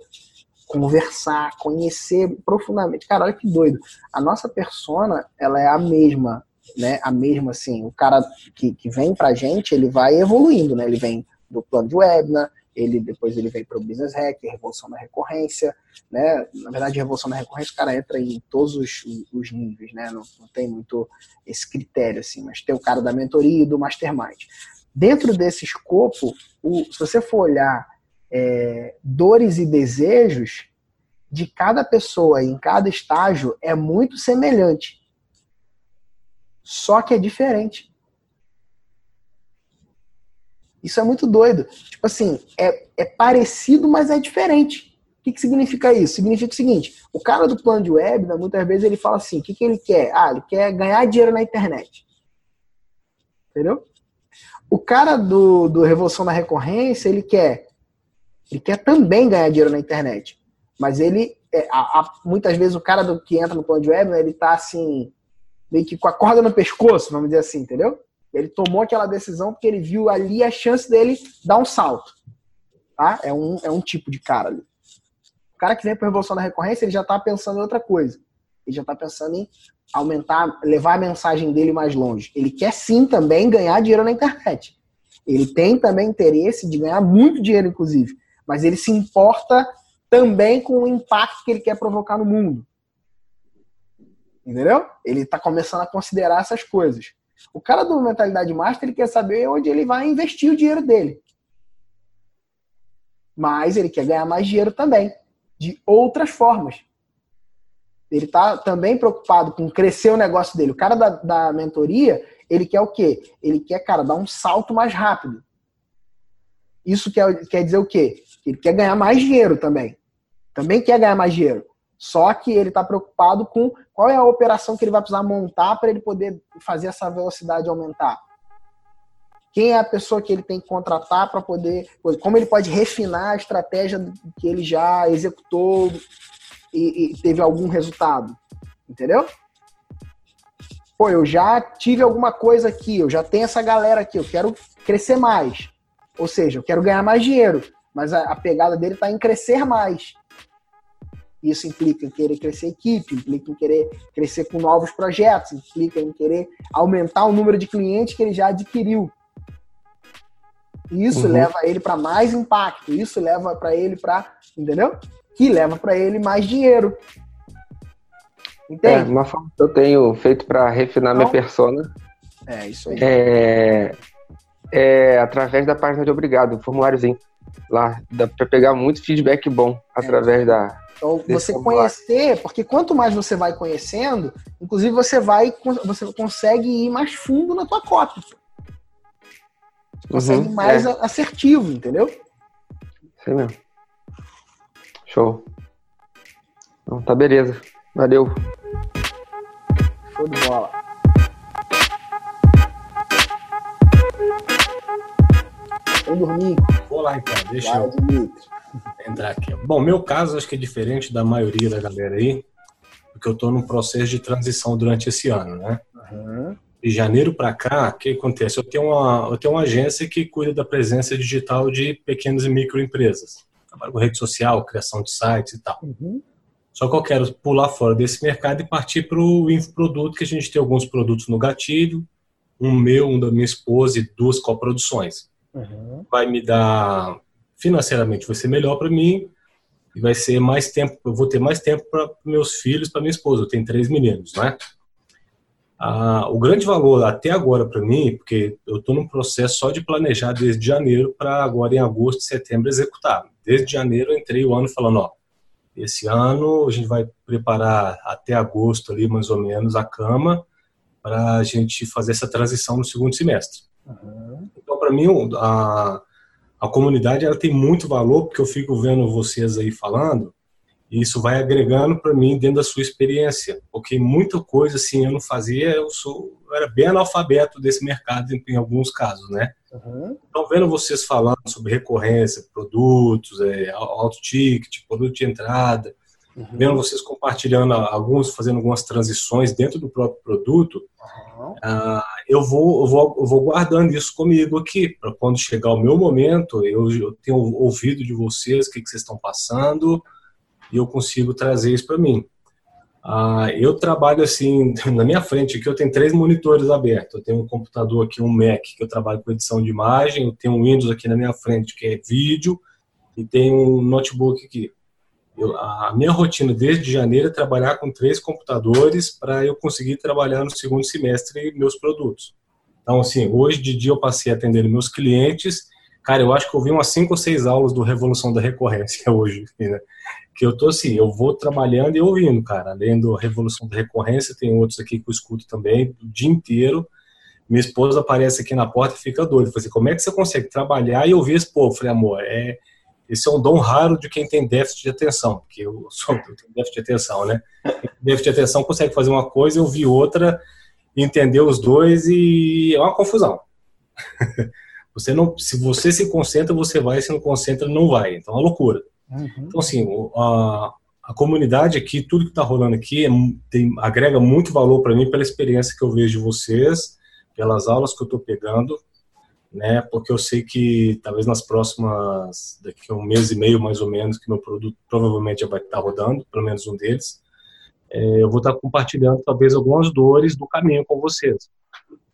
conversar, conhecer profundamente. Cara, olha que doido. A nossa persona, ela é a mesma, né? A mesma, assim. O cara que, que vem pra gente, ele vai evoluindo, né? Ele vem do plano de webinar, ele depois ele vem para o business hack, revolução da recorrência, né? Na verdade, revolução da recorrência, o cara entra em todos os, os níveis, né? Não, não tem muito esse critério, assim. Mas tem o cara da mentoria e do mastermind. Dentro desse escopo, o, se você for olhar é, dores e desejos de cada pessoa em cada estágio é muito semelhante. Só que é diferente. Isso é muito doido. Tipo assim, é, é parecido, mas é diferente. O que, que significa isso? Significa o seguinte: o cara do plano de web, né, muitas vezes ele fala assim: o que, que ele quer? Ah, ele quer ganhar dinheiro na internet. Entendeu? O cara do, do Revolução da Recorrência, ele quer ele quer também ganhar dinheiro na internet. Mas ele, é, a- a- muitas vezes, o cara do, que entra no plano de web, né, ele tá assim, meio que com a corda no pescoço, vamos dizer assim, entendeu? Ele tomou aquela decisão porque ele viu ali a chance dele dar um salto. Tá? É, um, é um tipo de cara ali. O cara que vem para Revolução da Recorrência, ele já tá pensando em outra coisa. Ele já tá pensando em aumentar, levar a mensagem dele mais longe. Ele quer sim também ganhar dinheiro na internet. Ele tem também interesse de ganhar muito dinheiro, inclusive mas ele se importa também com o impacto que ele quer provocar no mundo. Entendeu? Ele está começando a considerar essas coisas. O cara do Mentalidade Master, ele quer saber onde ele vai investir o dinheiro dele. Mas ele quer ganhar mais dinheiro também, de outras formas. Ele está também preocupado com crescer o negócio dele. O cara da, da mentoria, ele quer o quê? Ele quer, cara, dar um salto mais rápido. Isso quer, quer dizer o quê? Ele quer ganhar mais dinheiro também. Também quer ganhar mais dinheiro. Só que ele está preocupado com qual é a operação que ele vai precisar montar para ele poder fazer essa velocidade aumentar. Quem é a pessoa que ele tem que contratar para poder. Como ele pode refinar a estratégia que ele já executou e, e teve algum resultado. Entendeu? Pô, eu já tive alguma coisa aqui, eu já tenho essa galera aqui, eu quero crescer mais. Ou seja, eu quero ganhar mais dinheiro, mas a, a pegada dele está em crescer mais. Isso implica em querer crescer equipe, implica em querer crescer com novos projetos, implica em querer aumentar o número de clientes que ele já adquiriu. Isso uhum. leva ele para mais impacto, isso leva para ele para, entendeu? Que leva para ele mais dinheiro. Entende? É, uma forma que eu tenho feito para refinar então, minha persona. É, isso aí. É, é através da página de obrigado, o formuláriozinho. Lá, dá para pegar muito feedback bom através é. da. Então, você conhecer, porque quanto mais você vai conhecendo, inclusive você vai, você consegue ir mais fundo na tua cópia. Consegue uhum, mais é. assertivo, entendeu? Sim mesmo. Show. Então, tá beleza. Valeu. Show de bola. Vem dormir. Vou lá então, deixa Vai, eu Dimitri. entrar aqui. Bom, meu caso acho que é diferente da maioria da galera aí, porque eu estou num processo de transição durante esse ano, né? Uhum. De janeiro para cá, o que acontece? Eu tenho, uma, eu tenho uma agência que cuida da presença digital de pequenas e microempresas. Trabalho com rede social, criação de sites e tal. Uhum. Só que eu quero pular fora desse mercado e partir para o infoproduto, que a gente tem alguns produtos no gatilho, um meu, um da minha esposa e duas coproduções. Uhum. Vai me dar, financeiramente, vai ser melhor para mim e vai ser mais tempo, eu vou ter mais tempo para meus filhos, para minha esposa. Eu tenho três meninos, né? Ah, o grande valor até agora para mim, porque eu estou num processo só de planejar desde janeiro para agora em agosto, setembro executar. Desde janeiro eu entrei o ano falando, ó, esse ano a gente vai preparar até agosto ali mais ou menos a cama para a gente fazer essa transição no segundo semestre. Uhum. Para mim a, a comunidade ela tem muito valor porque eu fico vendo vocês aí falando e isso vai agregando para mim dentro da sua experiência, porque muita coisa assim eu não fazia, eu sou eu era bem analfabeto desse mercado em, em alguns casos, né? Uhum. Então, vendo vocês falando sobre recorrência, produtos, é, alto ticket, produto de entrada, uhum. vendo vocês compartilhando alguns, fazendo algumas transições dentro do próprio produto, uhum. uh, eu, vou, eu, vou, eu vou guardando isso comigo aqui, para quando chegar o meu momento, eu, eu tenho ouvido de vocês o que, que vocês estão passando e eu consigo trazer isso para mim. Ah, eu trabalho assim, na minha frente aqui eu tenho três monitores abertos. Eu tenho um computador aqui, um Mac, que eu trabalho com edição de imagem, eu tenho um Windows aqui na minha frente, que é vídeo, e tenho um notebook aqui. Eu, a minha rotina desde janeiro é trabalhar com três computadores para eu conseguir trabalhar no segundo semestre meus produtos. Então, assim, hoje de dia eu passei a atender meus clientes. Cara, eu acho que eu vi umas cinco ou seis aulas do Revolução da Recorrência hoje. Né? que eu tô assim, eu vou trabalhando e ouvindo, cara. Além do Revolução da Recorrência, tem outros aqui que eu escuto também o dia inteiro. Minha esposa aparece aqui na porta e fica doida. Falei assim, como é que você consegue trabalhar e ouvir esse povo? Eu falei, amor, é, esse é um dom raro de quem tem déficit de atenção, porque eu, sou, eu tenho déficit de atenção, né? déficit de atenção consegue fazer uma coisa e ouvir outra, entender os dois e é uma confusão. você não, se você se concentra, você vai, se não concentra, não vai. Então é uma loucura. Uhum. Então, assim, a, a comunidade aqui, tudo que está rolando aqui, é, tem, agrega muito valor para mim pela experiência que eu vejo de vocês, pelas aulas que eu estou pegando, né? Porque eu sei que talvez nas próximas, daqui a um mês e meio mais ou menos, que meu produto provavelmente já vai estar rodando, pelo menos um deles, é, eu vou estar compartilhando talvez algumas dores do caminho com vocês.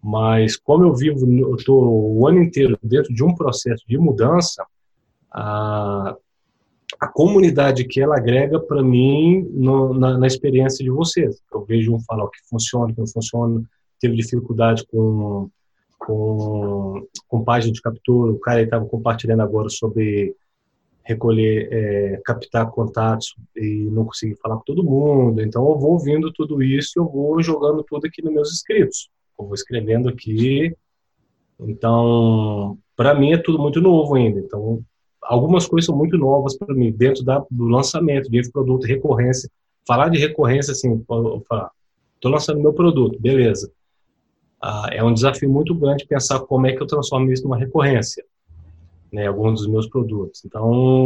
Mas como eu vivo, eu estou o ano inteiro dentro de um processo de mudança, a, a comunidade que ela agrega para mim no, na, na, experiência de vocês. Eu vejo um falar que funciona, que não funciona, teve dificuldade com, com, com página de captura, o cara estava compartilhando agora sobre recolher, é, captar contatos e não conseguir falar com todo mundo. Então eu vou ouvindo tudo isso, eu vou jogando tudo aqui nos meus escritos. Eu vou escrevendo aqui. Então, para mim é tudo muito novo ainda. Então, algumas coisas são muito novas para mim, dentro da, do lançamento, dentro do produto, recorrência. Falar de recorrência, assim, estou lançando meu produto, beleza. Ah, é um desafio muito grande pensar como é que eu transformo isso numa recorrência, né, alguns dos meus produtos. Então,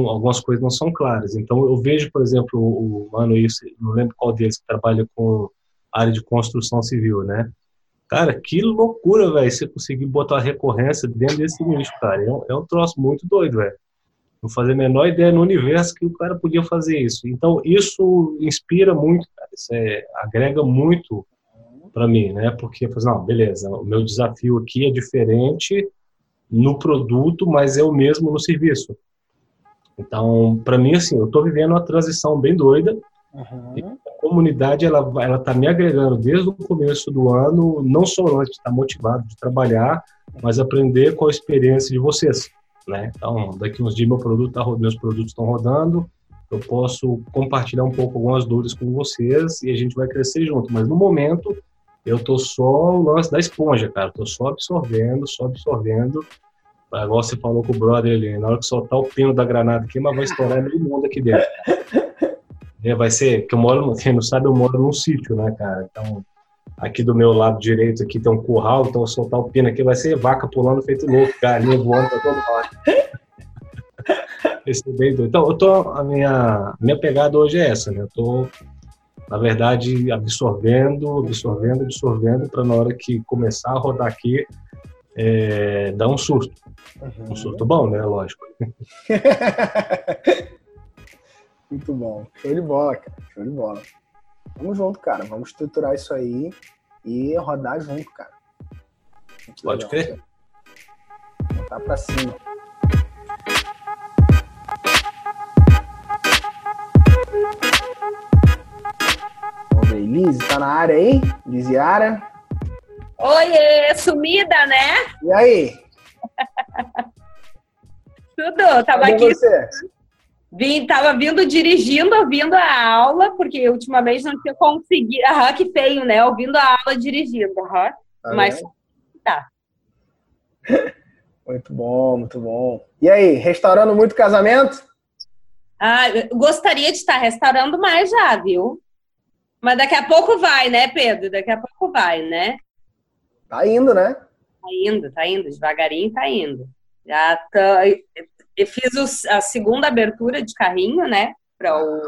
algumas coisas não são claras. Então, eu vejo, por exemplo, o, mano, isso, não lembro qual deles que trabalha com área de construção civil, né? Cara, que loucura, velho, você conseguir botar a recorrência dentro desse nicho, cara. É um, é um troço muito doido, velho. Não fazia a menor ideia no universo que o cara podia fazer isso. Então, isso inspira muito, cara. Isso é, agrega muito para mim, né? Porque, não, beleza, o meu desafio aqui é diferente no produto, mas é o mesmo no serviço. Então, para mim, assim, eu estou vivendo uma transição bem doida. Uhum. A comunidade, ela ela está me agregando desde o começo do ano, não só de estar motivado de trabalhar, mas aprender com a experiência de vocês, né? Então, daqui uns dias meu produto tá, meus produtos estão rodando, eu posso compartilhar um pouco algumas dores com vocês e a gente vai crescer junto. Mas no momento, eu tô só o lance da esponja, cara. Tô só absorvendo, só absorvendo. Igual você falou com o brother ali, na hora que soltar o pino da granada aqui, mas vai estourar meio mundo aqui dentro. É, vai ser, que eu moro, quem não sabe, eu moro num sítio, né, cara? Então, aqui do meu lado direito aqui tem um curral, então eu soltar o pino aqui vai ser vaca pulando feito louco, galinha voando pra todo lado. Esse é bem doido. Então, eu tô, a minha, minha pegada hoje é essa, né? Eu tô na verdade, absorvendo, absorvendo, absorvendo, para na hora que começar a rodar aqui, é, dar um surto. Uhum. Um surto bom, né? Lógico. Muito bom. Show de bola, cara. Show de bola. Vamos junto, cara. Vamos estruturar isso aí e rodar junto, cara. Muito Pode legal, crer. Botar pra cima. Liz, tá na área aí? Liziara? Oiê, sumida, né? E aí? Tudo, tava Cadê aqui. Você? Vim, tava vindo dirigindo, ouvindo a aula, porque ultimamente não tinha conseguido. Aham, que feio, né? Ouvindo a aula dirigindo. Aham. Tá Mas tá. Muito bom, muito bom. E aí, restaurando muito casamento? Ah, gostaria de estar restaurando mais já, viu? Mas daqui a pouco vai, né, Pedro? Daqui a pouco vai, né? Tá indo, né? Tá indo, tá indo. Devagarinho tá indo. Já tá... Eu fiz a segunda abertura de carrinho, né? Para o...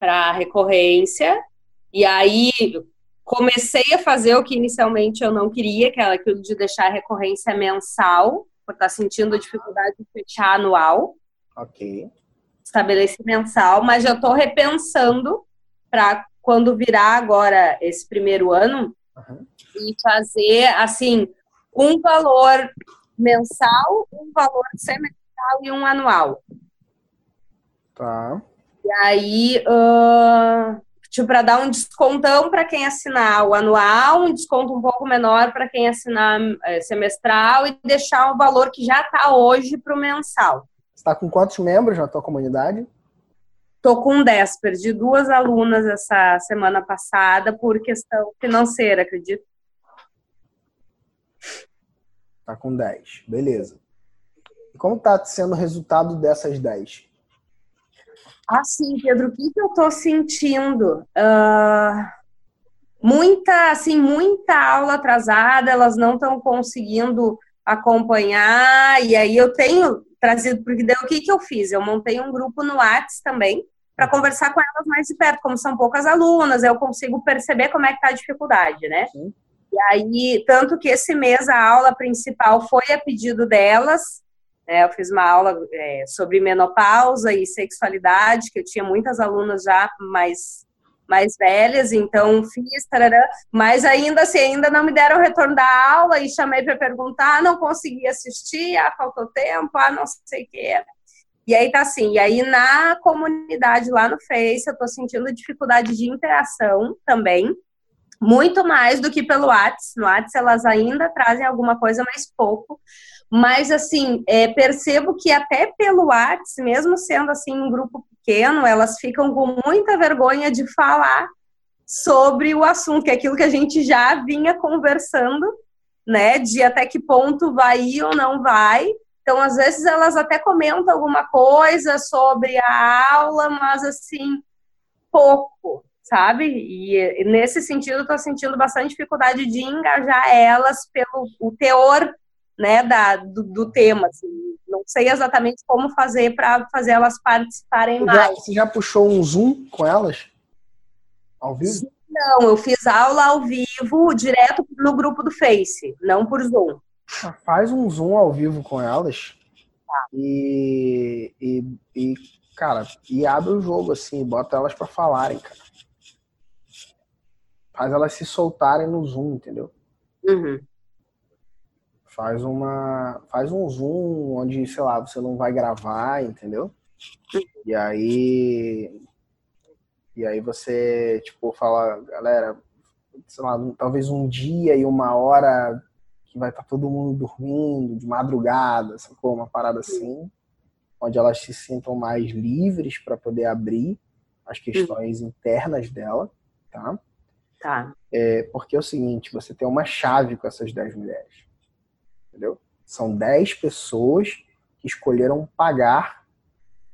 a recorrência. E aí comecei a fazer o que inicialmente eu não queria, que era aquilo de deixar a recorrência mensal, por estar sentindo dificuldade de fechar anual. Ok. Estabeleci mensal, mas já estou repensando para quando virar agora esse primeiro ano uhum. e fazer assim um valor mensal, um valor semestral e um anual. Tá. E aí, uh, tipo, para dar um descontão para quem assinar o anual, um desconto um pouco menor para quem assinar é, semestral e deixar o valor que já está hoje para o mensal. Você está com quantos membros na tua comunidade? Estou com 10, perdi duas alunas essa semana passada por questão financeira, acredito. Tá com 10, beleza. E como tá sendo o resultado dessas 10? Assim, Pedro, o que, que eu tô sentindo? Uh, muita, assim, muita aula atrasada, elas não estão conseguindo acompanhar, e aí eu tenho trazido, porque daí o que, que eu fiz? Eu montei um grupo no Whats também, para conversar com elas mais de perto. Como são poucas alunas, eu consigo perceber como é que está a dificuldade, né? Sim. E aí, tanto que esse mês a aula principal foi a pedido delas. Né? Eu fiz uma aula é, sobre menopausa e sexualidade, que eu tinha muitas alunas já mais mais velhas, então fiz, tarará, mas ainda assim, ainda não me deram o retorno da aula e chamei para perguntar, não consegui assistir, ah, faltou tempo, ah, não sei o que. E aí tá assim, e aí na comunidade lá no Face, eu tô sentindo dificuldade de interação também, muito mais do que pelo Whats. No Whats elas ainda trazem alguma coisa mais pouco, mas assim, é, percebo que até pelo Whats, mesmo sendo assim um grupo pequeno, elas ficam com muita vergonha de falar sobre o assunto, que é aquilo que a gente já vinha conversando, né, de até que ponto vai ir ou não vai, então, às vezes, elas até comentam alguma coisa sobre a aula, mas assim, pouco, sabe? E nesse sentido, eu estou sentindo bastante dificuldade de engajar elas pelo o teor né, da, do, do tema. Assim. Não sei exatamente como fazer para fazer elas participarem mais. Já, você já puxou um Zoom com elas? Ao vivo? Não, eu fiz aula ao vivo, direto no grupo do Face, não por Zoom. Ah, faz um Zoom ao vivo com elas E, e, e, cara, e abre o jogo assim, bota elas para falarem, cara. Faz elas se soltarem no Zoom, entendeu? Uhum. Faz uma. Faz um Zoom onde, sei lá, você não vai gravar, entendeu? E aí. E aí você, tipo, fala, galera, sei lá, talvez um dia e uma hora que vai estar tá todo mundo dormindo, de madrugada, sacou? Uma parada assim, onde elas se sintam mais livres para poder abrir as questões internas dela, tá? Tá. É, porque é o seguinte, você tem uma chave com essas 10 mulheres, entendeu? São 10 pessoas que escolheram pagar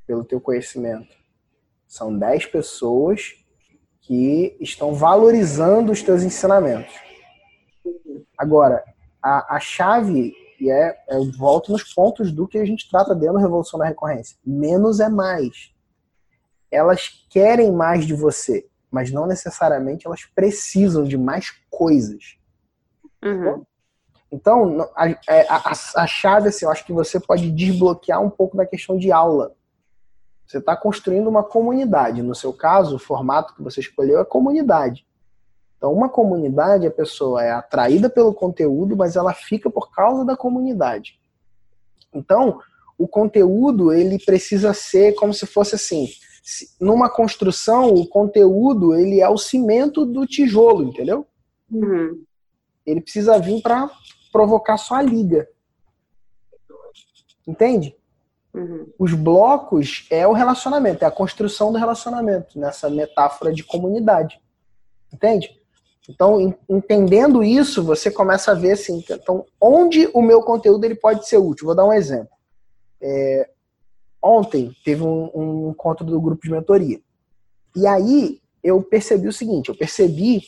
pelo teu conhecimento. São 10 pessoas que estão valorizando os teus ensinamentos. Agora, a, a chave, e é, eu volto nos pontos do que a gente trata dentro da Revolução da Recorrência. Menos é mais. Elas querem mais de você, mas não necessariamente elas precisam de mais coisas. Uhum. Então, a, é, a, a, chave, assim, eu acho que você pode desbloquear um pouco da questão de aula. Você está construindo uma comunidade. No seu caso, o formato que você escolheu é comunidade. Então, uma comunidade, a pessoa é atraída pelo conteúdo, mas ela fica por causa da comunidade. Então, o conteúdo, ele precisa ser como se fosse assim, numa construção, o conteúdo, ele é o cimento do tijolo, entendeu? Uhum. Ele precisa vir para provocar sua liga. Entende? Uhum. Os blocos é o relacionamento, é a construção do relacionamento, nessa metáfora de comunidade. Entende? Então, entendendo isso, você começa a ver assim, então, onde o meu conteúdo ele pode ser útil. Vou dar um exemplo. É, ontem teve um, um, encontro do grupo de mentoria. E aí eu percebi o seguinte, eu percebi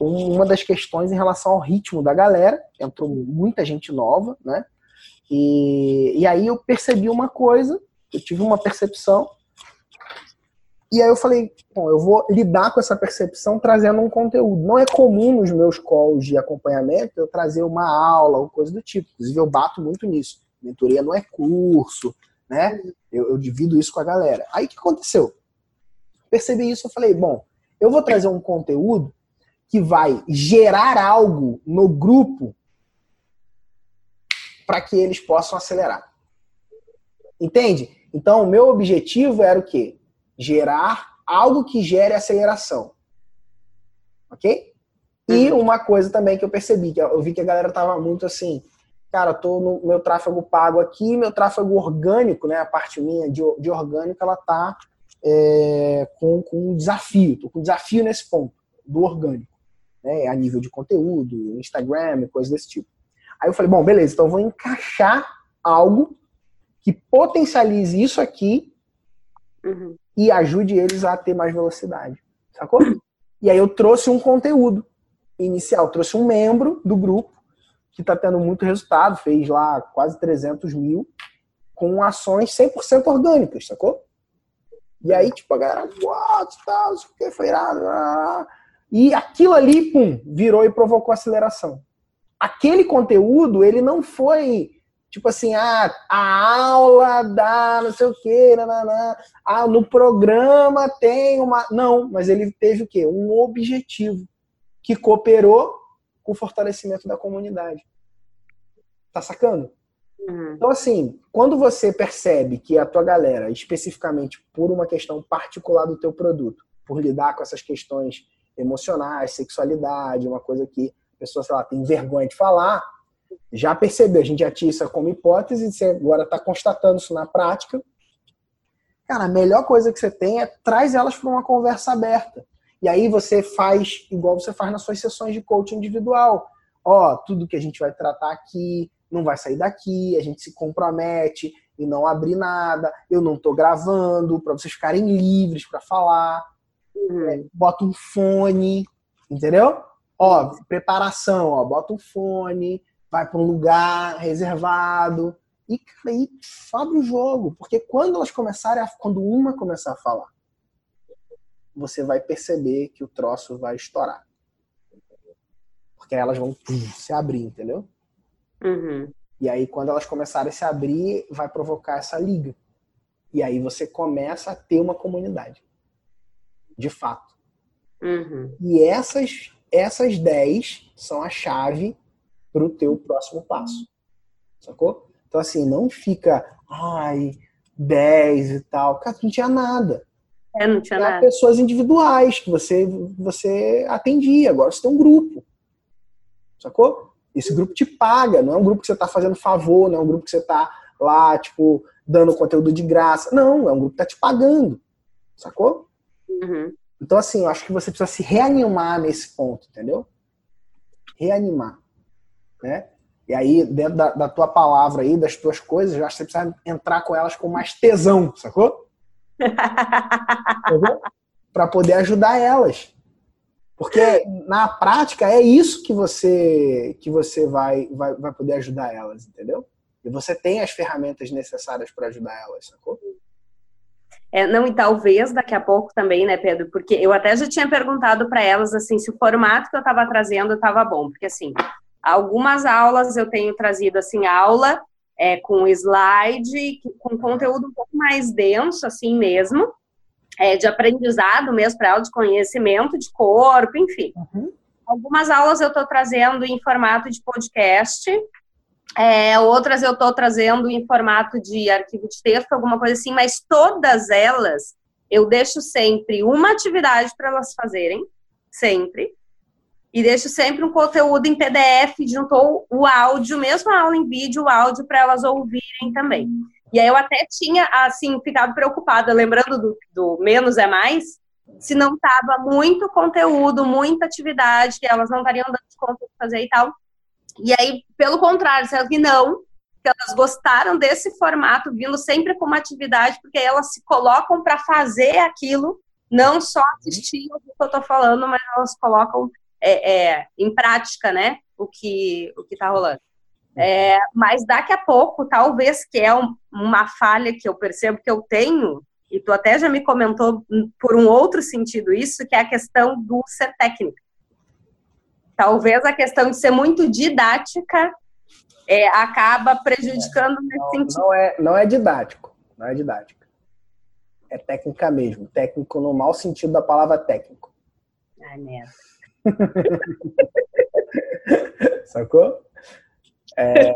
uma das questões em relação ao ritmo da galera, entrou muita gente nova, né? E, e aí eu percebi uma coisa, eu tive uma percepção, e aí eu falei, bom, eu vou lidar com essa percepção trazendo um conteúdo. Não é comum nos meus calls de acompanhamento eu trazer uma aula ou coisa do tipo. Inclusive eu bato muito nisso. Mentoria não é curso, né? Eu, eu divido isso com a galera. Aí o que aconteceu? Percebi isso, eu falei, bom, eu vou trazer um conteúdo que vai gerar algo no grupo para que eles possam acelerar. Entende? Então, o meu objetivo era o quê? Gerar algo que gere aceleração. Ok? E uhum. uma coisa também que eu percebi, que eu vi que a galera tava muito assim, cara, tô no meu tráfego pago aqui, meu tráfego orgânico, né, a parte minha de, de orgânico, ela tá é, com, com um desafio, tô com um desafio nesse ponto, do orgânico, né, a nível de conteúdo, Instagram, coisas desse tipo. Aí eu falei, bom, beleza, então eu vou encaixar algo que potencialize isso aqui uhum. E ajude eles a ter mais velocidade. Sacou? E aí eu trouxe um conteúdo inicial, trouxe um membro do grupo que está tendo muito resultado, fez lá quase 300 mil, com ações 100% orgânicas, sacou? E aí, tipo, a galera, isso que foi irado. E aquilo ali, pum, virou e provocou aceleração aquele conteúdo, ele não foi tipo assim, ah, a aula da não sei o que, ah, no programa tem uma. Não, mas ele teve o quê? Um objetivo que cooperou com o fortalecimento da comunidade. Tá sacando? Uhum. Então, assim, quando você percebe que a tua galera, especificamente por uma questão particular do teu produto, por lidar com essas questões emocionais, sexualidade, uma coisa que pessoa, sei lá, tem vergonha de falar, já percebeu, a gente já tinha isso como hipótese, você agora está constatando isso na prática. Cara, a melhor coisa que você tem é traz elas para uma conversa aberta. E aí você faz igual você faz nas suas sessões de coaching individual. Ó, tudo que a gente vai tratar aqui não vai sair daqui, a gente se compromete e não abrir nada, eu não estou gravando, para vocês ficarem livres para falar. Uhum. É, bota um fone, entendeu? Ó, preparação, ó, bota o fone, vai para um lugar reservado e, cara, e abre o jogo, porque quando elas começarem, a, quando uma começar a falar, você vai perceber que o troço vai estourar. Porque elas vão se abrir, entendeu? Uhum. E aí, quando elas começarem a se abrir, vai provocar essa liga. E aí você começa a ter uma comunidade. De fato. Uhum. E essas, essas 10 são a chave para o teu próximo passo. Sacou? Então, assim, não fica, ai, 10 e tal. Cara, não tinha nada. É, não tinha Era nada. pessoas individuais que você, você atendia. Agora você tem um grupo. Sacou? Esse grupo te paga, não é um grupo que você tá fazendo favor, não é um grupo que você tá lá, tipo, dando conteúdo de graça. Não, é um grupo que tá te pagando. Sacou? Uhum. Então, assim, eu acho que você precisa se reanimar nesse ponto, entendeu? Reanimar. Né? E aí, dentro da, da tua palavra aí, das tuas coisas, eu acho que você precisa entrar com elas com mais tesão, sacou? Para poder ajudar elas. Porque na prática é isso que você que você vai, vai, vai poder ajudar elas, entendeu? E você tem as ferramentas necessárias para ajudar elas, sacou? É, não, e talvez daqui a pouco também, né, Pedro? Porque eu até já tinha perguntado para elas assim se o formato que eu estava trazendo estava bom, porque assim, algumas aulas eu tenho trazido assim aula é, com slide, com conteúdo um pouco mais denso, assim mesmo, é, de aprendizado mesmo para ela, de conhecimento de corpo, enfim. Uhum. Algumas aulas eu estou trazendo em formato de podcast, é, outras eu estou trazendo em formato de arquivo de texto, alguma coisa assim, mas todas elas eu deixo sempre uma atividade para elas fazerem, sempre. E deixo sempre um conteúdo em PDF, juntou o áudio, mesmo a aula em vídeo, o áudio para elas ouvirem também. E aí eu até tinha, assim, ficado preocupada, lembrando do, do menos é mais, se não tava muito conteúdo, muita atividade, que elas não estariam dando conta de fazer e tal. E aí, pelo contrário, disseram que não, que elas gostaram desse formato, vindo sempre com uma atividade, porque elas se colocam para fazer aquilo, não só assistir o que eu tô falando, mas elas colocam é, é, em prática, né, o que o que tá rolando. É, mas daqui a pouco, talvez que é um, uma falha que eu percebo que eu tenho, e tu até já me comentou por um outro sentido isso, que é a questão do ser técnica. Talvez a questão de ser muito didática é, acaba prejudicando nesse Não, sentido. não é, não é didático. Não é didática. É técnica mesmo. Técnico no mau sentido da palavra técnico. Ai, merda. Sacou? É,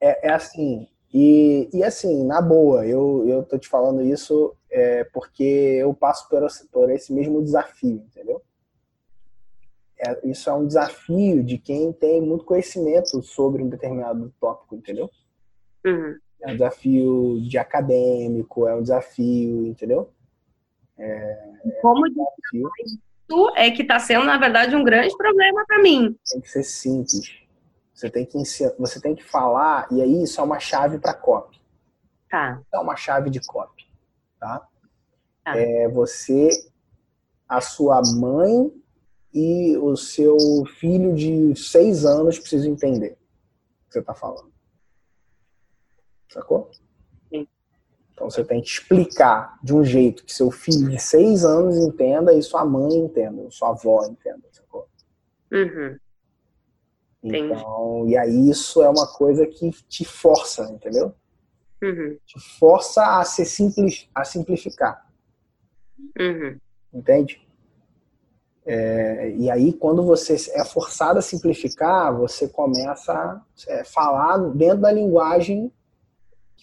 é, é assim. E, e assim, na boa, eu, eu tô te falando isso é, porque eu passo por, esse- por esse mesmo desafio, entendeu? É, isso é um desafio de quem tem muito conhecimento sobre um determinado tópico, entendeu? Uhum. É um desafio de acadêmico, é um desafio, entendeu? Como Desafio isso é que está sendo, na verdade, um grande problema para mim. tem que ser simples. Você tem que você tem que falar, e aí isso é uma chave para copy. Tá. é uma chave de copy, tá? Tá. É você, a sua mãe e o seu filho de seis anos precisam entender o que você está falando. Sacou? Então você tem que explicar de um jeito que seu filho de seis anos entenda e sua mãe entenda, sua avó entenda, sacou? Uhum. Entendi. Então, e aí isso é uma coisa que te força, entendeu? Uhum. Te força a ser simples, a simplificar. Uhum. Entende? É, e aí, quando você é forçado a simplificar, você começa a é, falar dentro da linguagem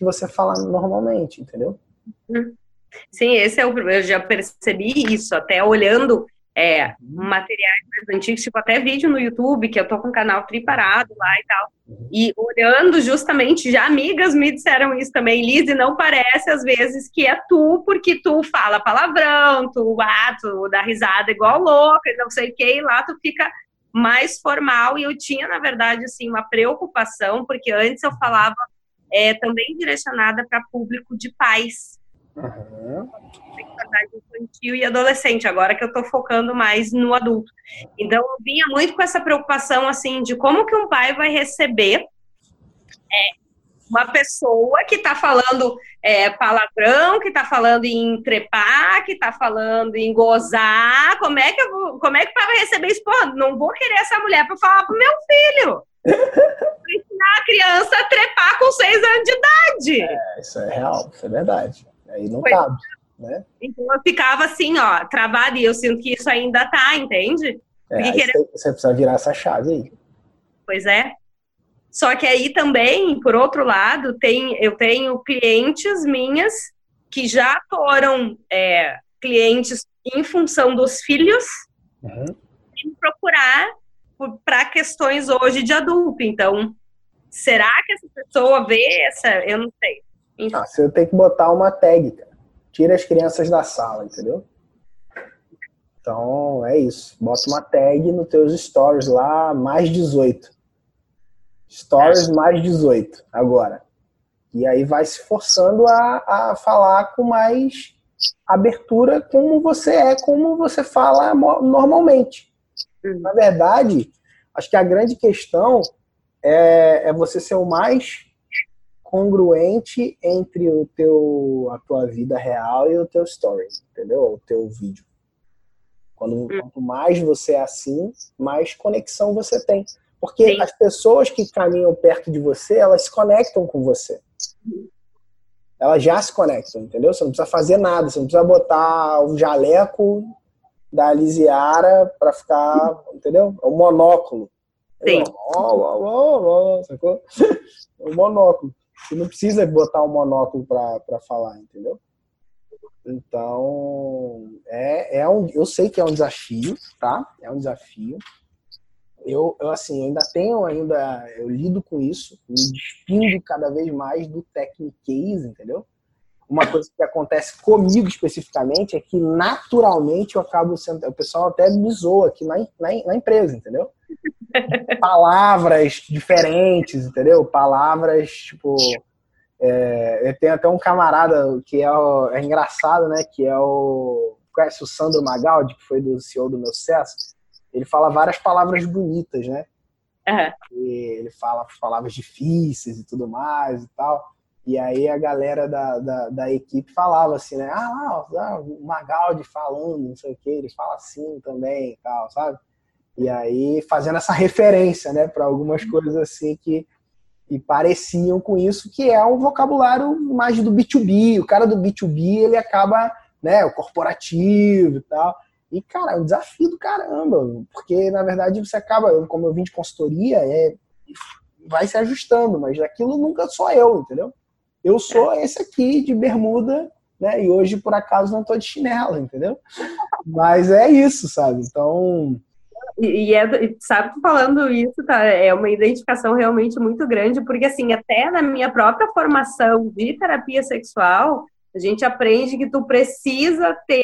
que você fala normalmente, entendeu? Sim, esse é o eu já percebi isso, até olhando é, materiais mais antigos, tipo até vídeo no YouTube, que eu tô com o canal triparado lá e tal. E olhando justamente, já amigas me disseram isso também, Liz, e não parece às vezes que é tu, porque tu fala palavrão, tu, ah, tu dá risada igual louca, não sei o que, e lá tu fica mais formal. E eu tinha, na verdade, assim, uma preocupação, porque antes eu falava é, também direcionada para público de pais Uhum. infantil e adolescente, agora que eu tô focando mais no adulto. Então, eu vinha muito com essa preocupação, assim, de como que um pai vai receber é, uma pessoa que está falando é, palavrão, que está falando em trepar, que está falando em gozar. Como é que eu vou, como é que para receber isso? Pô, não vou querer essa mulher para falar pro meu filho. ensinar a criança a trepar com seis anos de idade. É, isso é real, isso é verdade. Aí não pois, cabe, né? Então eu ficava assim, ó, travada, e eu sinto que isso ainda tá, entende? É, querer... Você precisa virar essa chave aí. Pois é. Só que aí também, por outro lado, tem, eu tenho clientes minhas que já foram é, clientes em função dos filhos uhum. e procurar para questões hoje de adulto. Então, será que essa pessoa vê essa? Eu não sei. Ah, você tem que botar uma tag, cara. Tira as crianças da sala, entendeu? Então, é isso. Bota uma tag nos teus stories lá, mais 18. Stories mais 18 agora. E aí vai se forçando a, a falar com mais abertura como você é, como você fala normalmente. Uhum. Na verdade, acho que a grande questão é, é você ser o mais congruente entre o teu, a tua vida real e o teu story, entendeu? O teu vídeo. Quando, uhum. Quanto mais você é assim, mais conexão você tem. Porque Sim. as pessoas que caminham perto de você, elas se conectam com você. Elas já se conectam, entendeu? Você não precisa fazer nada, você não precisa botar o jaleco da Lisiara para ficar, entendeu? É o monóculo. Sim. Oh, oh, oh, oh, sacou? É o monóculo. Você não precisa botar um monóculo para falar, entendeu? Então, é, é um, eu sei que é um desafio, tá? É um desafio eu, eu assim, ainda tenho ainda, eu lido com isso, me despindo cada vez mais do case, entendeu? Uma coisa que acontece comigo especificamente é que naturalmente eu acabo sendo, o pessoal até me zoa aqui na, na, na empresa, entendeu? Palavras diferentes, entendeu? Palavras, tipo, é, eu tenho até um camarada que é, o, é engraçado, né? Que é o. Conhece o Sandro Magaldi, que foi do CEO do meu sucesso? Ele fala várias palavras bonitas, né? Uhum. ele fala palavras difíceis e tudo mais e tal. E aí a galera da, da, da equipe falava assim, né? Ah, ah, o Magaldi falando, não sei o que, ele fala assim também e tal, sabe? E aí fazendo essa referência, né, para algumas coisas assim que, que pareciam com isso, que é um vocabulário mais do B2B. O cara do B2B, ele acaba, né, o corporativo e tal. E, cara, é um desafio do caramba, porque, na verdade, você acaba, como eu vim de consultoria, é, vai se ajustando, mas aquilo nunca sou eu, entendeu? Eu sou esse aqui de bermuda, né? E hoje, por acaso, não tô de chinelo, entendeu? Mas é isso, sabe? Então. E, e é, sabe, falando isso, tá, é uma identificação realmente muito grande, porque, assim, até na minha própria formação de terapia sexual, a gente aprende que tu precisa ter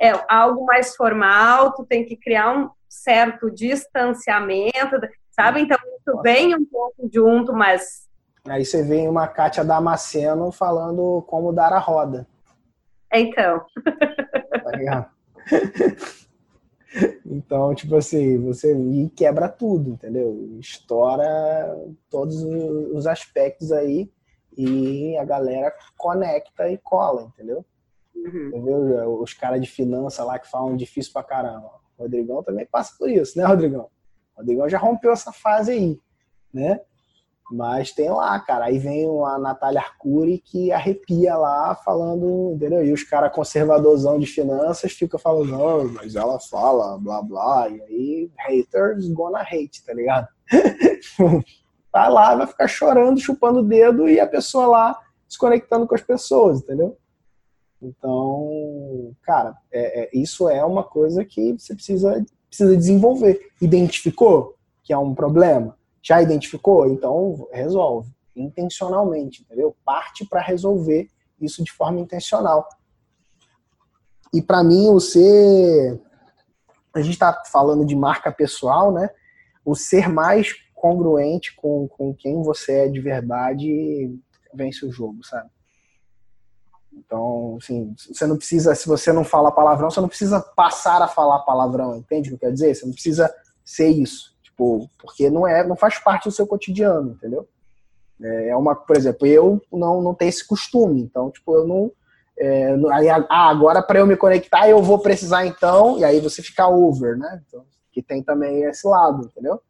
é algo mais formal, tu tem que criar um certo distanciamento, sabe? Então, isso vem um pouco junto, mas... Aí você vê uma Kátia Damasceno falando como dar a roda. Então. Tá Então, tipo assim, você e quebra tudo, entendeu? Estoura todos os aspectos aí e a galera conecta e cola, entendeu? Uhum. Entendeu? Os caras de finança lá que falam difícil pra caramba. O Rodrigão também passa por isso, né, Rodrigão? O Rodrigão já rompeu essa fase aí, né? Mas tem lá, cara. Aí vem a Natália Arcuri que arrepia lá falando, entendeu? E os caras conservadorzão de finanças ficam falando, mas ela fala, blá blá. E aí, haters gonna hate, tá ligado? tá lá, vai ficar chorando, chupando o dedo e a pessoa lá se conectando com as pessoas, entendeu? Então, cara, é, é, isso é uma coisa que você precisa, precisa desenvolver. Identificou que é um problema? Já identificou? Então, resolve. Intencionalmente, entendeu? Parte para resolver isso de forma intencional. E para mim, o ser. A gente está falando de marca pessoal, né? O ser mais congruente com, com quem você é de verdade vence o jogo, sabe? Então, assim, você não precisa, se você não fala palavrão, você não precisa passar a falar palavrão, entende o que eu quero dizer? Você não precisa ser isso, tipo, porque não é, não faz parte do seu cotidiano, entendeu? É, é uma, por exemplo, eu não, não tenho esse costume, então, tipo, eu não. É, aí, ah, agora para eu me conectar eu vou precisar então, e aí você fica over, né? Então, que tem também esse lado, entendeu?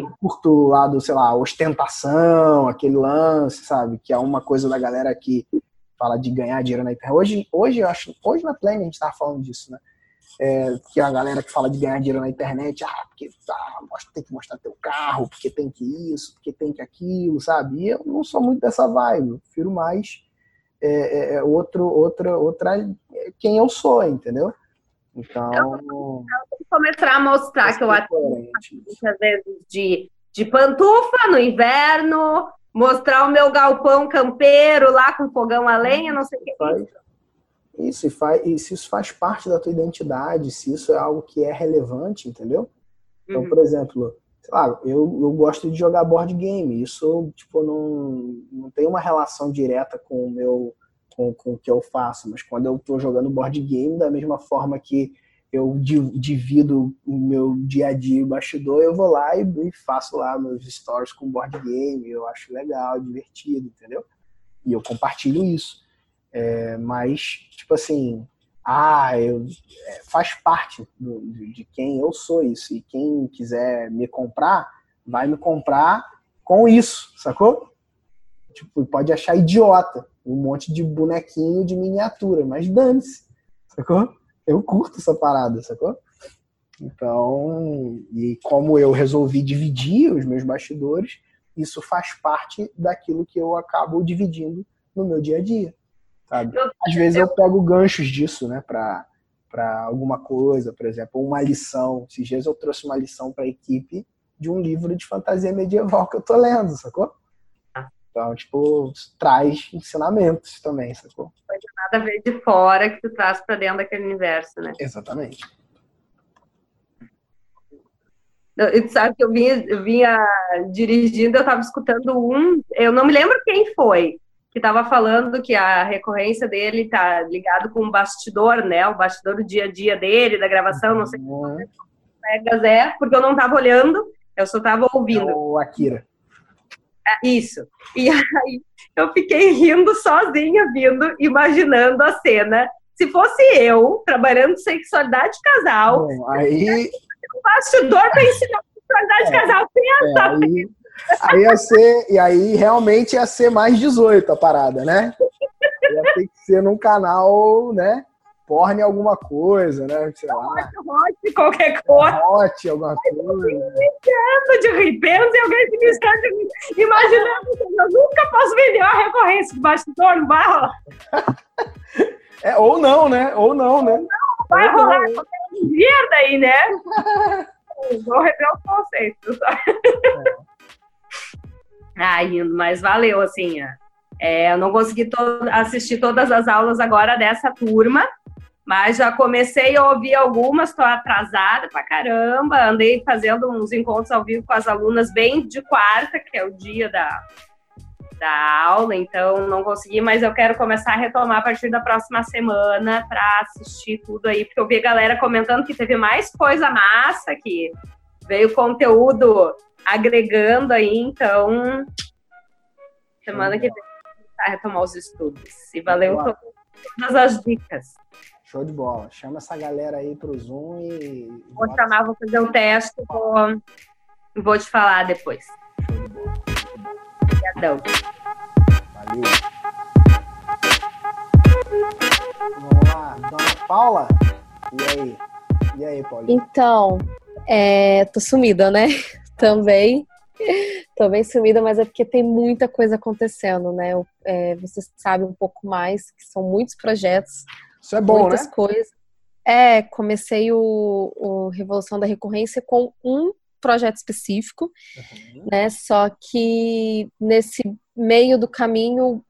Eu curto o lado, sei lá, ostentação, aquele lance, sabe? Que é uma coisa da galera que fala de ganhar dinheiro na internet. Hoje, hoje eu acho, hoje na Play a gente tava falando disso, né? É, que a galera que fala de ganhar dinheiro na internet, ah, porque tá, tem que mostrar teu carro, porque tem que isso, porque tem que aquilo, sabe? E eu não sou muito dessa vibe, eu prefiro mais é, é, é outro, outra, outra, é, quem eu sou, entendeu? Então. Eu, eu começar a mostrar que eu atendo muitas vezes de, de pantufa no inverno, mostrar o meu galpão campeiro lá com fogão a lenha, não sei o que. Faz, isso, e, faz, e se isso faz parte da tua identidade, se isso é algo que é relevante, entendeu? Então, uhum. por exemplo, sei lá, eu, eu gosto de jogar board game. Isso, tipo, não, não tem uma relação direta com o meu com, com o que eu faço, mas quando eu estou jogando board game, da mesma forma que eu divido o meu dia a dia em bastidor, eu vou lá e, faço lá meus stories com board game, eu acho legal, divertido, entendeu? E eu compartilho isso. É, mas, tipo assim, ah, eu, é, faz parte do, de quem eu sou isso. E quem quiser me comprar, vai me comprar com isso, sacou? Tipo, pode achar idiota um monte de bonequinho de miniatura, mas dane-se, sacou? Eu curto essa parada, sacou? Então, e como eu resolvi dividir os meus bastidores, isso faz parte daquilo que eu acabo dividindo no meu dia a dia. Sabe? Às vezes eu pego ganchos disso, né, pra, pra alguma coisa, por exemplo, uma lição. Esses dias eu trouxe uma lição para a equipe de um livro de fantasia medieval que eu tô lendo, sacou? Então, tipo, traz ensinamentos também, sacou? Não tem nada a ver de fora que tu traz para dentro daquele universo, né? Exatamente. Eu, sabe que eu vinha, eu vinha dirigindo, eu estava escutando um, eu não me lembro quem foi, que estava falando que a recorrência dele tá ligado com o bastidor, né? O bastidor do dia a dia dele, da gravação, não sei uhum. que é, porque eu não estava olhando, eu só estava ouvindo. É o Akira. É, isso. E aí eu fiquei rindo sozinha, vindo, imaginando a cena. Se fosse eu, trabalhando sexualidade de casal, Bom, aí... um bastidor para ensinar sexualidade é, de casal, pensa. É, aí Aí ia ser, e aí realmente ia ser mais 18 a parada, né? Ia ter que ser num canal, né? Porne alguma coisa, né? Sei lá. Hot, qualquer coisa. Hot, alguma coisa. De em alguém se instante imaginando eu nunca posso vender uma recorrência de bastidor, vai rolar. É, ou não, né? Ou não, né? Não, vai ou rolar qualquer dia daí, né? Vou rever os conceitos. É. Indo, mas valeu, assim. É, eu não consegui to assistir todas as aulas agora dessa turma, mas já comecei a ouvir algumas, estou atrasada pra caramba. Andei fazendo uns encontros ao vivo com as alunas bem de quarta, que é o dia da, da aula, então não consegui, mas eu quero começar a retomar a partir da próxima semana para assistir tudo aí, porque eu vi a galera comentando que teve mais coisa massa, que veio conteúdo agregando aí, então semana que vem a retomar os estudos. E valeu todas as dicas. Show de bola. Chama essa galera aí pro Zoom e. Vou chamar, vou fazer um teste, vou, vou te falar depois. Show de bola. Obrigadão. Valeu. Vamos lá, Dona Paula. E aí? E aí, Paulinho? Então, é, tô sumida, né? também. Tô bem sumida, mas é porque tem muita coisa acontecendo, né? É, você sabe um pouco mais, que são muitos projetos. Isso é bom, muitas né? coisas. É, comecei o, o, Revolução da Recorrência com um projeto específico, uhum. né? Só que nesse meio do caminho,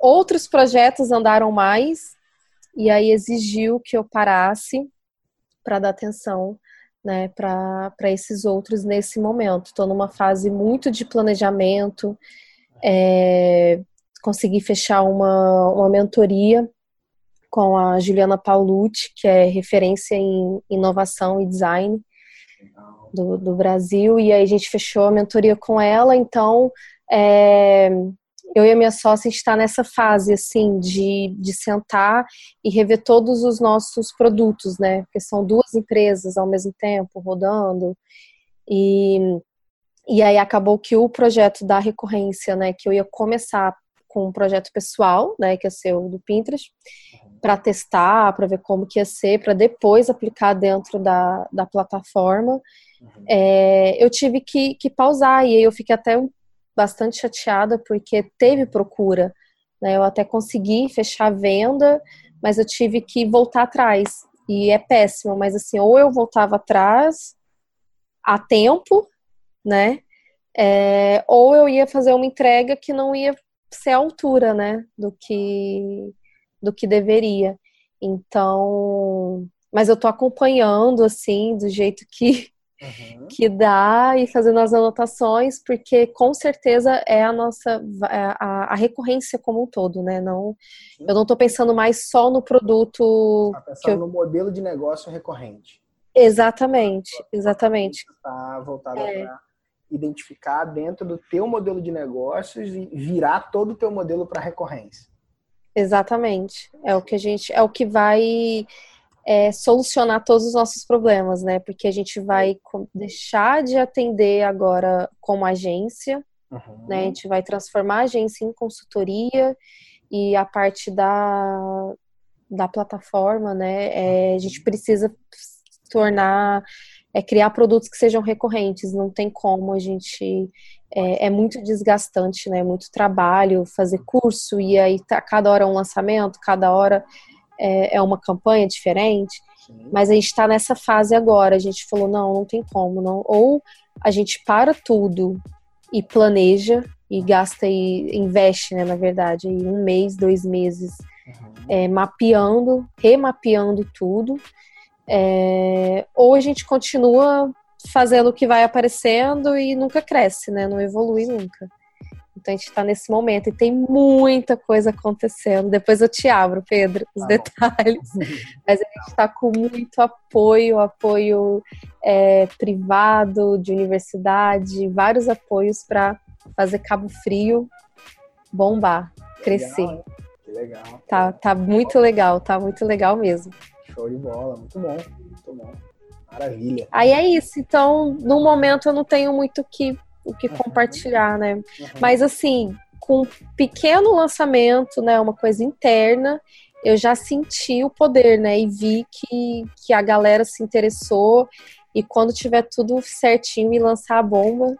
outros projetos andaram mais, e aí exigiu que eu parasse para dar atenção né, para esses outros nesse momento. Estou numa fase muito de planejamento, é, consegui fechar uma, uma mentoria com a Juliana Paulucci, que é referência em inovação e design do, do Brasil, e aí a gente fechou a mentoria com ela, então é, eu e a minha sócia está nessa fase assim de, de sentar e rever todos os nossos produtos, né? Porque são duas empresas ao mesmo tempo rodando. E e aí acabou que o projeto da recorrência, né, que eu ia começar com um projeto pessoal, né, que ser o do Pinterest, para testar, para ver como que ia ser, para depois aplicar dentro da, da plataforma, uhum. é, eu tive que, que pausar e aí eu fiquei até bastante chateada porque teve procura. Né? Eu até consegui fechar a venda, mas eu tive que voltar atrás. E é péssimo, mas assim, ou eu voltava atrás a tempo, né? É, ou eu ia fazer uma entrega que não ia ser a altura, né? Do que, do que deveria. Então, mas eu tô acompanhando, assim, do jeito que, uhum. que dá e fazendo as anotações, porque com certeza é a nossa é a, a recorrência como um todo, né? Não, eu não estou pensando mais só no produto. Tá pensando eu... no modelo de negócio recorrente. Exatamente, exatamente. Está voltado é. para identificar dentro do teu modelo de negócios e virar todo o teu modelo para recorrência. Exatamente. É o que a gente, é o que vai é, solucionar todos os nossos problemas, né? Porque a gente vai deixar de atender agora como agência, uhum. né? A gente vai transformar a agência em consultoria e a parte da, da plataforma, né? É, a gente precisa tornar, é, criar produtos que sejam recorrentes. Não tem como a gente é, é, muito desgastante, né? Muito trabalho fazer curso e aí tá, cada hora é um lançamento, cada hora é, é uma campanha diferente, Sim. mas a gente está nessa fase agora. A gente falou, não, não tem como, não. Ou a gente para tudo e planeja e gasta e investe, né, na verdade, um mês, dois meses uhum. é, mapeando, remapeando tudo. É, ou a gente continua fazendo o que vai aparecendo e nunca cresce, né? Não evolui nunca. Então a gente está nesse momento e tem muita coisa acontecendo. Depois eu te abro, Pedro, os tá detalhes. Mas a gente está com muito apoio, apoio é, privado, de universidade, vários apoios para fazer Cabo Frio bombar, crescer. Legal, que legal. Tá, tá muito legal, tá muito legal mesmo. Show de bola, muito bom, muito bom. Maravilha. Aí é isso. Então, no momento eu não tenho muito que o que compartilhar, né? Uhum. Mas assim, com um pequeno lançamento, né, uma coisa interna, eu já senti o poder, né? E vi que, que a galera se interessou. E quando tiver tudo certinho e lançar a bomba,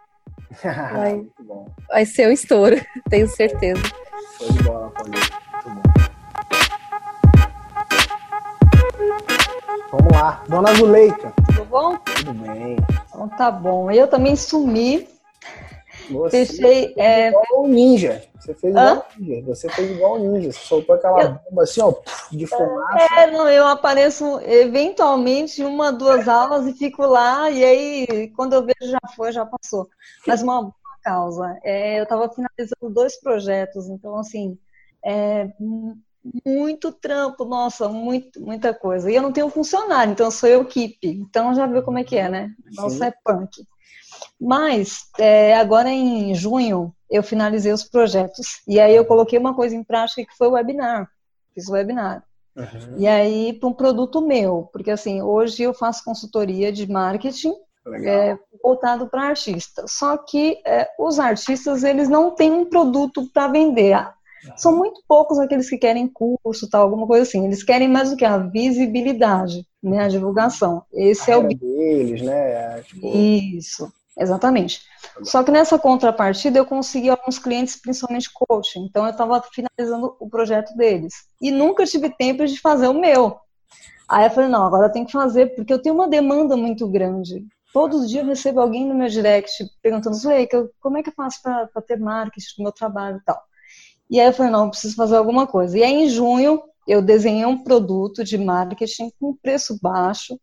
vai, vai ser um estouro, tenho certeza. Foi de bola, Paulinho. Vamos lá, Dona Zuleika. Tudo bom? Tudo bem. Então tá bom. Eu também sumi você Fechei. Fez é... igual um ninja. Você fez igual Hã? ninja. Você fez igual ninja. Você soltou aquela eu... bomba assim, ó, de fumaça. É, não, eu apareço eventualmente uma, duas aulas e fico lá, e aí quando eu vejo já foi, já passou. Mas uma boa causa. É, eu estava finalizando dois projetos, então assim. É, muito trampo, nossa, muito, muita coisa. E eu não tenho funcionário, então sou eu equipe. Então já viu como é que é, né? Nossa, é punk. Mas, é, agora em junho, eu finalizei os projetos. E aí eu coloquei uma coisa em prática que foi o webinar. Fiz o webinar. Uhum. E aí, para um produto meu, porque assim, hoje eu faço consultoria de marketing é, voltado para artistas. Só que é, os artistas, eles não têm um produto para vender. São muito poucos aqueles que querem curso, tal, alguma coisa assim. Eles querem mais do que a visibilidade, né, a divulgação. Esse a é o deles, né? É, tipo... Isso. Exatamente. Só que nessa contrapartida eu consegui alguns clientes, principalmente coaching. Então eu estava finalizando o projeto deles. E nunca tive tempo de fazer o meu. Aí eu falei, não, agora eu tenho que fazer, porque eu tenho uma demanda muito grande. Todos os dias eu recebo alguém no meu direct perguntando, Zoe, como é que eu faço para ter marketing do meu trabalho e tal. E aí eu falei, não, eu preciso fazer alguma coisa. E aí em junho eu desenhei um produto de marketing com preço baixo,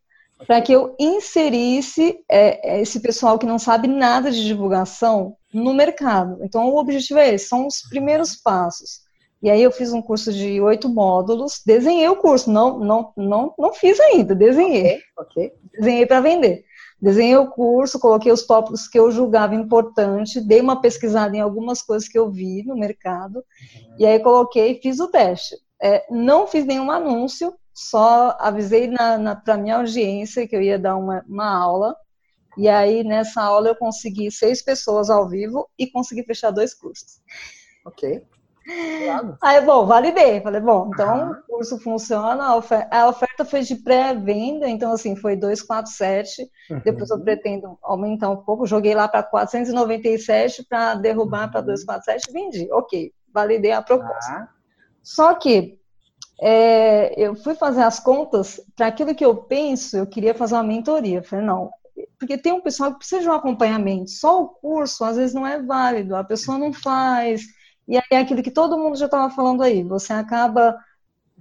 para que eu inserisse é, é, esse pessoal que não sabe nada de divulgação no mercado. Então, o objetivo é esse, são os primeiros passos. E aí eu fiz um curso de oito módulos, desenhei o curso, não, não, não, não fiz ainda, desenhei. Okay, okay. Desenhei para vender. Desenhei o curso, coloquei os tópicos que eu julgava importante, dei uma pesquisada em algumas coisas que eu vi no mercado, uhum. e aí coloquei e fiz o teste. É, não fiz nenhum anúncio, só avisei para minha audiência que eu ia dar uma, uma aula, e aí nessa aula eu consegui seis pessoas ao vivo e consegui fechar dois cursos. Ok. Claro. Aí, bom, validei. Falei, bom, então uhum. o curso funciona. A oferta, a oferta foi de pré-venda, então, assim, foi 247. Uhum. Depois eu pretendo aumentar um pouco. Joguei lá para 497 para derrubar uhum. para 247 vendi. Ok, validei a proposta. Uhum. Só que é, eu fui fazer as contas para aquilo que eu penso, eu queria fazer uma mentoria. Falei, não, porque tem um pessoal que precisa de um acompanhamento. Só o curso, às vezes, não é válido, a pessoa não faz e aí é aquilo que todo mundo já estava falando aí, você acaba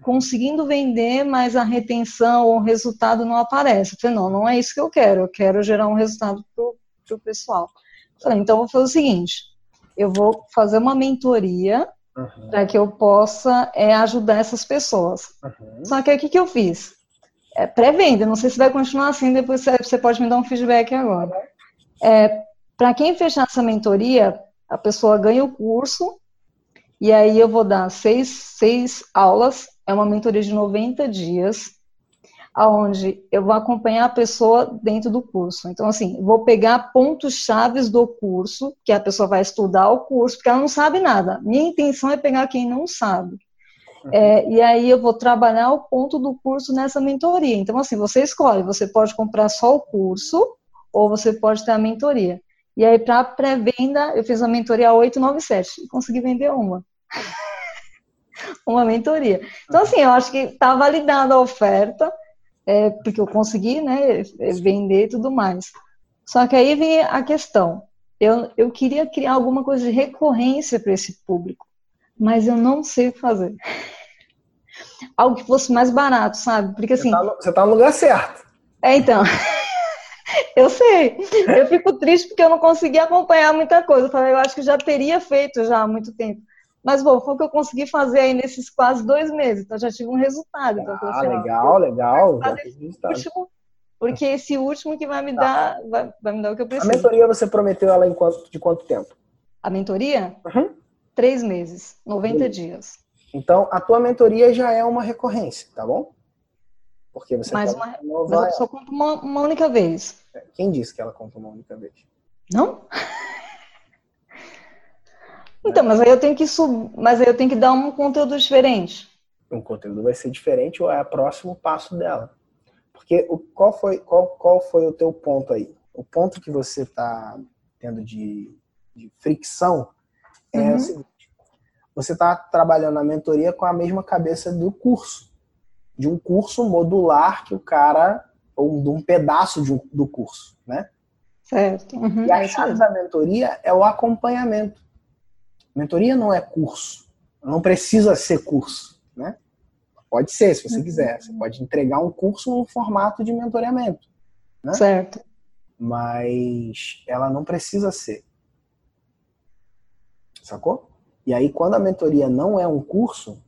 conseguindo vender, mas a retenção ou o resultado não aparece. Eu falei, não, não é isso que eu quero, eu quero gerar um resultado para o pessoal. Eu falei, então eu vou fazer o seguinte, eu vou fazer uma mentoria uhum. para que eu possa é, ajudar essas pessoas. Uhum. Só que o que, que eu fiz? É pré-venda, não sei se vai continuar assim, depois você pode me dar um feedback agora. É, para quem fechar essa mentoria, a pessoa ganha o curso, e aí eu vou dar seis, seis aulas, é uma mentoria de 90 dias, aonde eu vou acompanhar a pessoa dentro do curso. Então, assim, vou pegar pontos chaves do curso, que a pessoa vai estudar o curso, porque ela não sabe nada. Minha intenção é pegar quem não sabe. Uhum. É, e aí eu vou trabalhar o ponto do curso nessa mentoria. Então, assim, você escolhe, você pode comprar só o curso, ou você pode ter a mentoria. E aí, para pré-venda, eu fiz a mentoria 897 e consegui vender uma. uma mentoria. Então, assim, eu acho que está validada a oferta, é, porque eu consegui né, vender e tudo mais. Só que aí vem a questão. Eu, eu queria criar alguma coisa de recorrência para esse público, mas eu não sei fazer. Algo que fosse mais barato, sabe? Porque assim. Você está tá no lugar certo. É, então. Eu sei. Eu fico triste porque eu não consegui acompanhar muita coisa. Eu falei, eu acho que já teria feito já há muito tempo. Mas, bom, foi o que eu consegui fazer aí nesses quase dois meses. Então, já tive um resultado. Então, ah, assim, legal, legal. Último, porque esse último que vai me tá. dar, vai, vai, me dar o que eu preciso. A mentoria você prometeu ela em quanto, de quanto tempo? A mentoria? Uhum. Três meses, 90 dias. Então, a tua mentoria já é uma recorrência, tá bom? Porque você mas, uma, mas a pessoa compra uma, uma única vez. Quem disse que ela compra uma única vez? Não? Então, mas aí eu tenho que sub... mas aí eu tenho que dar um conteúdo diferente. Um conteúdo vai ser diferente ou é o próximo passo dela? Porque o, qual, foi, qual, qual foi o teu ponto aí? O ponto que você está tendo de, de, fricção é uhum. o seguinte: você está trabalhando na mentoria com a mesma cabeça do curso, de um curso modular que o cara, ou de um pedaço de um, do curso, né? Certo. Uhum, e a é chave da mentoria é o acompanhamento. Mentoria não é curso. Não precisa ser curso, né? Pode ser, se você uhum. quiser. Você pode entregar um curso no formato de mentoreamento. Né? Certo. Mas ela não precisa ser. Sacou? E aí, quando a mentoria não é um curso,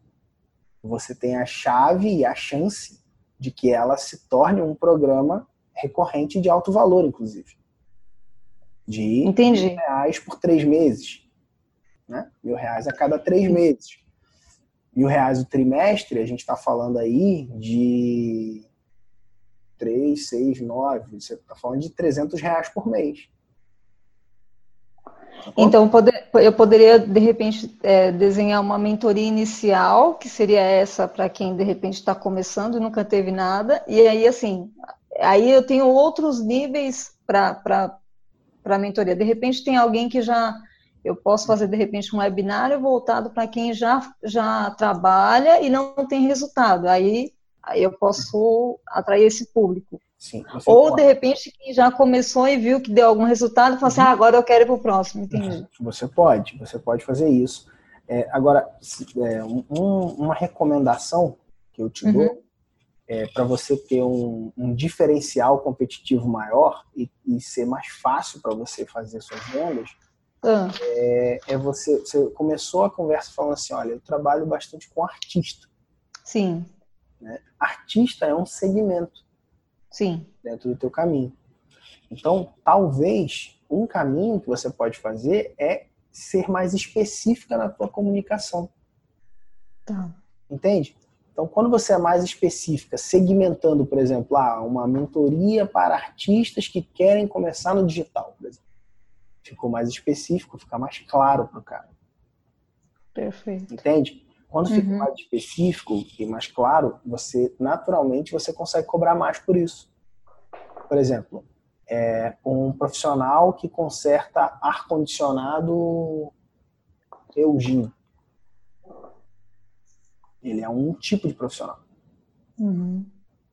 você tem a chave e a chance de que ela se torne um programa recorrente de alto valor, inclusive. De Entendi. reais por três meses né? Mil reais a cada três meses. Mil reais o trimestre, a gente está falando aí de três, seis, nove. Você está falando de 300 reais por mês. Então, eu poderia, de repente, é, desenhar uma mentoria inicial, que seria essa para quem, de repente, está começando e nunca teve nada. E aí, assim, aí eu tenho outros níveis para a mentoria. De repente, tem alguém que já eu posso fazer, de repente, um webinário voltado para quem já, já trabalha e não tem resultado. Aí, aí eu posso atrair esse público. Sim, Ou, pode. de repente, quem já começou e viu que deu algum resultado, fala assim, uhum. ah, agora eu quero ir para o próximo, entendi. Você pode, você pode fazer isso. É, agora, é, um, uma recomendação que eu te uhum. dou é, para você ter um, um, diferencial competitivo maior e, e ser mais fácil para você fazer suas vendas, ah. É, é, você, você começou a conversa falando assim, olha, eu trabalho bastante com artista. Sim. Né? Artista é um segmento. Sim. Dentro do teu caminho. Então, talvez um caminho que você pode fazer é ser mais específica na tua comunicação. Tá. Entende? Então, quando você é mais específica, segmentando, por exemplo, ah, uma mentoria para artistas que querem começar no digital, por exemplo. Ficou mais específico, fica mais claro para o cara. Perfeito. Entende? Quando fica Uhum. mais específico e mais claro, você naturalmente você consegue cobrar mais por isso. Por exemplo, é um profissional que conserta ar condicionado Eugene. Ele é um tipo de profissional Uhum.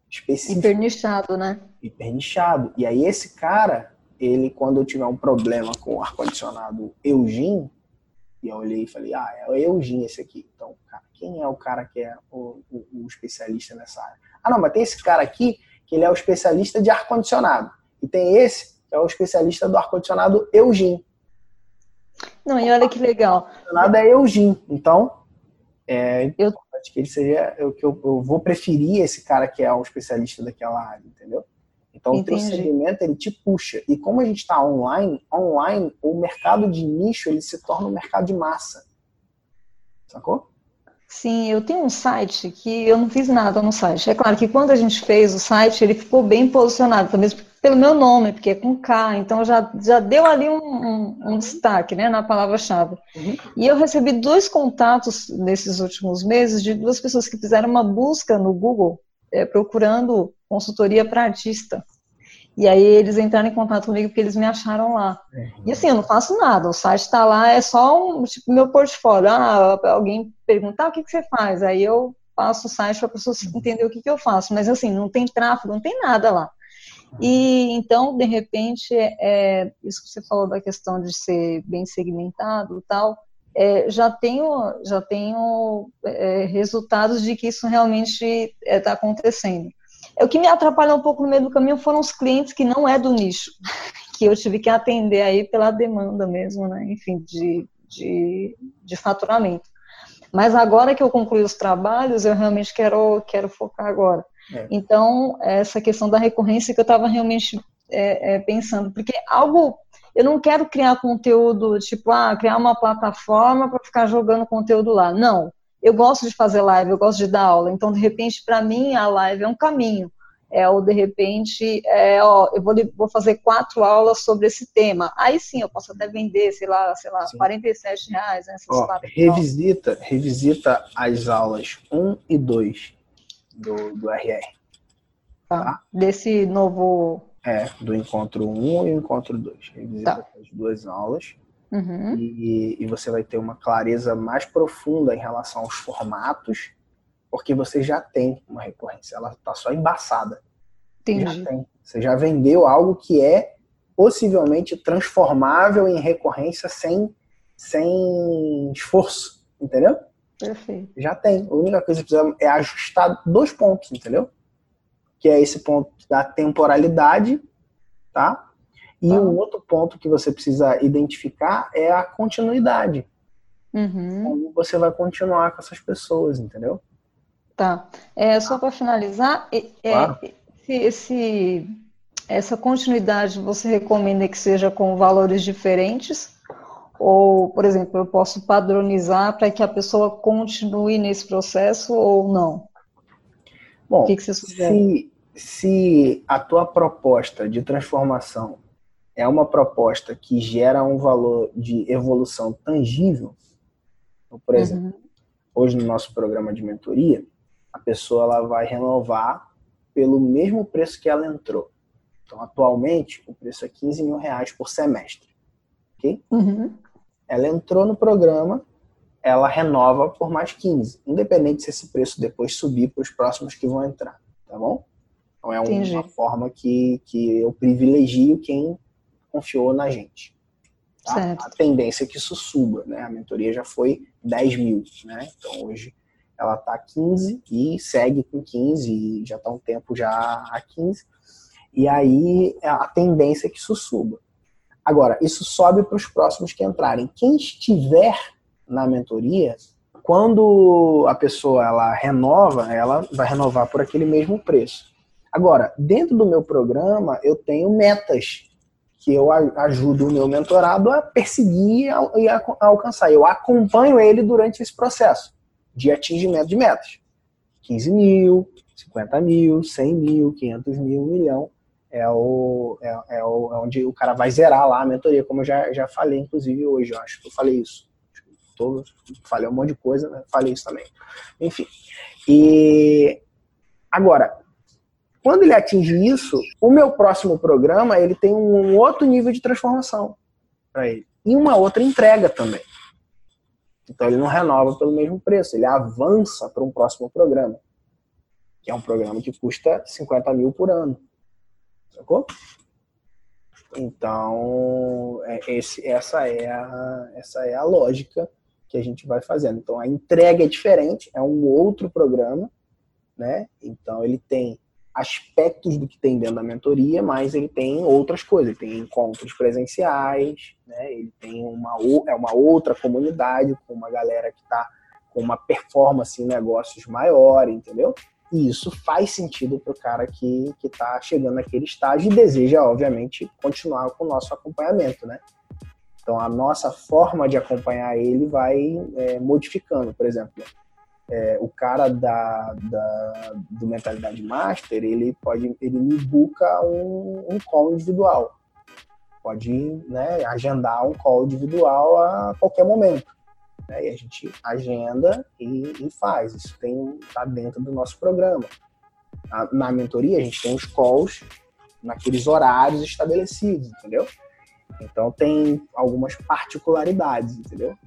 específico, Hipernichado, né? hiper nichado. E aí esse cara, ele quando eu tiver um problema com o ar condicionado Eugene, e eu olhei e falei, ah, é o Eugene esse aqui. Então, cara, quem é o cara que é o, o- o especialista nessa área? Ah, não, mas tem esse cara aqui que ele é o especialista de ar condicionado. E tem esse que é o especialista do ar condicionado Eugene. Não, e olha que legal. Nada é Eugene. Então, é Eu- importante que ele seja. Eu, que eu, eu vou preferir esse cara que é o especialista daquela área, entendeu? Então, o teu Entendi. segmento ele te puxa. E como a gente está online, online, o mercado de nicho ele se torna um mercado de massa. Sacou? Sim, eu tenho um site que eu não fiz nada no site. É claro que quando a gente fez o site, ele ficou bem posicionado, também pelo meu nome, porque é com K, então já, já deu ali um, um- um destaque, né, na palavra-chave. E eu recebi dois contatos nesses últimos meses de duas pessoas que fizeram uma busca no Google, eh, procurando consultoria para artista. E aí eles entraram em contato comigo porque eles me acharam lá. E assim, eu não faço nada, o site está lá, é só um, tipo, meu portfólio. Ah, alguém perguntar o que, que você faz, aí eu passo o site para a pessoa entender o que, que eu faço. Mas assim, não tem tráfego, não tem nada lá. E então, de repente, é, isso que você falou da questão de ser bem segmentado tal, é, já tenho, já tenho é, resultados de que isso realmente está acontecendo. É, o que me atrapalhou um pouco no meio do caminho foram os clientes que não é do nicho, que eu tive que atender aí pela demanda mesmo, né? Enfim, de, de, de faturamento. Mas agora que eu concluí os trabalhos, eu realmente quero, quero focar agora. É. Então, essa questão da recorrência que eu estava realmente é, é, pensando, porque algo. Eu não quero criar conteúdo, tipo, ah, criar uma plataforma para ficar jogando conteúdo lá. Não. Eu gosto de fazer live, eu gosto de dar aula. Então, de repente, para mim, a live é um caminho. É, ou de repente, é, ó, eu vou, vou fazer quatro aulas sobre esse tema. Aí sim, eu posso até vender, sei lá, sei lá, 47 reais, né, Ó, quatro aulas. revisita, revisita as aulas 1 e 2 do, do RR. Tá? Desse novo. É, do encontro 1 e o encontro 2. Revisita Tá. as duas aulas. Uhum. e, e você vai ter uma clareza mais profunda em relação aos formatos, porque você já tem uma recorrência, ela está só embaçada. Entendi. Já tem. Você já vendeu algo que é possivelmente transformável em recorrência sem, sem esforço, entendeu? Perfeito. Já tem. A única coisa que precisa é ajustar dois pontos, entendeu? Que é esse ponto da temporalidade, tá? E um outro ponto que você precisa identificar é a continuidade. Uhum. Como você vai continuar com essas pessoas, entendeu? Tá. É, só para finalizar, é, Claro. esse, esse- essa continuidade você recomenda que seja com valores diferentes? Ou, por exemplo, eu posso padronizar para que a pessoa continue nesse processo ou não? Bom, O que que você sugere? se, se a tua proposta de transformação é uma proposta que gera um valor de evolução tangível, então, por exemplo, Uhum. hoje no nosso programa de mentoria, a pessoa ela vai renovar pelo mesmo preço que ela entrou. Então, atualmente, o preço é 15 mil reais por semestre. Ok? Uhum. Ela entrou no programa, ela renova por mais 15, independente se esse preço depois subir para os próximos que vão entrar, tá bom? Então é Entendi. uma forma que, que eu privilegio quem confiou na gente. tá? A tendência é que isso suba, né? A mentoria já foi 10 mil, né? Então hoje ela está 15 e segue com 15 e já está um tempo já a 15. E aí a tendência é que isso suba. Agora, isso sobe para os próximos que entrarem. Quem estiver na mentoria, quando a pessoa ela renova, ela vai renovar por aquele mesmo preço. Agora, dentro do meu programa, eu tenho metas que eu ajudo o meu mentorado a perseguir e a, alcançar. Eu acompanho ele durante esse processo de atingimento de metas. 15 mil, 50 mil, 100 mil, 500 mil, 1 milhão. É, o, é, é, o, é onde o cara vai zerar lá a mentoria, como eu já, já falei, inclusive, hoje. Eu acho que eu falei isso. Tô, falei um monte de coisa, né? Falei isso também. Enfim. E agora, quando ele atinge isso, o meu próximo programa ele tem um outro nível de transformação para ele e uma outra entrega também. Então ele não renova pelo mesmo preço, ele avança para um próximo programa, que é um programa que custa 50 mil por ano. Sacou? Então, é, esse, essa, é a, essa é a lógica que a gente vai fazendo. Então, a entrega é diferente, é um outro programa, né? Então, ele tem aspectos do que tem dentro da mentoria, mas ele tem outras coisas. Ele tem encontros presenciais, né? ele tem uma, é uma outra comunidade com uma galera que está com uma performance em negócios maior, entendeu? E isso faz sentido para o cara que está chegando naquele estágio e deseja, obviamente, continuar com o nosso acompanhamento, né? Então, a nossa forma de acompanhar ele vai é, modificando. Por exemplo, é, o cara da, da, do Mentalidade Master, ele pode, ele me busca um, um call individual. Pode né, agendar um call individual a qualquer momento. Né, e a gente agenda e, e faz. Isso tem tá dentro do nosso programa. Na mentoria, a gente tem os calls naqueles horários estabelecidos, entendeu? Então tem algumas particularidades, entendeu?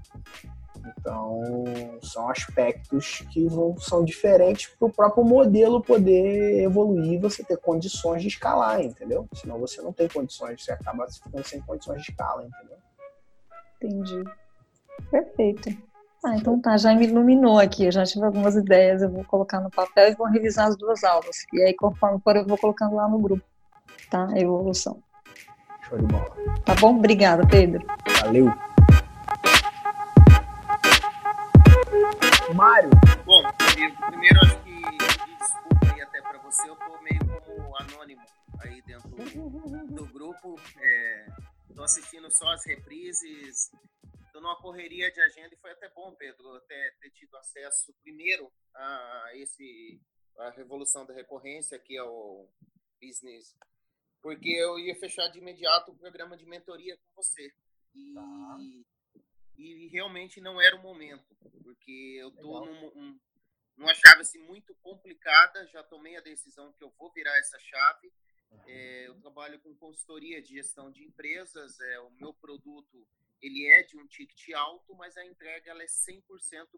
Então, são aspectos que vão, são diferentes para o próprio modelo poder evoluir você ter condições de escalar, entendeu? Senão você não tem condições, você acaba ficando sem condições de escala, entendeu? Entendi. Perfeito. Ah, então tá, já me iluminou aqui, eu já tive algumas ideias, eu vou colocar no papel e vou revisar as duas aulas. E aí, conforme for, eu vou colocando lá no grupo, tá? A evolução. Show de bola. Tá bom? Obrigada, Pedro. Valeu. Mário. Bom, primeiro acho que pedir desculpa aí até para você, eu tô meio como anônimo aí dentro do grupo. É, tô assistindo só as reprises, tô numa correria de agenda e foi até bom, Pedro, até ter tido acesso primeiro a esse a revolução da recorrência, que é o business, porque eu ia fechar de imediato o programa de mentoria com você. E tá e realmente não era o momento, porque eu tô num, um, numa chave assim, muito complicada, já tomei a decisão que eu vou virar essa chave. É, eu trabalho com consultoria de gestão de empresas, é, o meu produto ele é de um ticket alto, mas a entrega ela é 100%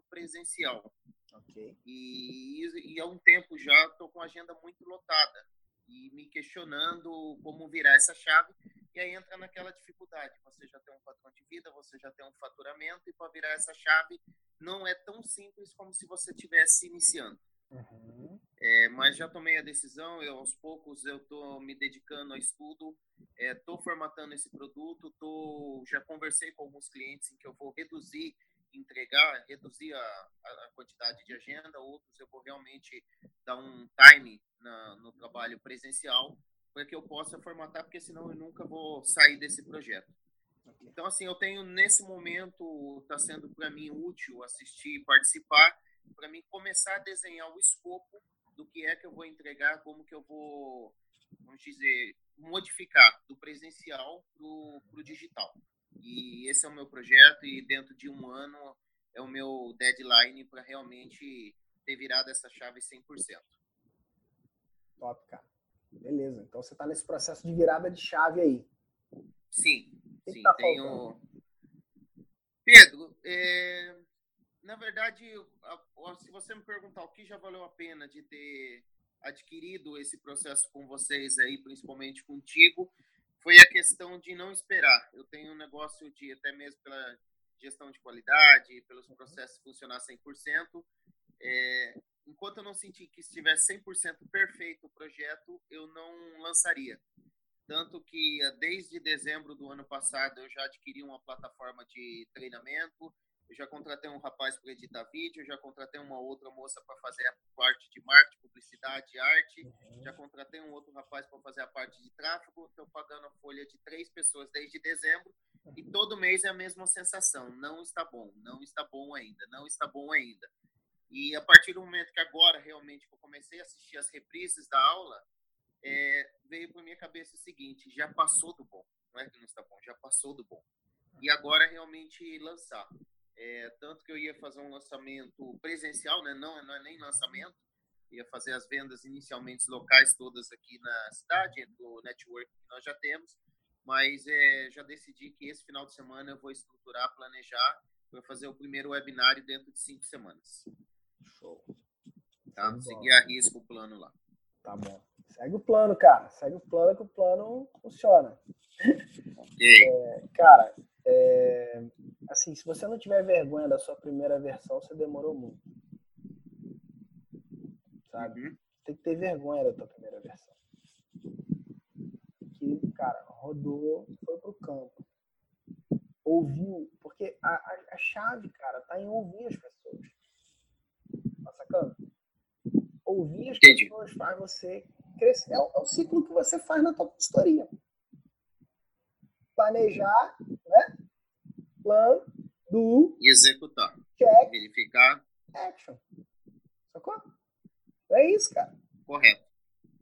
presencial. Okay. E, e há um tempo já estou com a agenda muito lotada e me questionando como virar essa chave. E aí entra naquela dificuldade. Você já tem um padrão de vida, você já tem um faturamento, e para virar essa chave não é tão simples como se você estivesse iniciando. Uhum. É, mas já tomei a decisão, eu aos poucos eu estou me dedicando ao estudo, estou é, formatando esse produto, tô, já conversei com alguns clientes em que eu vou reduzir, entregar, reduzir a, a quantidade de agenda, outros eu vou realmente dar um time na, no trabalho presencial para que eu possa formatar, porque senão eu nunca vou sair desse projeto. Então, assim, eu tenho nesse momento, está sendo para mim útil assistir e participar, para mim começar a desenhar o escopo do que é que eu vou entregar, como que eu vou, vamos dizer, modificar do presencial para o digital. E esse é o meu projeto, e dentro de um ano é o meu deadline para realmente ter virado essa chave 100%. Top, cara. Beleza. Então você está nesse processo de virada de chave aí. Sim. sim. Tá tenho... Pedro, é... na verdade, se você me perguntar o que já valeu a pena de ter adquirido esse processo com vocês aí, principalmente contigo, foi a questão de não esperar. Eu tenho um negócio de, até mesmo pela gestão de qualidade, pelos processos funcionar 100%, é, enquanto eu não sentir que estivesse 100% perfeito o projeto, eu não lançaria. Tanto que desde dezembro do ano passado eu já adquiri uma plataforma de treinamento, eu já contratei um rapaz para editar vídeo, já contratei uma outra moça para fazer a parte de marketing, publicidade, arte, já contratei um outro rapaz para fazer a parte de tráfego, estou pagando a folha de três pessoas desde dezembro e todo mês é a mesma sensação, não está bom, não está bom ainda, não está bom ainda. E a partir do momento que agora realmente eu comecei a assistir as reprises da aula, é, veio para minha cabeça o seguinte: já passou do bom, não é que não está bom, já passou do bom. E agora realmente lançar. É, tanto que eu ia fazer um lançamento presencial, né? não, não é nem lançamento, ia fazer as vendas inicialmente locais todas aqui na cidade, do network que nós já temos, mas é, já decidi que esse final de semana eu vou estruturar, planejar, vou fazer o primeiro webinário dentro de cinco semanas. Show. Tá? Seguir a risco o plano lá. Tá bom. Segue o plano, cara. Segue o plano que o plano funciona. Ok. É, cara, é, assim, se você não tiver vergonha da sua primeira versão, você demorou muito. Sabe? Uhum. Tem que ter vergonha da tua primeira versão. Que, cara, rodou, foi pro campo. Ouviu, porque a, a, a chave, cara, tá em ouvir as pessoas. Tá sacando? Ouvir as Entendi. pessoas faz você crescer. É o, é o ciclo que você faz na tua consultoria. Planejar, né? Plano, do, executar. check, Verificar. action. Sacou? É isso, cara. Correto.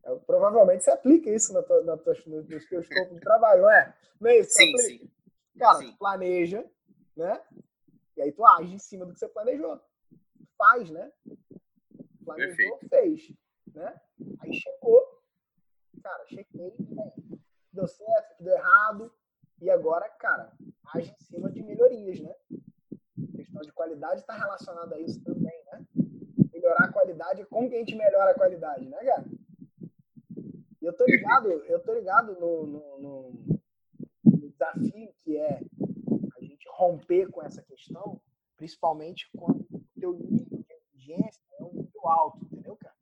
É, provavelmente você aplica isso na tua, na tua, no- nos teus campos de trabalho, não é? Não é isso? Sim, sim. Cara, Sim. planeja, né? E aí tu age em cima do que você planejou. Faz, né? Planejou, fez. Né? Aí checou. Cara, chequei. aí? Deu certo, deu errado. E agora, cara, age em cima de melhorias, né? A questão de qualidade está relacionada a isso também, né? Melhorar a qualidade, como que a gente melhora a qualidade, né, cara? Eu tô ligado, eu tô ligado no, no, no- no desafio que é a gente romper com essa questão, principalmente quando o teu nível de exigência é um nível alto, entendeu, cara?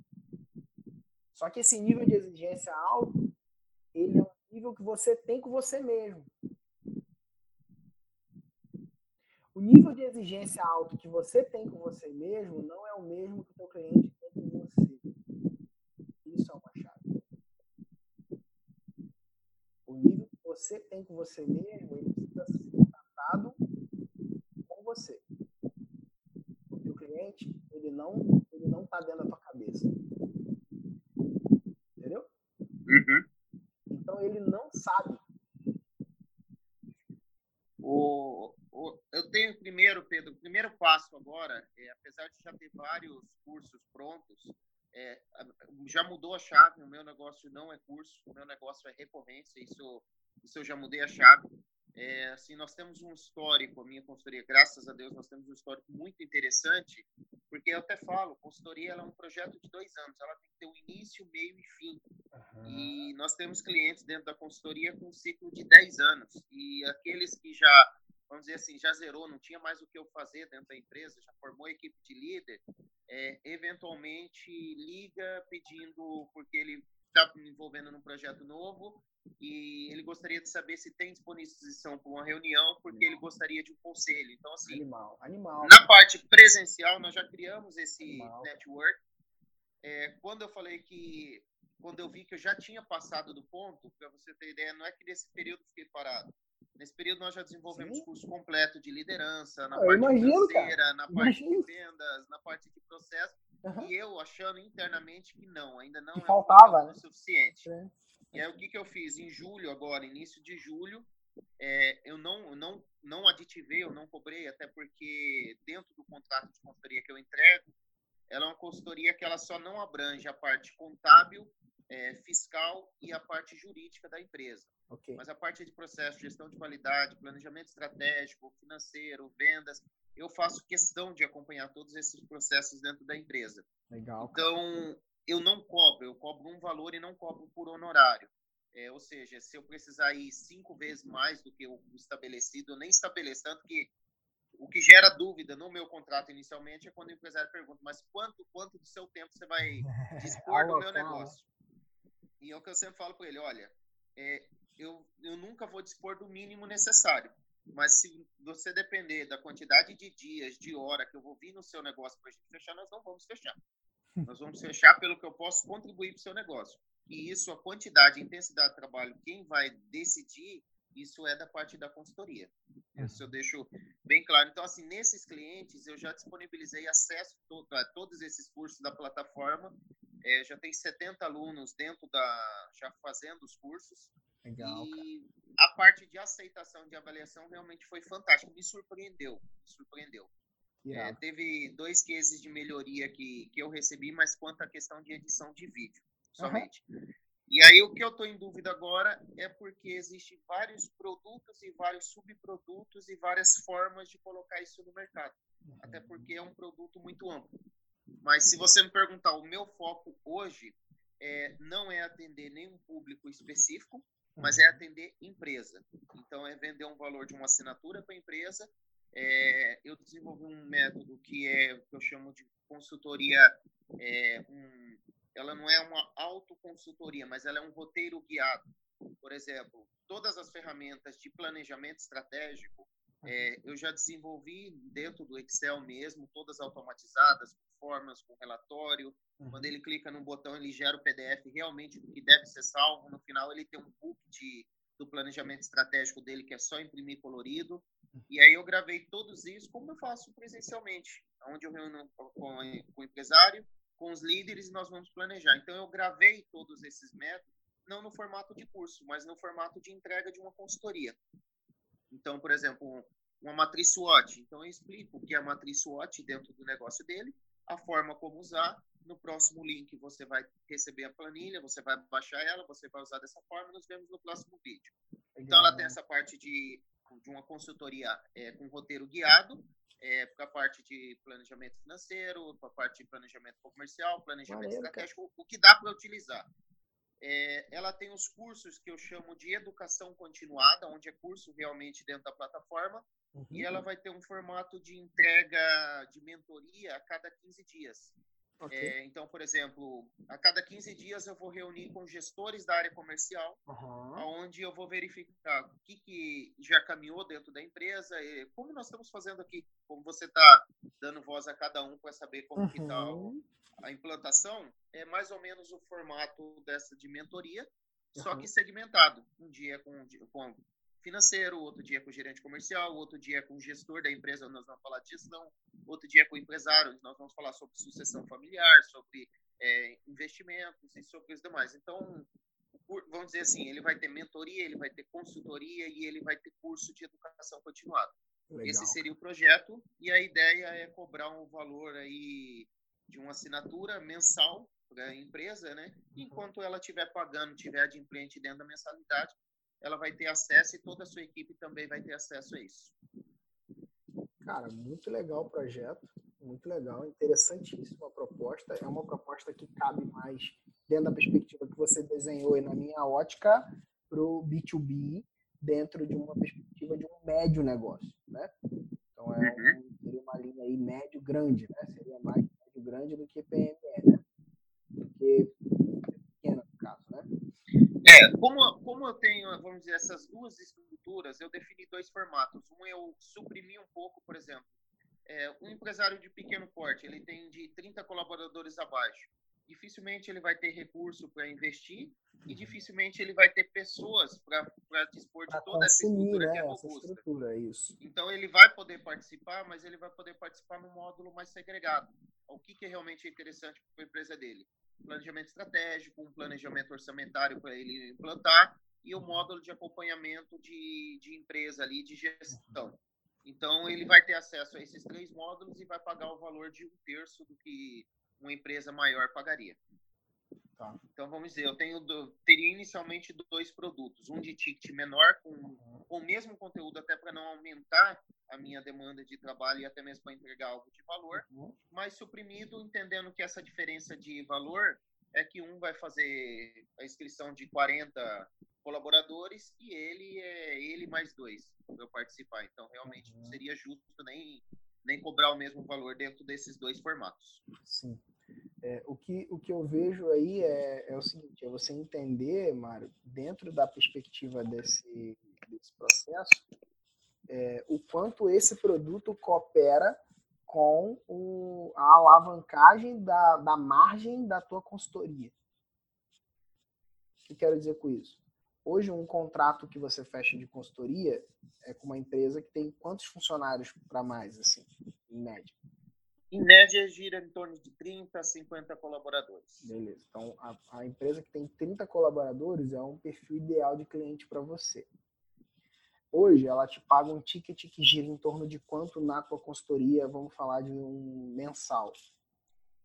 Só que esse nível de exigência alto, ele é um nível que você tem com você mesmo. O nível de exigência alto que você tem com você mesmo não é o mesmo que o teu cliente tem com você. Isso é uma chave. O nível que você tem com você mesmo, ele precisa ser tratado com você. O teu cliente, ele não, ele não tá dentro da tua cabeça. Entendeu? Uhum. Então ele não sabe. O, o, eu tenho primeiro, Pedro, o passo agora, é, apesar de já ter vários cursos prontos, é, já mudou a chave. O meu negócio não é curso, o meu negócio é recorrência. Isso, isso eu já mudei a chave. É, assim, nós temos um histórico, a minha consultoria, graças a Deus, nós temos um histórico muito interessante, porque eu até falo, consultoria ela é um projeto de dois anos, ela tem que ter um início, meio e fim. E nós temos clientes dentro da consultoria com um ciclo de 10 anos. E aqueles que já, vamos dizer assim, já zerou, não tinha mais o que eu fazer dentro da empresa, já formou equipe de líder, é, eventualmente liga pedindo, porque ele está envolvendo num projeto novo e ele gostaria de saber se tem disposição para uma reunião, porque ele gostaria de um conselho. Então, assim, Animal, animal. na parte presencial, nós já criamos esse network. É, quando eu falei que, quando eu vi que eu já tinha passado do ponto, para você ter ideia, não é que nesse período fiquei parado. Nesse período nós já desenvolvemos curso completo de liderança, na eu parte imagino, financeira, cara. na parte Imagino. de vendas, na parte de processo, e eu achando internamente que não, ainda não Que é faltava, né? suficiente. E aí o que, que eu fiz? Em julho, agora, início de julho, é, eu não, não, não aditivei, eu não cobrei, até porque dentro do contrato de consultoria que eu entrego, ela é uma consultoria que ela só não abrange a parte contábil, é, fiscal e a parte jurídica da empresa. Ok. Mas a parte de processo, gestão de qualidade, planejamento estratégico, financeiro, vendas, eu faço questão de acompanhar todos esses processos dentro da empresa. Legal. Então, eu não cobro, eu cobro um valor e não cobro por honorário. É, ou seja, se eu precisar ir cinco vezes mais do que o estabelecido, eu nem estabeleço, tanto que o que gera dúvida no meu contrato inicialmente é quando o empresário pergunta, mas quanto, quanto do seu tempo você vai dispor do meu negócio? E é o que eu sempre falo para ele, olha, é, eu, eu nunca vou dispor do mínimo necessário. Mas se você depender da quantidade de dias, de hora que eu vou vir no seu negócio para a gente fechar, nós não vamos fechar. Nós vamos fechar pelo que eu posso contribuir para o seu negócio. E isso, a quantidade, intensidade de trabalho, quem vai decidir, isso é da parte da consultoria. Isso eu deixo bem claro. Então, assim, nesses clientes, eu já disponibilizei acesso a todos esses cursos da plataforma. É, já tem 70 alunos dentro da. já fazendo os cursos. Legal. E a parte de aceitação de avaliação realmente foi fantástica. Me surpreendeu. Me surpreendeu. É, teve dois cases de melhoria que, que eu recebi, mas quanto à questão de edição de vídeo, somente. Uhum. E aí o que eu estou em dúvida agora é porque existem vários produtos e vários subprodutos e várias formas de colocar isso no mercado. Uhum. Até porque é um produto muito amplo. Mas se você me perguntar, o meu foco hoje é, não é atender nenhum público específico, mas é atender empresa. Então, é vender um valor de uma assinatura para a empresa. É, eu desenvolvi um método que é que eu chamo de consultoria, é, um, ela não é uma autoconsultoria, mas ela é um roteiro guiado. Por exemplo, todas as ferramentas de planejamento estratégico, é, eu já desenvolvi dentro do Excel mesmo, todas automatizadas, formas, com relatório. Uhum. Quando ele clica no botão, ele gera o PDF realmente do que deve ser salvo. No final, ele tem um book de, do planejamento estratégico dele, que é só imprimir colorido. Uhum. E aí eu gravei todos isso, como eu faço presencialmente, onde eu reúno com, com o empresário, com os líderes, e nós vamos planejar. Então, eu gravei todos esses métodos, não no formato de curso, mas no formato de entrega de uma consultoria. Então, por exemplo, uma matriz SWOT. Então, eu explico o que é a matriz SWOT dentro do negócio dele, a forma como usar. No próximo link, você vai receber a planilha, você vai baixar ela, você vai usar dessa forma. Nos vemos no próximo vídeo. Então, ela tem essa parte de, de uma consultoria é, com roteiro guiado, é, para a parte de planejamento financeiro, para a parte de planejamento comercial, planejamento Valeu, estratégico, o que dá para utilizar. É, ela tem os cursos que eu chamo de educação continuada, onde é curso realmente dentro da plataforma, uhum. e ela vai ter um formato de entrega de mentoria a cada 15 dias. Okay. É, então, por exemplo, a cada 15 dias eu vou reunir com gestores da área comercial, uhum. onde eu vou verificar o que, que já caminhou dentro da empresa, e como nós estamos fazendo aqui, como você está dando voz a cada um para saber como tá uhum. está a implantação é mais ou menos o formato dessa de mentoria, uhum. só que segmentado. Um dia com, com financeiro, outro dia com gerente comercial, outro dia com gestor da empresa, nós vamos falar de gestão, outro dia com empresário, nós vamos falar sobre sucessão familiar, sobre é, investimentos e sobre os demais. Então, vamos dizer assim, ele vai ter mentoria, ele vai ter consultoria e ele vai ter curso de educação continuada. Legal. Esse seria o projeto e a ideia é cobrar um valor aí de uma assinatura mensal para a empresa, né? Uhum. Enquanto ela estiver pagando, tiver adimplente dentro da mensalidade, ela vai ter acesso e toda a sua equipe também vai ter acesso a isso. Cara, muito legal o projeto, muito legal, interessantíssima proposta. É uma proposta que cabe mais dentro da perspectiva que você desenhou e na minha ótica para o B2B dentro de uma perspectiva de um médio negócio, né? Então é uhum. uma linha aí médio grande, né? Seria mais grande do que PME, né? Porque pequena no caso, né? É, como, como eu tenho, vamos dizer, essas duas estruturas, eu defini dois formatos. Um eu suprimi um pouco, por exemplo, é, um empresário de pequeno porte, ele tem de 30 colaboradores abaixo. Dificilmente ele vai ter recurso para investir e dificilmente ele vai ter pessoas para dispor de toda essa estrutura né, que é robusta. Estrutura, isso. Então ele vai poder participar, mas ele vai poder participar no módulo mais segregado o que, que é realmente interessante para a empresa dele. Planejamento estratégico, um planejamento orçamentário para ele implantar e o módulo de acompanhamento de, de empresa ali, de gestão. Então, ele vai ter acesso a esses três módulos e vai pagar o valor de um terço do que uma empresa maior pagaria. Tá. Então, vamos dizer, eu tenho teria inicialmente dois produtos, um de ticket menor, com, com o mesmo conteúdo, até para não aumentar a minha demanda de trabalho e até mesmo para entregar algo de valor, uhum. mas suprimido, entendendo que essa diferença de valor é que um vai fazer a inscrição de 40 colaboradores e ele é ele mais dois para eu participar. Então, realmente, uhum. não seria justo nem, nem cobrar o mesmo valor dentro desses dois formatos. Sim. É, o, que, o que eu vejo aí é, é o seguinte, é você entender, Mário, dentro da perspectiva desse, desse processo, é, o quanto esse produto coopera com o, a alavancagem da, da margem da tua consultoria. O que quero dizer com isso? Hoje, um contrato que você fecha de consultoria é com uma empresa que tem quantos funcionários para mais, assim, em média? Em média, gira em torno de 30 a 50 colaboradores. Beleza. Então, a, a empresa que tem 30 colaboradores é um perfil ideal de cliente para você. Hoje, ela te paga um ticket que gira em torno de quanto na tua consultoria, vamos falar de um mensal?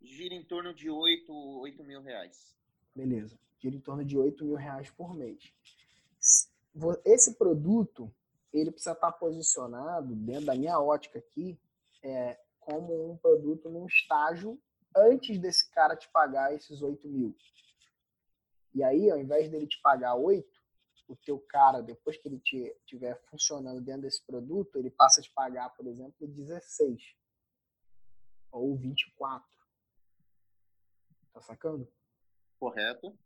Gira em torno de 8, 8 mil reais. Beleza. Gira em torno de 8 mil reais por mês. Esse produto, ele precisa estar posicionado, dentro da minha ótica aqui, é, como um produto num estágio antes desse cara te pagar esses 8 mil. E aí, ao invés dele te pagar 8, o teu cara, depois que ele estiver funcionando dentro desse produto, ele passa a te pagar, por exemplo, 16 ou 24. Tá sacando? Correto.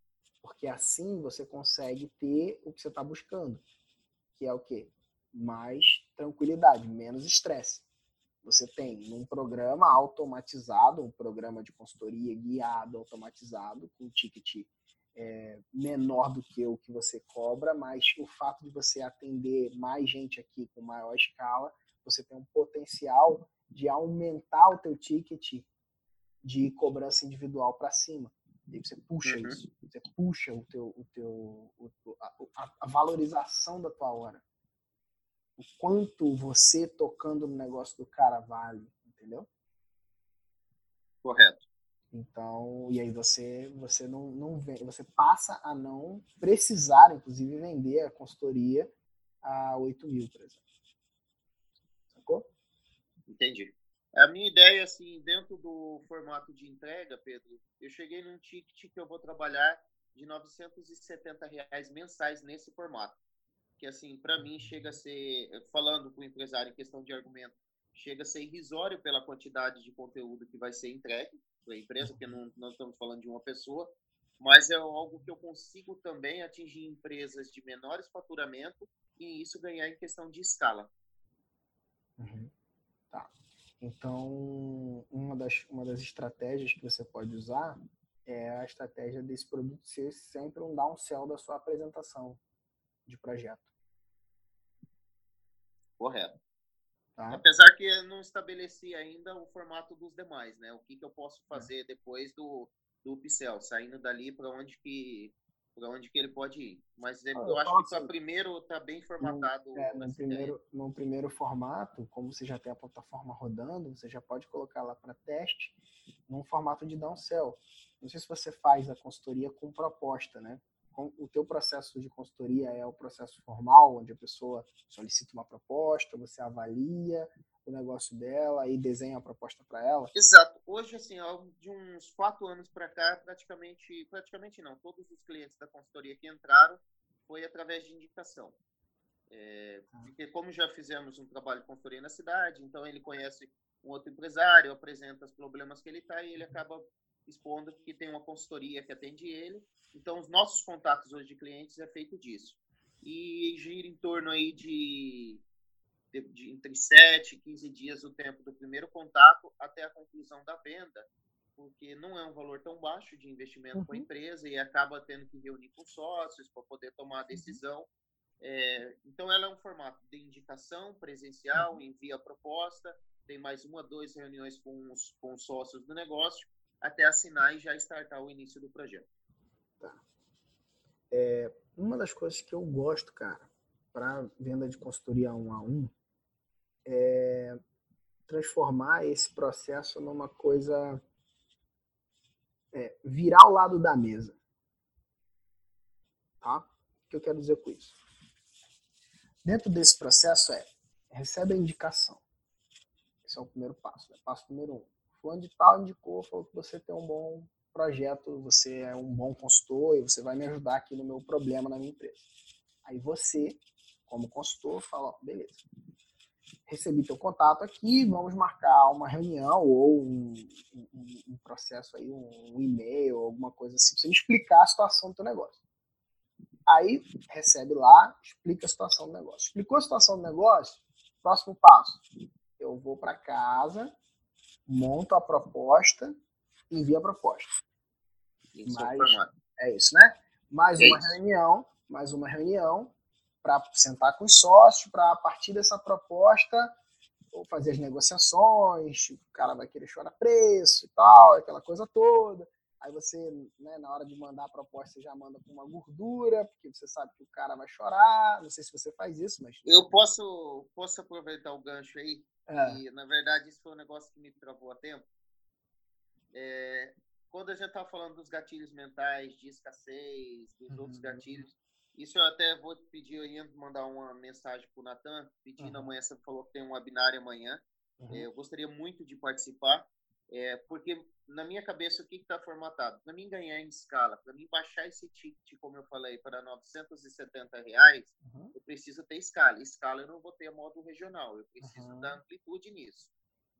Porque assim você consegue ter o que você está buscando, que é o quê? Mais tranquilidade, menos estresse. Você tem um programa automatizado, um programa de consultoria guiado, automatizado, com ticket é, menor do que o que você cobra, mas o fato de você atender mais gente aqui com maior escala, você tem um potencial de aumentar o teu ticket de cobrança individual para cima. E você puxa uhum. isso, você puxa o teu, o teu, o, a, a valorização da tua hora o quanto você tocando no negócio do cara vale, entendeu? Correto. Então, e aí você você não, não vem, você passa a não precisar, inclusive, vender a consultoria a 8 mil, por exemplo. Sacou? Entendi. A minha ideia, assim, dentro do formato de entrega, Pedro, eu cheguei num ticket que eu vou trabalhar de 970 reais mensais nesse formato que assim, para mim chega a ser, falando com o empresário em questão de argumento, chega a ser irrisório pela quantidade de conteúdo que vai ser entregue para a empresa, porque não, estamos falando de uma pessoa, mas é algo que eu consigo também atingir empresas de menores faturamento e isso ganhar em questão de escala. Uhum. Tá. Então, uma das, uma das estratégias que você pode usar é a estratégia desse produto ser sempre um downsell da sua apresentação de projeto. Correto. Tá. Apesar que eu não estabeleci ainda o formato dos demais, né? O que, que eu posso fazer é. depois do, do Pixel, saindo dali para onde que para onde que ele pode ir. Mas eu, eu acho que assim, primeiro está bem formatado. No, é, no, primeiro, no primeiro formato, como você já tem a plataforma rodando, você já pode colocar lá para teste num formato de downsell. Não sei se você faz a consultoria com proposta, né? O teu processo de consultoria é o processo formal, onde a pessoa solicita uma proposta, você avalia o negócio dela e desenha a proposta para ela? Exato. Hoje, assim, de uns quatro anos para cá, praticamente, praticamente não, todos os clientes da consultoria que entraram foi através de indicação. É, tá. porque como já fizemos um trabalho de consultoria na cidade, então ele conhece um outro empresário, apresenta os problemas que ele está e ele acaba expondo que tem uma consultoria que atende ele. Então, os nossos contatos hoje de clientes é feito disso. E gira em torno aí de, de, de entre 7 e 15 dias o tempo do primeiro contato até a conclusão da venda, porque não é um valor tão baixo de investimento uhum. com a uhum. empresa e acaba tendo que reunir com sócios para poder tomar a uhum. decisão. É, então, ela é um formato de indicação presencial, uhum. envia a proposta, tem mais uma, duas reuniões com os, com os sócios do negócio até assinar e já startar o início do projeto. Tá. É, uma das coisas que eu gosto, cara, para venda de consultoria um a um, é transformar esse processo numa coisa é, virar ao lado da mesa. Tá? O que eu quero dizer com isso? Dentro desse processo é recebe a indicação. Esse é o primeiro passo, né? passo número um fulano de tal indicou, falou que você tem um bom projeto, você é um bom consultor e você vai me ajudar aqui no meu problema na minha empresa. Aí você, como consultor, fala, beleza, recebi teu contato aqui, vamos marcar uma reunião ou um, um, um processo aí, um, um e-mail, alguma coisa assim, pra você explicar a situação do teu negócio. Aí recebe lá, explica a situação do negócio. Explicou a situação do negócio, Próximo passo. Eu vou para casa, monto a proposta, envio a proposta. Isso é formato. é isso, né? Mais É uma isso. reunião, mais uma reunião para sentar com os sócios, para a partir dessa proposta ou fazer as negociações, o cara vai querer chorar preço e tal, aquela coisa toda. Aí você, né, na hora de mandar a proposta, você já manda com uma gordura, porque você sabe que o cara vai chorar. Não sei se você faz isso, mas. Eu posso, posso aproveitar o gancho aí? É. E, na verdade, isso foi um negócio que me travou a tempo. É, quando a gente estava falando dos gatilhos mentais, de escassez, dos outros gatilhos, isso eu até vou te pedir, eu ia mandar uma mensagem para o Natan, pedindo Uhum. amanhã, você falou que tem um webinário amanhã. Uhum. É, eu gostaria muito de participar, é, porque na minha cabeça o que está formatado? Para mim ganhar em escala, para mim baixar esse ticket, como eu falei, para 970 reais, Uhum. eu preciso ter escala. Escala eu não vou ter a modo regional, eu preciso Uhum. dar amplitude nisso.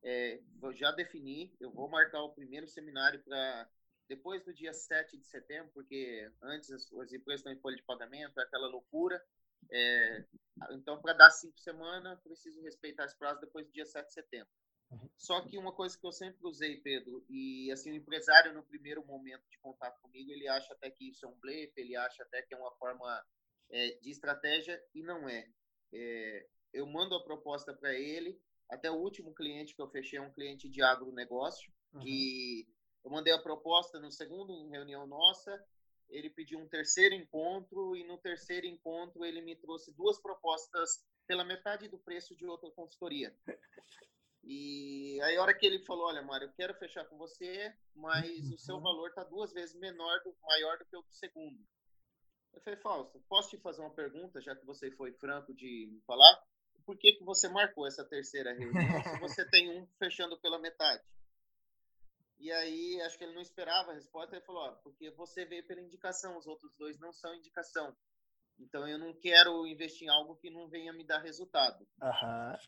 É, eu já defini, eu vou marcar o primeiro seminário para depois do dia 7 de setembro, porque antes as, as empresas estão em folha de pagamento, é aquela loucura. É, então, para dar cinco semanas, preciso respeitar esse prazo depois do dia 7 de setembro. Só que uma coisa que eu sempre usei, Pedro, e assim, o empresário no primeiro momento de contato comigo, ele acha até que isso é um blefe, ele acha até que é uma forma é, de estratégia, e não é. É, eu mando a proposta para ele, até o último cliente que eu fechei é um cliente de agronegócio, e eu mandei a proposta no segundo reunião nossa, ele pediu um terceiro encontro, e no terceiro encontro ele me trouxe duas propostas pela metade do preço de outra consultoria. E aí, a hora que ele falou: Olha, Mário, eu quero fechar com você, mas o seu valor está duas vezes menor, do, maior do que o do segundo. Eu falei: Fausto, posso te fazer uma pergunta, já que você foi franco de me falar? Por que, que você marcou essa terceira reunião se você tem um fechando pela metade? E aí, acho que ele não esperava a resposta. Ele falou: ó, porque você veio pela indicação, os outros dois não são indicação. Então, eu não quero investir em algo que não venha me dar resultado. Aham.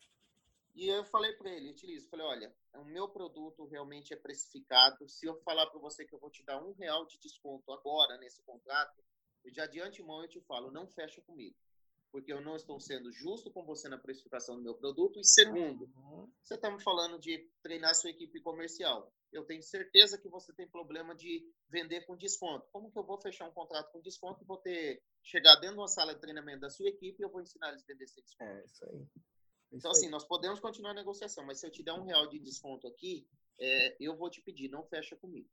E eu falei para ele, utilizo, falei, olha, o meu produto realmente é precificado. Se eu falar para você que eu vou te dar um real de desconto agora nesse contrato, eu já de antemão eu te falo, não fecha comigo, porque eu não estou sendo justo com você na precificação do meu produto. E segundo, você está me falando de treinar sua equipe comercial. Eu tenho certeza que você tem problema de vender com desconto. Como que eu vou fechar um contrato com desconto e vou ter chegar dentro de uma sala de treinamento da sua equipe e eu vou ensinar eles a vender sem desconto? É isso aí. Então, assim, nós podemos continuar a negociação, mas se eu te der um real de desconto aqui, é, eu vou te pedir, não fecha comigo,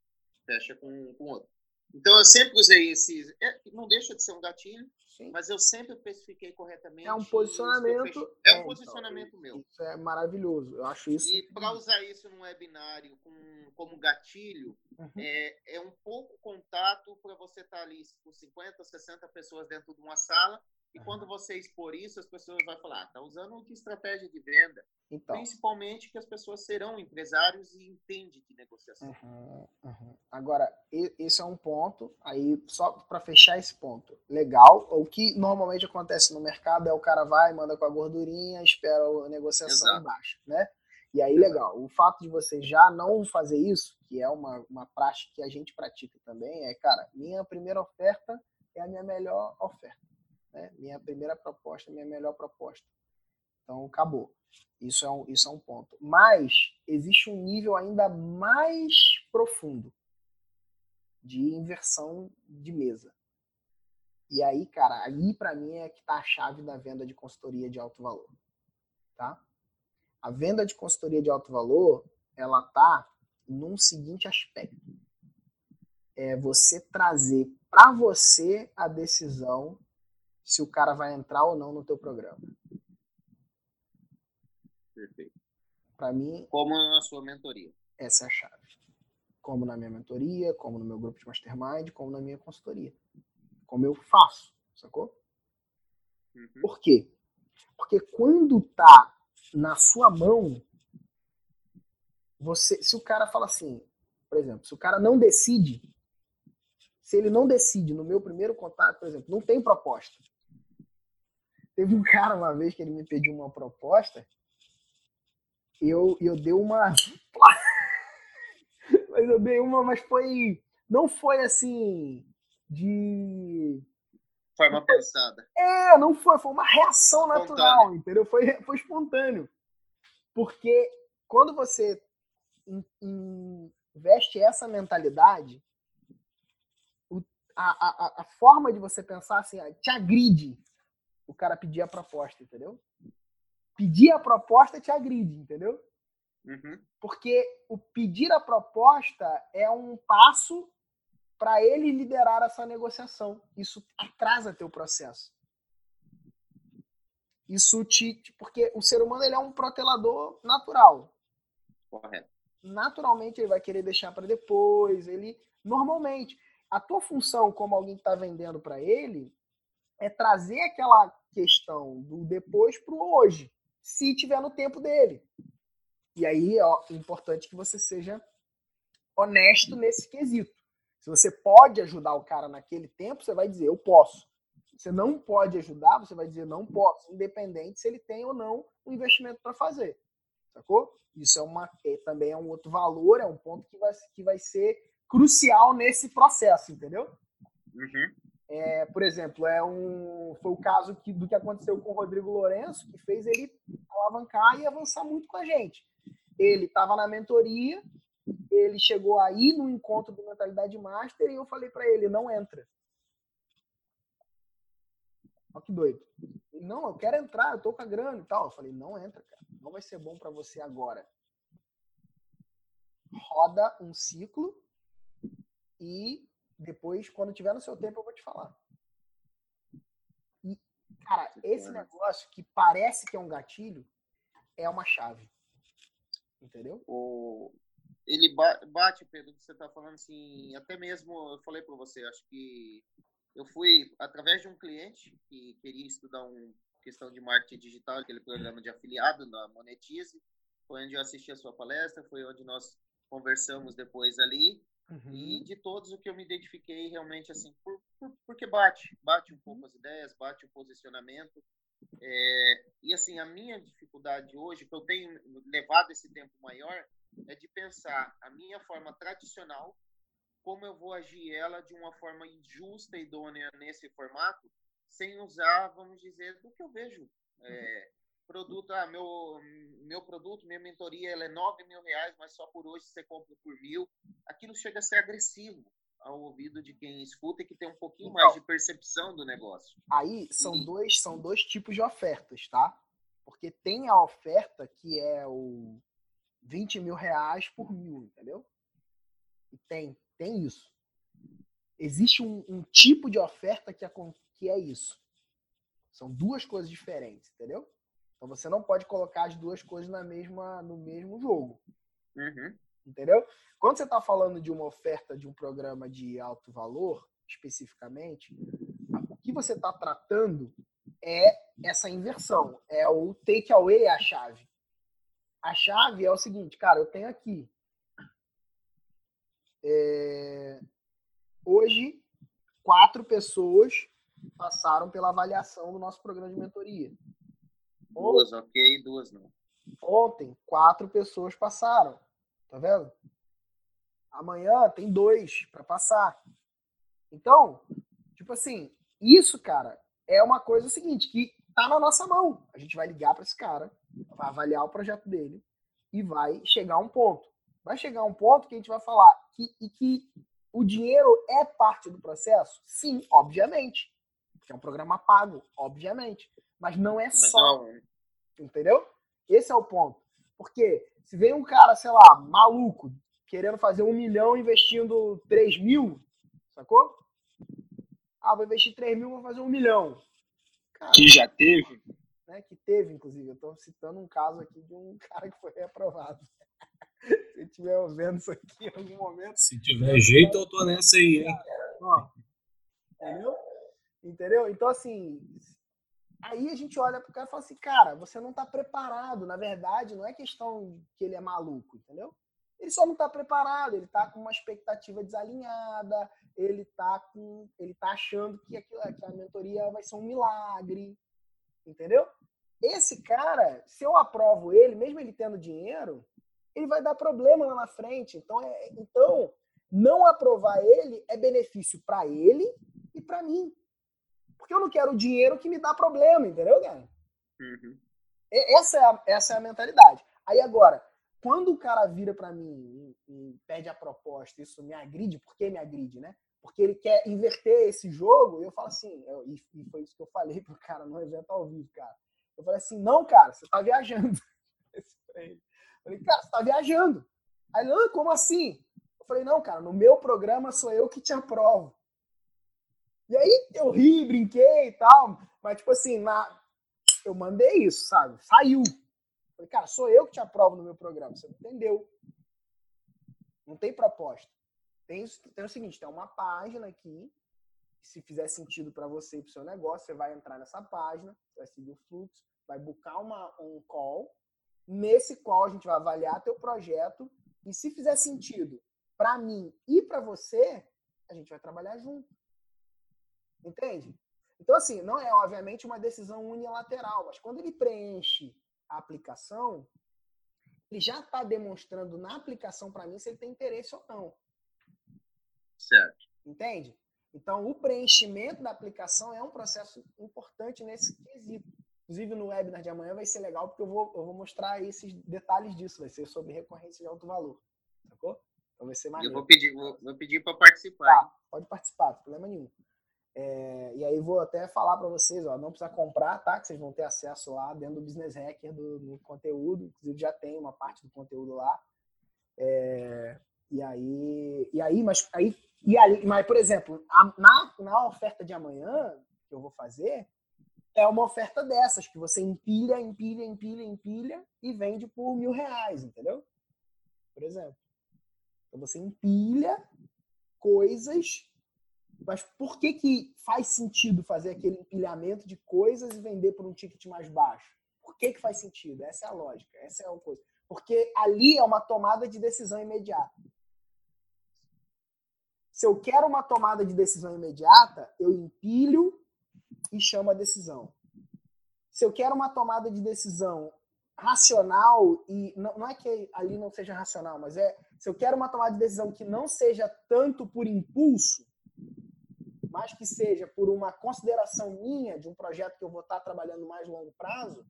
fecha com, com outro. Então, eu sempre usei esses. É, não deixa de ser um gatilho, mas eu sempre especifiquei corretamente. É um posicionamento. fech- É um então, posicionamento meu. Isso é maravilhoso. Eu acho isso. E para usar isso num webinário com, como gatilho, Uhum. é, é um pouco contato para você estar ali com 50, 60 pessoas dentro de uma sala. E quando você expor isso, as pessoas vão falar: ah, tá usando que estratégia de venda? Então. Principalmente que as pessoas serão empresários e entendem de negociação. Uhum, uhum. Agora, esse é um ponto. Aí, só para fechar esse ponto, legal. O que normalmente acontece no mercado é o cara vai, manda com a gordurinha, espera a negociação Exato. embaixo, né? E aí, legal. O fato de você já não fazer isso, que é uma, uma prática que a gente pratica também, é, cara, minha primeira oferta é a minha melhor oferta. Né? Minha primeira proposta minha melhor proposta. Então, acabou. Isso é, um, isso é um ponto. Mas existe um nível ainda mais profundo de inversão de mesa. E aí, cara, aí para mim é que tá a chave da venda de consultoria de alto valor, tá? A venda de consultoria de alto valor, ela tá num seguinte aspecto. É você trazer para você a decisão se o cara vai entrar ou não no teu programa. Perfeito. Para mim, Como na sua mentoria. essa é a chave. Como na minha mentoria, como no meu grupo de mastermind, como na minha consultoria. Como eu faço, sacou? Uhum. Por quê? Porque quando tá na sua mão, você, se o cara fala assim, por exemplo, se o cara não decide, se ele não decide no meu primeiro contato, por exemplo, não tem proposta. Teve um cara uma vez que ele me pediu uma proposta, eu eu dei uma mas eu dei uma, mas foi não foi assim de forma pensada. É, não foi, foi uma reação natural, entendeu? Foi, foi espontâneo. Porque quando você investe essa mentalidade, a, a, a forma de você pensar assim, te agride o cara pedir a proposta, entendeu? Pedir a proposta te agride, entendeu? Uhum. Porque o pedir a proposta é um passo para ele liderar essa negociação. Isso atrasa teu processo. Isso te. Porque o ser humano ele é um protelador natural. Correto. Naturalmente ele vai querer deixar para depois. Ele. Normalmente. A tua função como alguém que está vendendo para ele é trazer aquela questão do depois para o hoje, se tiver no tempo dele. E aí ó, é importante que você seja honesto nesse quesito. Se você pode ajudar o cara naquele tempo, você vai dizer, eu posso. Se você não pode ajudar, você vai dizer, não posso, independente se ele tem ou não um investimento para fazer. Sacou? Isso é uma, é, também é um outro valor, é um ponto que vai, que vai ser crucial nesse processo, entendeu? Uhum. É, por exemplo, é um, foi o caso que, do que aconteceu com o Rodrigo Lourenço, que fez ele alavancar e avançar muito com a gente. Ele estava na mentoria, ele chegou aí no encontro do Mentalidade Master e eu falei para ele, não entra. Olha que doido. Ele, não, eu quero entrar, eu tô com a grana e tal. Eu falei, não entra, cara. Não vai ser bom para você agora. Roda um ciclo e depois, quando tiver no seu tempo, eu vou te falar. E, cara, esse negócio que parece que é um gatilho é uma chave. Entendeu? O, ele bate, Pedro, que você está falando assim, até mesmo, eu falei para você, acho que eu fui através de um cliente que queria estudar uma questão de marketing digital, aquele programa de afiliado da Monetize, foi onde eu assisti a sua palestra, foi onde nós conversamos depois ali, uhum. e de todos o que eu me identifiquei realmente assim, por, por, porque bate, bate um pouco as ideias, bate o posicionamento, é, e assim, a minha dificuldade hoje, que eu tenho levado esse tempo maior, é de pensar a minha forma tradicional, como eu vou agir ela de uma forma justa e idônea nesse formato, sem usar, vamos dizer, do que eu vejo. É, produto, ah, meu, meu produto, minha mentoria, ela é 9 mil reais, mas só por hoje você compra por mil. Aquilo chega a ser agressivo ao ouvido de quem escuta e que tem um pouquinho então, mais de percepção do negócio. Aí são e... dois, são dois tipos de ofertas, tá? Porque tem a oferta que é o 20 mil reais por mil, entendeu? E tem, tem isso. Existe um, um tipo de oferta que é, que é isso. São duas coisas diferentes, entendeu? Então você não pode colocar as duas coisas na mesma, no mesmo jogo. Uhum. Entendeu? Quando você está falando de uma oferta de um programa de alto valor, especificamente, o que você está tratando é essa inversão, é o take away a chave. A chave é o seguinte, cara, eu tenho aqui. É, hoje, quatro pessoas passaram pela avaliação do nosso programa de mentoria. Duas, ok, duas não. Ontem, quatro pessoas passaram. Tá vendo? Amanhã tem dois para passar. Então, tipo assim, isso, cara, é uma coisa seguinte, que tá na nossa mão. A gente vai ligar para esse cara, vai avaliar o projeto dele e vai chegar a um ponto. Vai chegar a um ponto que a gente vai falar que, e que o dinheiro é parte do processo? Sim, obviamente. Porque é um programa pago, obviamente. Mas não é só. Não. Entendeu? Esse é o ponto. Porque se vem um cara, sei lá, maluco, querendo fazer um milhão investindo 3 mil, sacou? Ah, vou investir 3 mil, vou fazer um milhão. Cara, que já teve? Né, que teve, inclusive. Eu estou citando um caso aqui de um cara que foi reprovado. Se estiver vendo isso aqui em algum momento. Se tiver jeito, eu tô nessa aí, hein? Ó, entendeu? Entendeu? Então, assim, aí a gente olha pro cara e fala assim, cara, você não tá preparado. Na verdade, não é questão que ele é maluco, entendeu? Ele só não tá preparado, ele tá com uma expectativa desalinhada, ele tá com. ele tá achando que, aquilo, que a mentoria vai ser um milagre. Entendeu? Esse cara, se eu aprovo ele, mesmo ele tendo dinheiro, ele vai dar problema lá na frente. Então, é, então não aprovar ele é benefício para ele e para mim. Porque eu não quero o dinheiro que me dá problema, entendeu, cara? Uhum. Essa é, a, essa é a mentalidade. Aí agora, quando o cara vira para mim e, e, pede a proposta, isso me agride, por que me agride, né? Porque ele quer inverter esse jogo, e eu falo assim, eu, e, e foi isso que eu falei pro cara no evento ao vivo, cara. Eu falei assim, não, cara, você tá viajando. Eu falei, cara, você tá viajando. Aí ele, ah, como assim? Eu falei, não, cara, no meu programa sou eu que te aprovo. E aí eu ri, brinquei e tal, mas tipo assim, na... eu mandei isso, sabe? Saiu. Falei, cara, sou eu que te aprovo no meu programa, você não entendeu. Não tem proposta. Tem, tem o seguinte, tem uma página aqui, se fizer sentido para você e para o seu negócio, você vai entrar nessa página, vai seguir o fluxo, vai buscar uma, um call. Nesse call a gente vai avaliar teu projeto e se fizer sentido para mim e para você, a gente vai trabalhar junto. Entende? Então, assim, não é obviamente uma decisão unilateral, mas quando ele preenche a aplicação, ele já está demonstrando na aplicação para mim se ele tem interesse ou não. Certo. Entende? Então, o preenchimento da aplicação é um processo importante nesse quesito. Inclusive, no webinar de amanhã vai ser legal, porque eu vou, eu vou mostrar esses detalhes disso. Vai ser sobre recorrência de alto valor. Sacou? Então vai ser maneiro. Eu vou pedir, vou, vou pedir para participar. Tá, pode participar, não problema nenhum. É, e aí vou até falar para vocês, ó, não precisa comprar, tá? Que vocês vão ter acesso lá dentro do Business Hacker do, do conteúdo. Inclusive já tem uma parte do conteúdo lá. É, e aí, e aí, mas aí, e aí, mas por exemplo, a, na, na oferta de amanhã que eu vou fazer é uma oferta dessas que você empilha, empilha, empilha, empilha e vende por mil reais, entendeu? Por exemplo, então você empilha coisas mas por que, que faz sentido fazer aquele empilhamento de coisas e vender por um ticket mais baixo? Por que, que faz sentido? Essa é a lógica, essa é a coisa. Porque ali é uma tomada de decisão imediata. Se eu quero uma tomada de decisão imediata, eu empilho e chamo a decisão. Se eu quero uma tomada de decisão racional e não, não é que ali não seja racional, mas é se eu quero uma tomada de decisão que não seja tanto por impulso, mas que seja por uma consideração minha de um projeto que eu vou estar trabalhando mais longo prazo,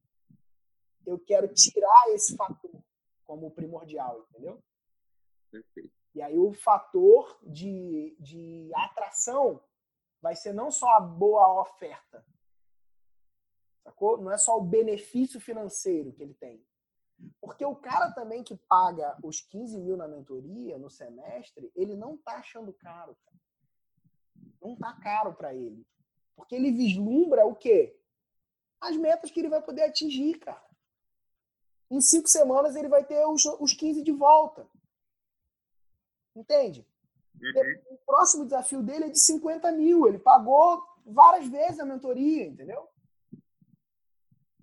eu quero tirar esse fator como primordial, entendeu? Perfeito. E aí o fator de, de atração vai ser não só a boa oferta, sacou? Não é só o benefício financeiro que ele tem. Porque o cara também que paga os 15 mil na mentoria no semestre, ele não tá achando caro. Cara não tá caro para ele. Porque ele vislumbra o quê? As metas que ele vai poder atingir, cara. Em cinco semanas ele vai ter os, os 15 de volta. Entende? Uhum. O próximo desafio dele é de 50 mil. Ele pagou várias vezes a mentoria, entendeu?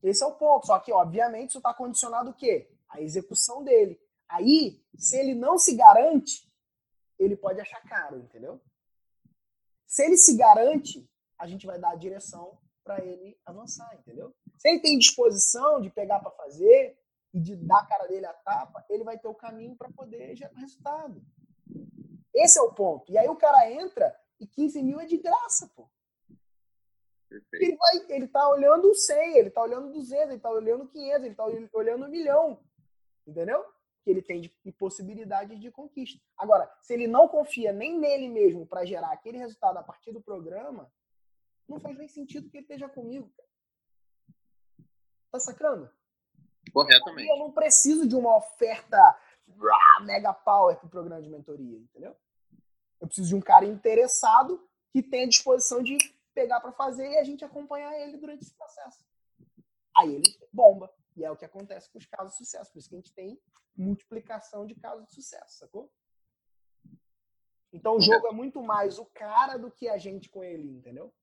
Esse é o ponto. Só que, obviamente, isso está condicionado o quê? A execução dele. Aí, se ele não se garante, ele pode achar caro, entendeu? Se ele se garante, a gente vai dar a direção para ele avançar, entendeu? Se ele tem disposição de pegar para fazer e de dar a cara dele a tapa, ele vai ter o caminho para poder gerar resultado. Esse é o ponto. E aí o cara entra e 15 mil é de graça, pô. Ele, vai, ele tá olhando 100, ele tá olhando 200, ele tá olhando 500, ele tá olhando um milhão. Entendeu? Que ele tem de possibilidades de conquista. Agora, se ele não confia nem nele mesmo para gerar aquele resultado a partir do programa, não faz nem sentido que ele esteja comigo. Tá sacando? Corretamente. Eu não preciso de uma oferta mega power para o programa de mentoria, entendeu? Eu preciso de um cara interessado que tenha disposição de pegar para fazer e a gente acompanhar ele durante esse processo. Aí ele bomba. E é o que acontece com os casos de sucesso. Por isso que a gente tem multiplicação de casos de sucesso, sacou? Então o jogo é muito mais o cara do que a gente com ele, entendeu?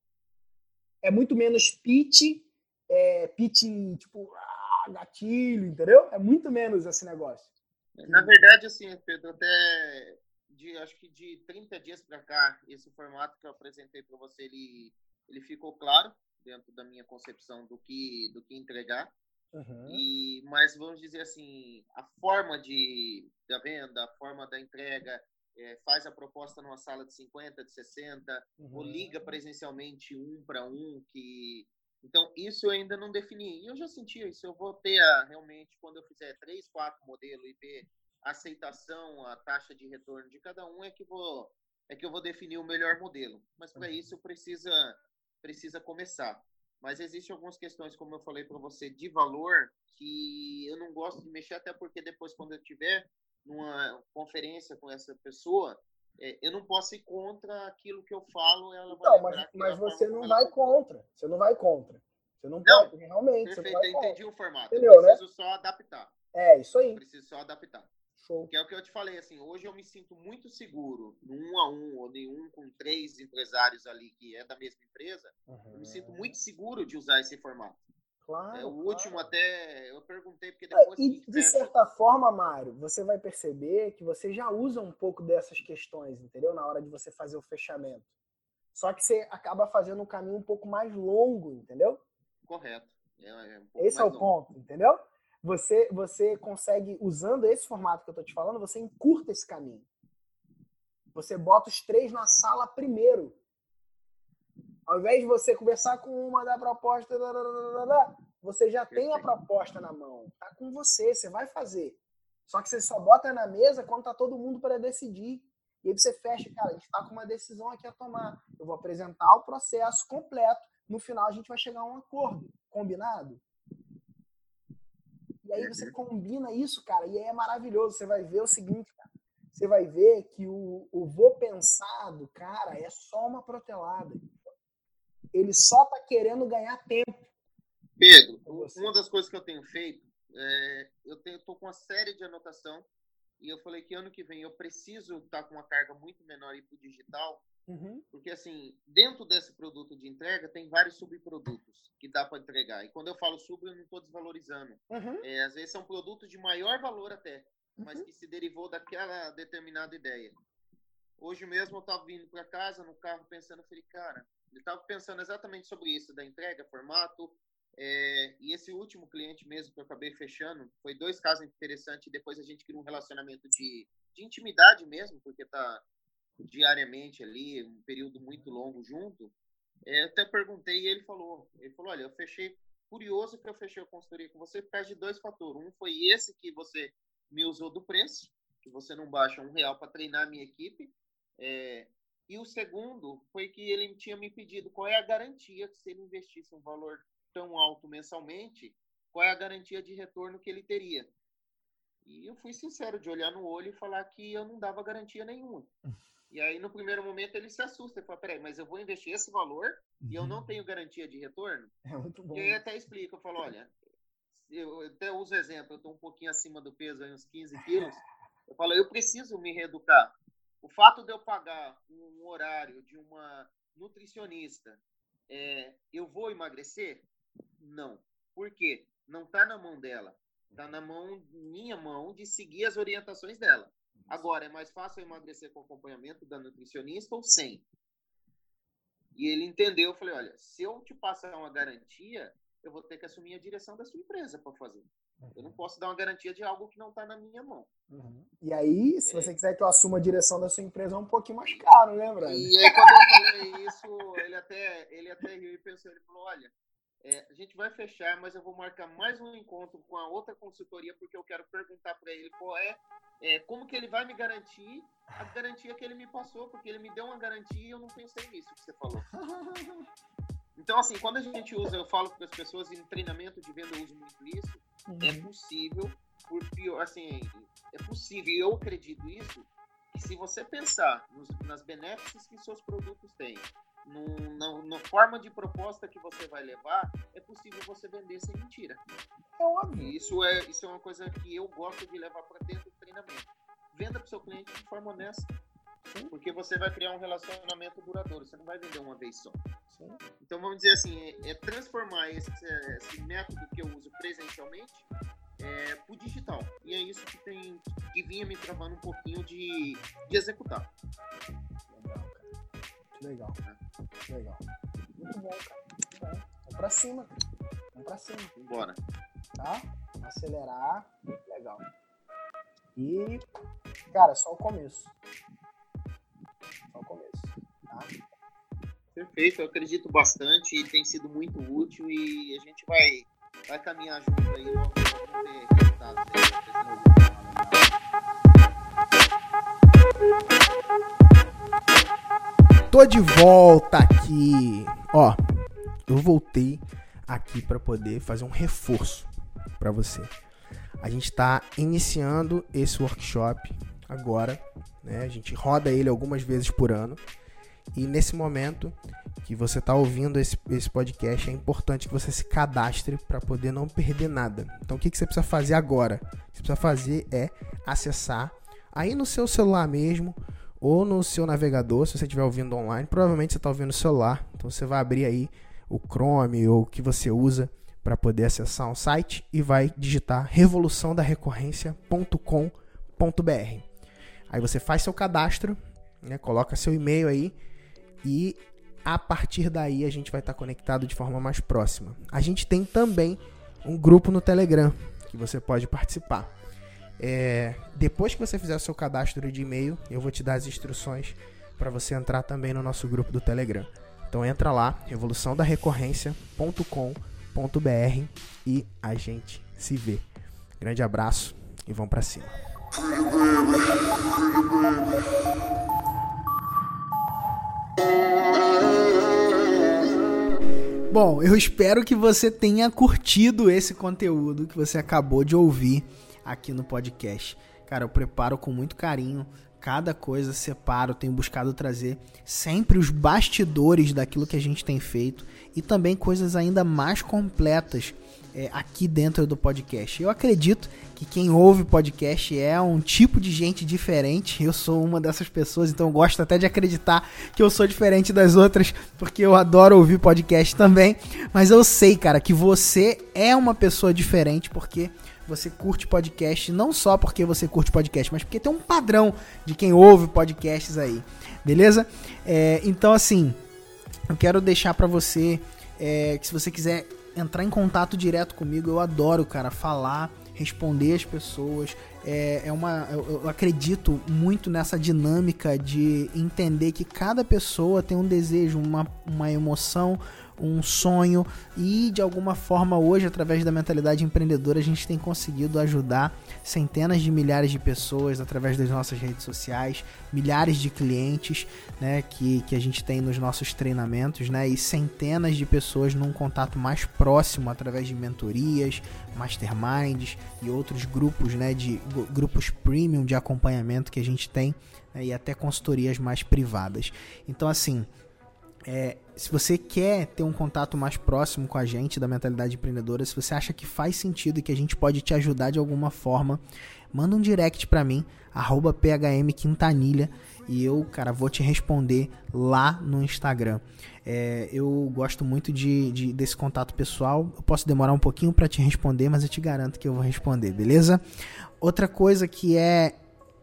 É muito menos pitch, é, pitch tipo, ah, gatilho, entendeu? É muito menos esse negócio. Na verdade, assim, Pedro, até de, acho que de 30 dias para cá, esse formato que eu apresentei para você, ele, ele ficou claro dentro da minha concepção do que, do que entregar. Uhum. E, mas vamos dizer assim, a forma de, da venda, a forma da entrega, é, faz a proposta numa sala de 50, de 60, Uhum. ou liga presencialmente um para um, que então isso eu ainda não defini. E eu já senti isso. Eu vou ter a, realmente quando eu fizer três, quatro modelos e ver a aceitação, a taxa de retorno de cada um é que vou é que eu vou definir o melhor modelo. Mas para isso precisa precisa começar. Mas existem algumas questões, como eu falei para você, de valor que eu não gosto de mexer, até porque depois, quando eu tiver numa conferência com essa pessoa, é, eu não posso ir contra aquilo que eu falo. Ela vai Não, mas, mas você não vai contra. Você não vai contra. Você não, Não, pode, realmente. Você não Perfeito, vai eu contra. entendi o formato. Entendeu, eu né? preciso só adaptar. É, isso aí. Eu preciso só adaptar. Show. Que é o que eu te falei, assim, hoje eu me sinto muito seguro no um a um, ou em um com três empresários ali que é da mesma empresa, eu me sinto muito seguro de usar esse formato. Claro. É, o claro. último até, eu perguntei, porque É, depois E que de fecha- certa forma, Mário, você vai perceber que você já usa um pouco dessas questões, entendeu? Na hora de você fazer o fechamento. Só que você acaba fazendo um caminho um pouco mais longo, entendeu? Correto. É, é um Esse é o longo. ponto, entendeu? Você, você consegue, usando esse formato que eu tô te falando, você encurta esse caminho. Você bota os três na sala primeiro. Ao invés de você conversar com uma da proposta, você já tem a proposta na mão. Tá com você, você vai fazer. Só que você só bota na mesa quando tá todo mundo para decidir. E aí você fecha, cara, a gente tá com uma decisão aqui a tomar. Eu vou apresentar o processo completo. No final a gente vai chegar a um acordo. Combinado? E aí você combina isso, cara, e aí é maravilhoso. Você vai ver o seguinte, cara. Você vai ver que o, o vou pensado, cara, é só uma protelada. Ele só tá querendo ganhar tempo. Pedro, uma das coisas que eu tenho feito, é, eu tenho, tô com uma série de anotação e eu falei que ano que vem eu preciso estar com uma carga muito menor para o digital, Uhum. porque assim, dentro desse produto de entrega tem vários subprodutos que dá para entregar. E quando eu falo sub, eu não estou desvalorizando. Uhum. É, às vezes são produtos de maior valor até, mas que se derivou daquela determinada ideia. Hoje mesmo eu estava vindo para casa no carro pensando, eu falei, cara, eu estava pensando exatamente sobre isso, da entrega, formato, é, e esse último cliente mesmo que eu acabei fechando, foi dois casos interessantes, depois a gente criou um relacionamento de, de intimidade mesmo, porque tá diariamente ali, um período muito longo junto. É, até perguntei e ele falou, ele falou, olha, eu fechei, curioso que eu fechei a consultoria com você por causa de dois fatores. Um foi esse que você me usou do preço, que você não baixa um real para treinar a minha equipe, é, e o segundo foi que ele tinha me pedido qual é a garantia que se ele investisse um valor tão alto mensalmente, qual é a garantia de retorno que ele teria. E eu fui sincero de olhar no olho e falar que eu não dava garantia nenhuma. E aí, no primeiro momento, ele se assusta e fala: peraí, mas eu vou investir esse valor e eu não tenho garantia de retorno? É muito bom. E aí, até explico: eu falo, olha, eu até uso exemplo, eu estou um pouquinho acima do peso, aí, uns 15 quilos. Eu falo, eu preciso me reeducar. O fato de eu pagar um horário de uma nutricionista, é, eu vou emagrecer? Não. Por quê? Não está na mão dela. Está na mão, minha mão, de seguir as orientações dela. Agora, é mais fácil emagrecer com acompanhamento da nutricionista ou sem? E ele entendeu, eu falei, olha, se eu te passar uma garantia, eu vou ter que assumir a direção da sua empresa para fazer. Eu não posso dar uma garantia de algo que não está na minha mão. Uhum. E aí, se você quiser que eu assuma a direção da sua empresa, é um pouquinho mais caro, né, Brian? E aí, quando eu falei isso, ele até, ele até riu e pensou, ele falou, olha, é, a gente vai fechar, mas eu vou marcar mais um encontro com a outra consultoria, porque eu quero perguntar para ele qual é, é, como que ele vai me garantir a garantia que ele me passou, porque ele me deu uma garantia e eu não pensei nisso que você falou. Então, assim, quando a gente usa, eu falo para as pessoas em treinamento de venda, eu uso muito isso, é possível, por pior, assim, é possível, e eu acredito isso, que se você pensar nos, nas benefícios que seus produtos têm, no, na, na, forma de proposta que você vai levar, é possível você vender sem mentira. É óbvio. Isso é, isso é uma coisa que eu gosto de levar para dentro do treinamento. Venda para o seu cliente de forma honesta. Sim. Porque você vai criar um relacionamento duradouro, você não vai vender uma vez só. Sim. Então vamos dizer assim, é, é transformar esse, esse, método que eu uso presencialmente é, para o digital. E é isso que tem que vinha me travando um pouquinho de, de executar. Legal. Legal. Muito bom, cara. Vamos pra cima. Vamos pra cima. Bora. Tá? Acelerar. Legal. E, cara, só o começo. Só o começo. Tá? Perfeito, eu acredito bastante e tem sido muito útil e a gente vai, vai caminhar junto aí resultados aí, Tô de volta aqui. Ó, eu voltei aqui para poder fazer um reforço para você. A gente está iniciando esse workshop agora, né? A gente roda ele algumas vezes por ano. E nesse momento que você está ouvindo esse, esse podcast, é importante que você se cadastre para poder não perder nada. Então, o que, que você precisa fazer agora? O que você precisa fazer é acessar aí no seu celular mesmo ou no seu navegador, se você estiver ouvindo online. Provavelmente você está ouvindo no celular, então você vai abrir aí o Chrome ou o que você usa para poder acessar um site e vai digitar revoluçãodarecorrência.com.br. Aí você faz seu cadastro, né, coloca seu e-mail aí e a partir daí a gente vai estar conectado de forma mais próxima. A gente tem também um grupo no Telegram que você pode participar. É, depois que você fizer o seu cadastro de e-mail, eu vou te dar as instruções para você entrar também no nosso grupo do Telegram. Então entra lá, revoluçãodarecorrência.com.br e a gente se vê. Grande abraço e vamos para cima. Bom, eu espero que você tenha curtido esse conteúdo que você acabou de ouvir aqui no podcast. Cara, eu preparo com muito carinho cada coisa, separo, tenho buscado trazer sempre os bastidores daquilo que a gente tem feito e também coisas ainda mais completas é, aqui dentro do podcast. Eu acredito que quem ouve podcast é um tipo de gente diferente. Eu sou uma dessas pessoas, então gosto até de acreditar que eu sou diferente das outras, porque eu adoro ouvir podcast também. Mas eu sei, cara, que você é uma pessoa diferente porque você curte podcast, não só porque você curte podcast, mas porque tem um padrão de quem ouve podcasts aí, beleza? É, então, assim, eu quero deixar para você é, que se você quiser entrar em contato direto comigo. Eu adoro, cara, falar, responder as pessoas. É, é uma, eu, eu acredito muito nessa dinâmica de entender que cada pessoa tem um desejo, uma, uma emoção, um sonho e de alguma forma hoje através da mentalidade empreendedora a gente tem conseguido ajudar centenas de milhares de pessoas através das nossas redes sociais, milhares de clientes, né, que, que a gente tem nos nossos treinamentos, né, e centenas de pessoas num contato mais próximo através de mentorias, masterminds e outros grupos, né, de grupos premium de acompanhamento que a gente tem né, e até consultorias mais privadas. Então assim, é, se você quer ter um contato mais próximo com a gente da mentalidade empreendedora, se você acha que faz sentido e que a gente pode te ajudar de alguma forma, manda um direct para mim, phmquintanilha, e eu, cara, vou te responder lá no Instagram. É, eu gosto muito de, de, desse contato pessoal. Eu posso demorar um pouquinho para te responder, mas eu te garanto que eu vou responder, beleza? Outra coisa que é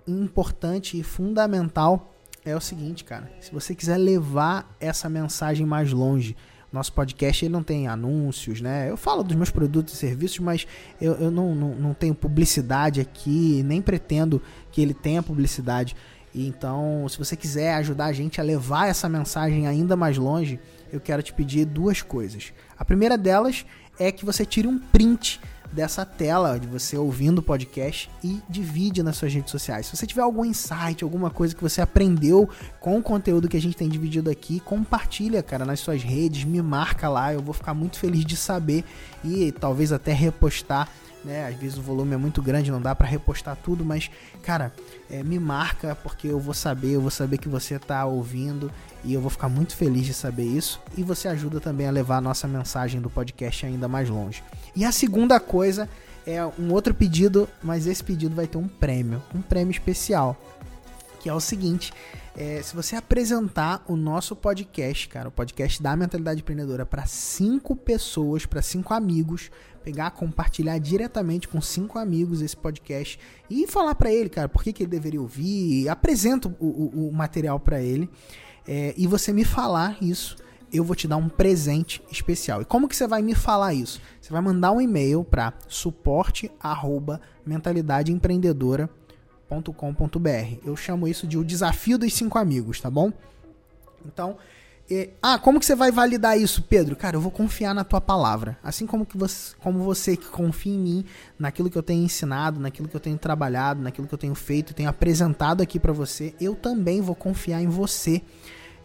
importante e fundamental é o seguinte, cara. Se você quiser levar essa mensagem mais longe, nosso podcast ele não tem anúncios, né? Eu falo dos meus produtos e serviços, mas eu, eu não, não, não tenho publicidade aqui, nem pretendo que ele tenha publicidade. Então, se você quiser ajudar a gente a levar essa mensagem ainda mais longe, eu quero te pedir duas coisas. A primeira delas é que você tire um print dessa tela de você ouvindo o podcast e divide nas suas redes sociais. Se você tiver algum insight, alguma coisa que você aprendeu com o conteúdo que a gente tem dividido aqui, compartilha, cara, nas suas redes, me marca lá, eu vou ficar muito feliz de saber e talvez até repostar né? Às vezes o volume é muito grande, não dá para repostar tudo, mas cara, é, me marca porque eu vou saber, eu vou saber que você tá ouvindo e eu vou ficar muito feliz de saber isso. E você ajuda também a levar a nossa mensagem do podcast ainda mais longe. E a segunda coisa é um outro pedido, mas esse pedido vai ter um prêmio, um prêmio especial, que é o seguinte. É, se você apresentar o nosso podcast, cara, o podcast da Mentalidade Empreendedora para cinco pessoas, para cinco amigos, pegar, compartilhar diretamente com cinco amigos esse podcast e falar para ele, cara, por que, que ele deveria ouvir, apresenta o, o, o material para ele é, e você me falar isso, eu vou te dar um presente especial. E como que você vai me falar isso? Você vai mandar um e-mail para suporte@mentalidadeempreendedora.com.br. Eu chamo isso de o desafio dos cinco amigos, tá bom? Então, é, ah, como que você vai validar isso, Pedro? Cara, eu vou confiar na tua palavra. Assim como que você, como você que confia em mim, naquilo que eu tenho ensinado, naquilo que eu tenho trabalhado, naquilo que eu tenho feito, tenho apresentado aqui para você, eu também vou confiar em você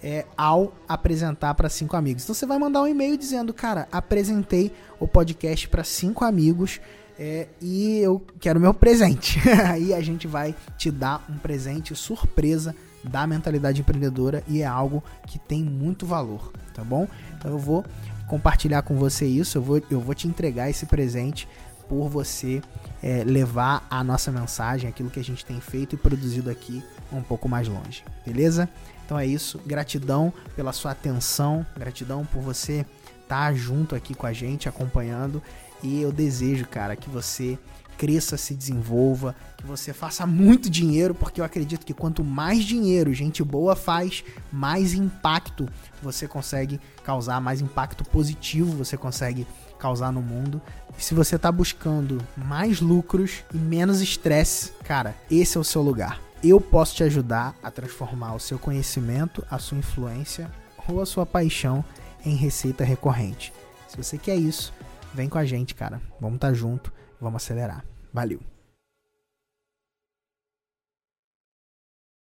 é, ao apresentar para cinco amigos. Então você vai mandar um e-mail dizendo, cara, apresentei o podcast para cinco amigos. É, e eu quero meu presente. Aí a gente vai te dar um presente surpresa da mentalidade empreendedora e é algo que tem muito valor, tá bom? Então eu vou compartilhar com você isso, eu vou, eu vou te entregar esse presente por você é, levar a nossa mensagem, aquilo que a gente tem feito e produzido aqui um pouco mais longe, beleza? Então é isso, gratidão pela sua atenção, gratidão por você estar tá junto aqui com a gente, acompanhando e eu desejo, cara, que você cresça, se desenvolva, que você faça muito dinheiro, porque eu acredito que quanto mais dinheiro gente boa faz, mais impacto você consegue causar, mais impacto positivo você consegue causar no mundo. E se você está buscando mais lucros e menos estresse, cara, esse é o seu lugar. Eu posso te ajudar a transformar o seu conhecimento, a sua influência ou a sua paixão em receita recorrente. Se você quer isso, vem com a gente, cara. Vamos estar tá junto Vamos acelerar. Valeu!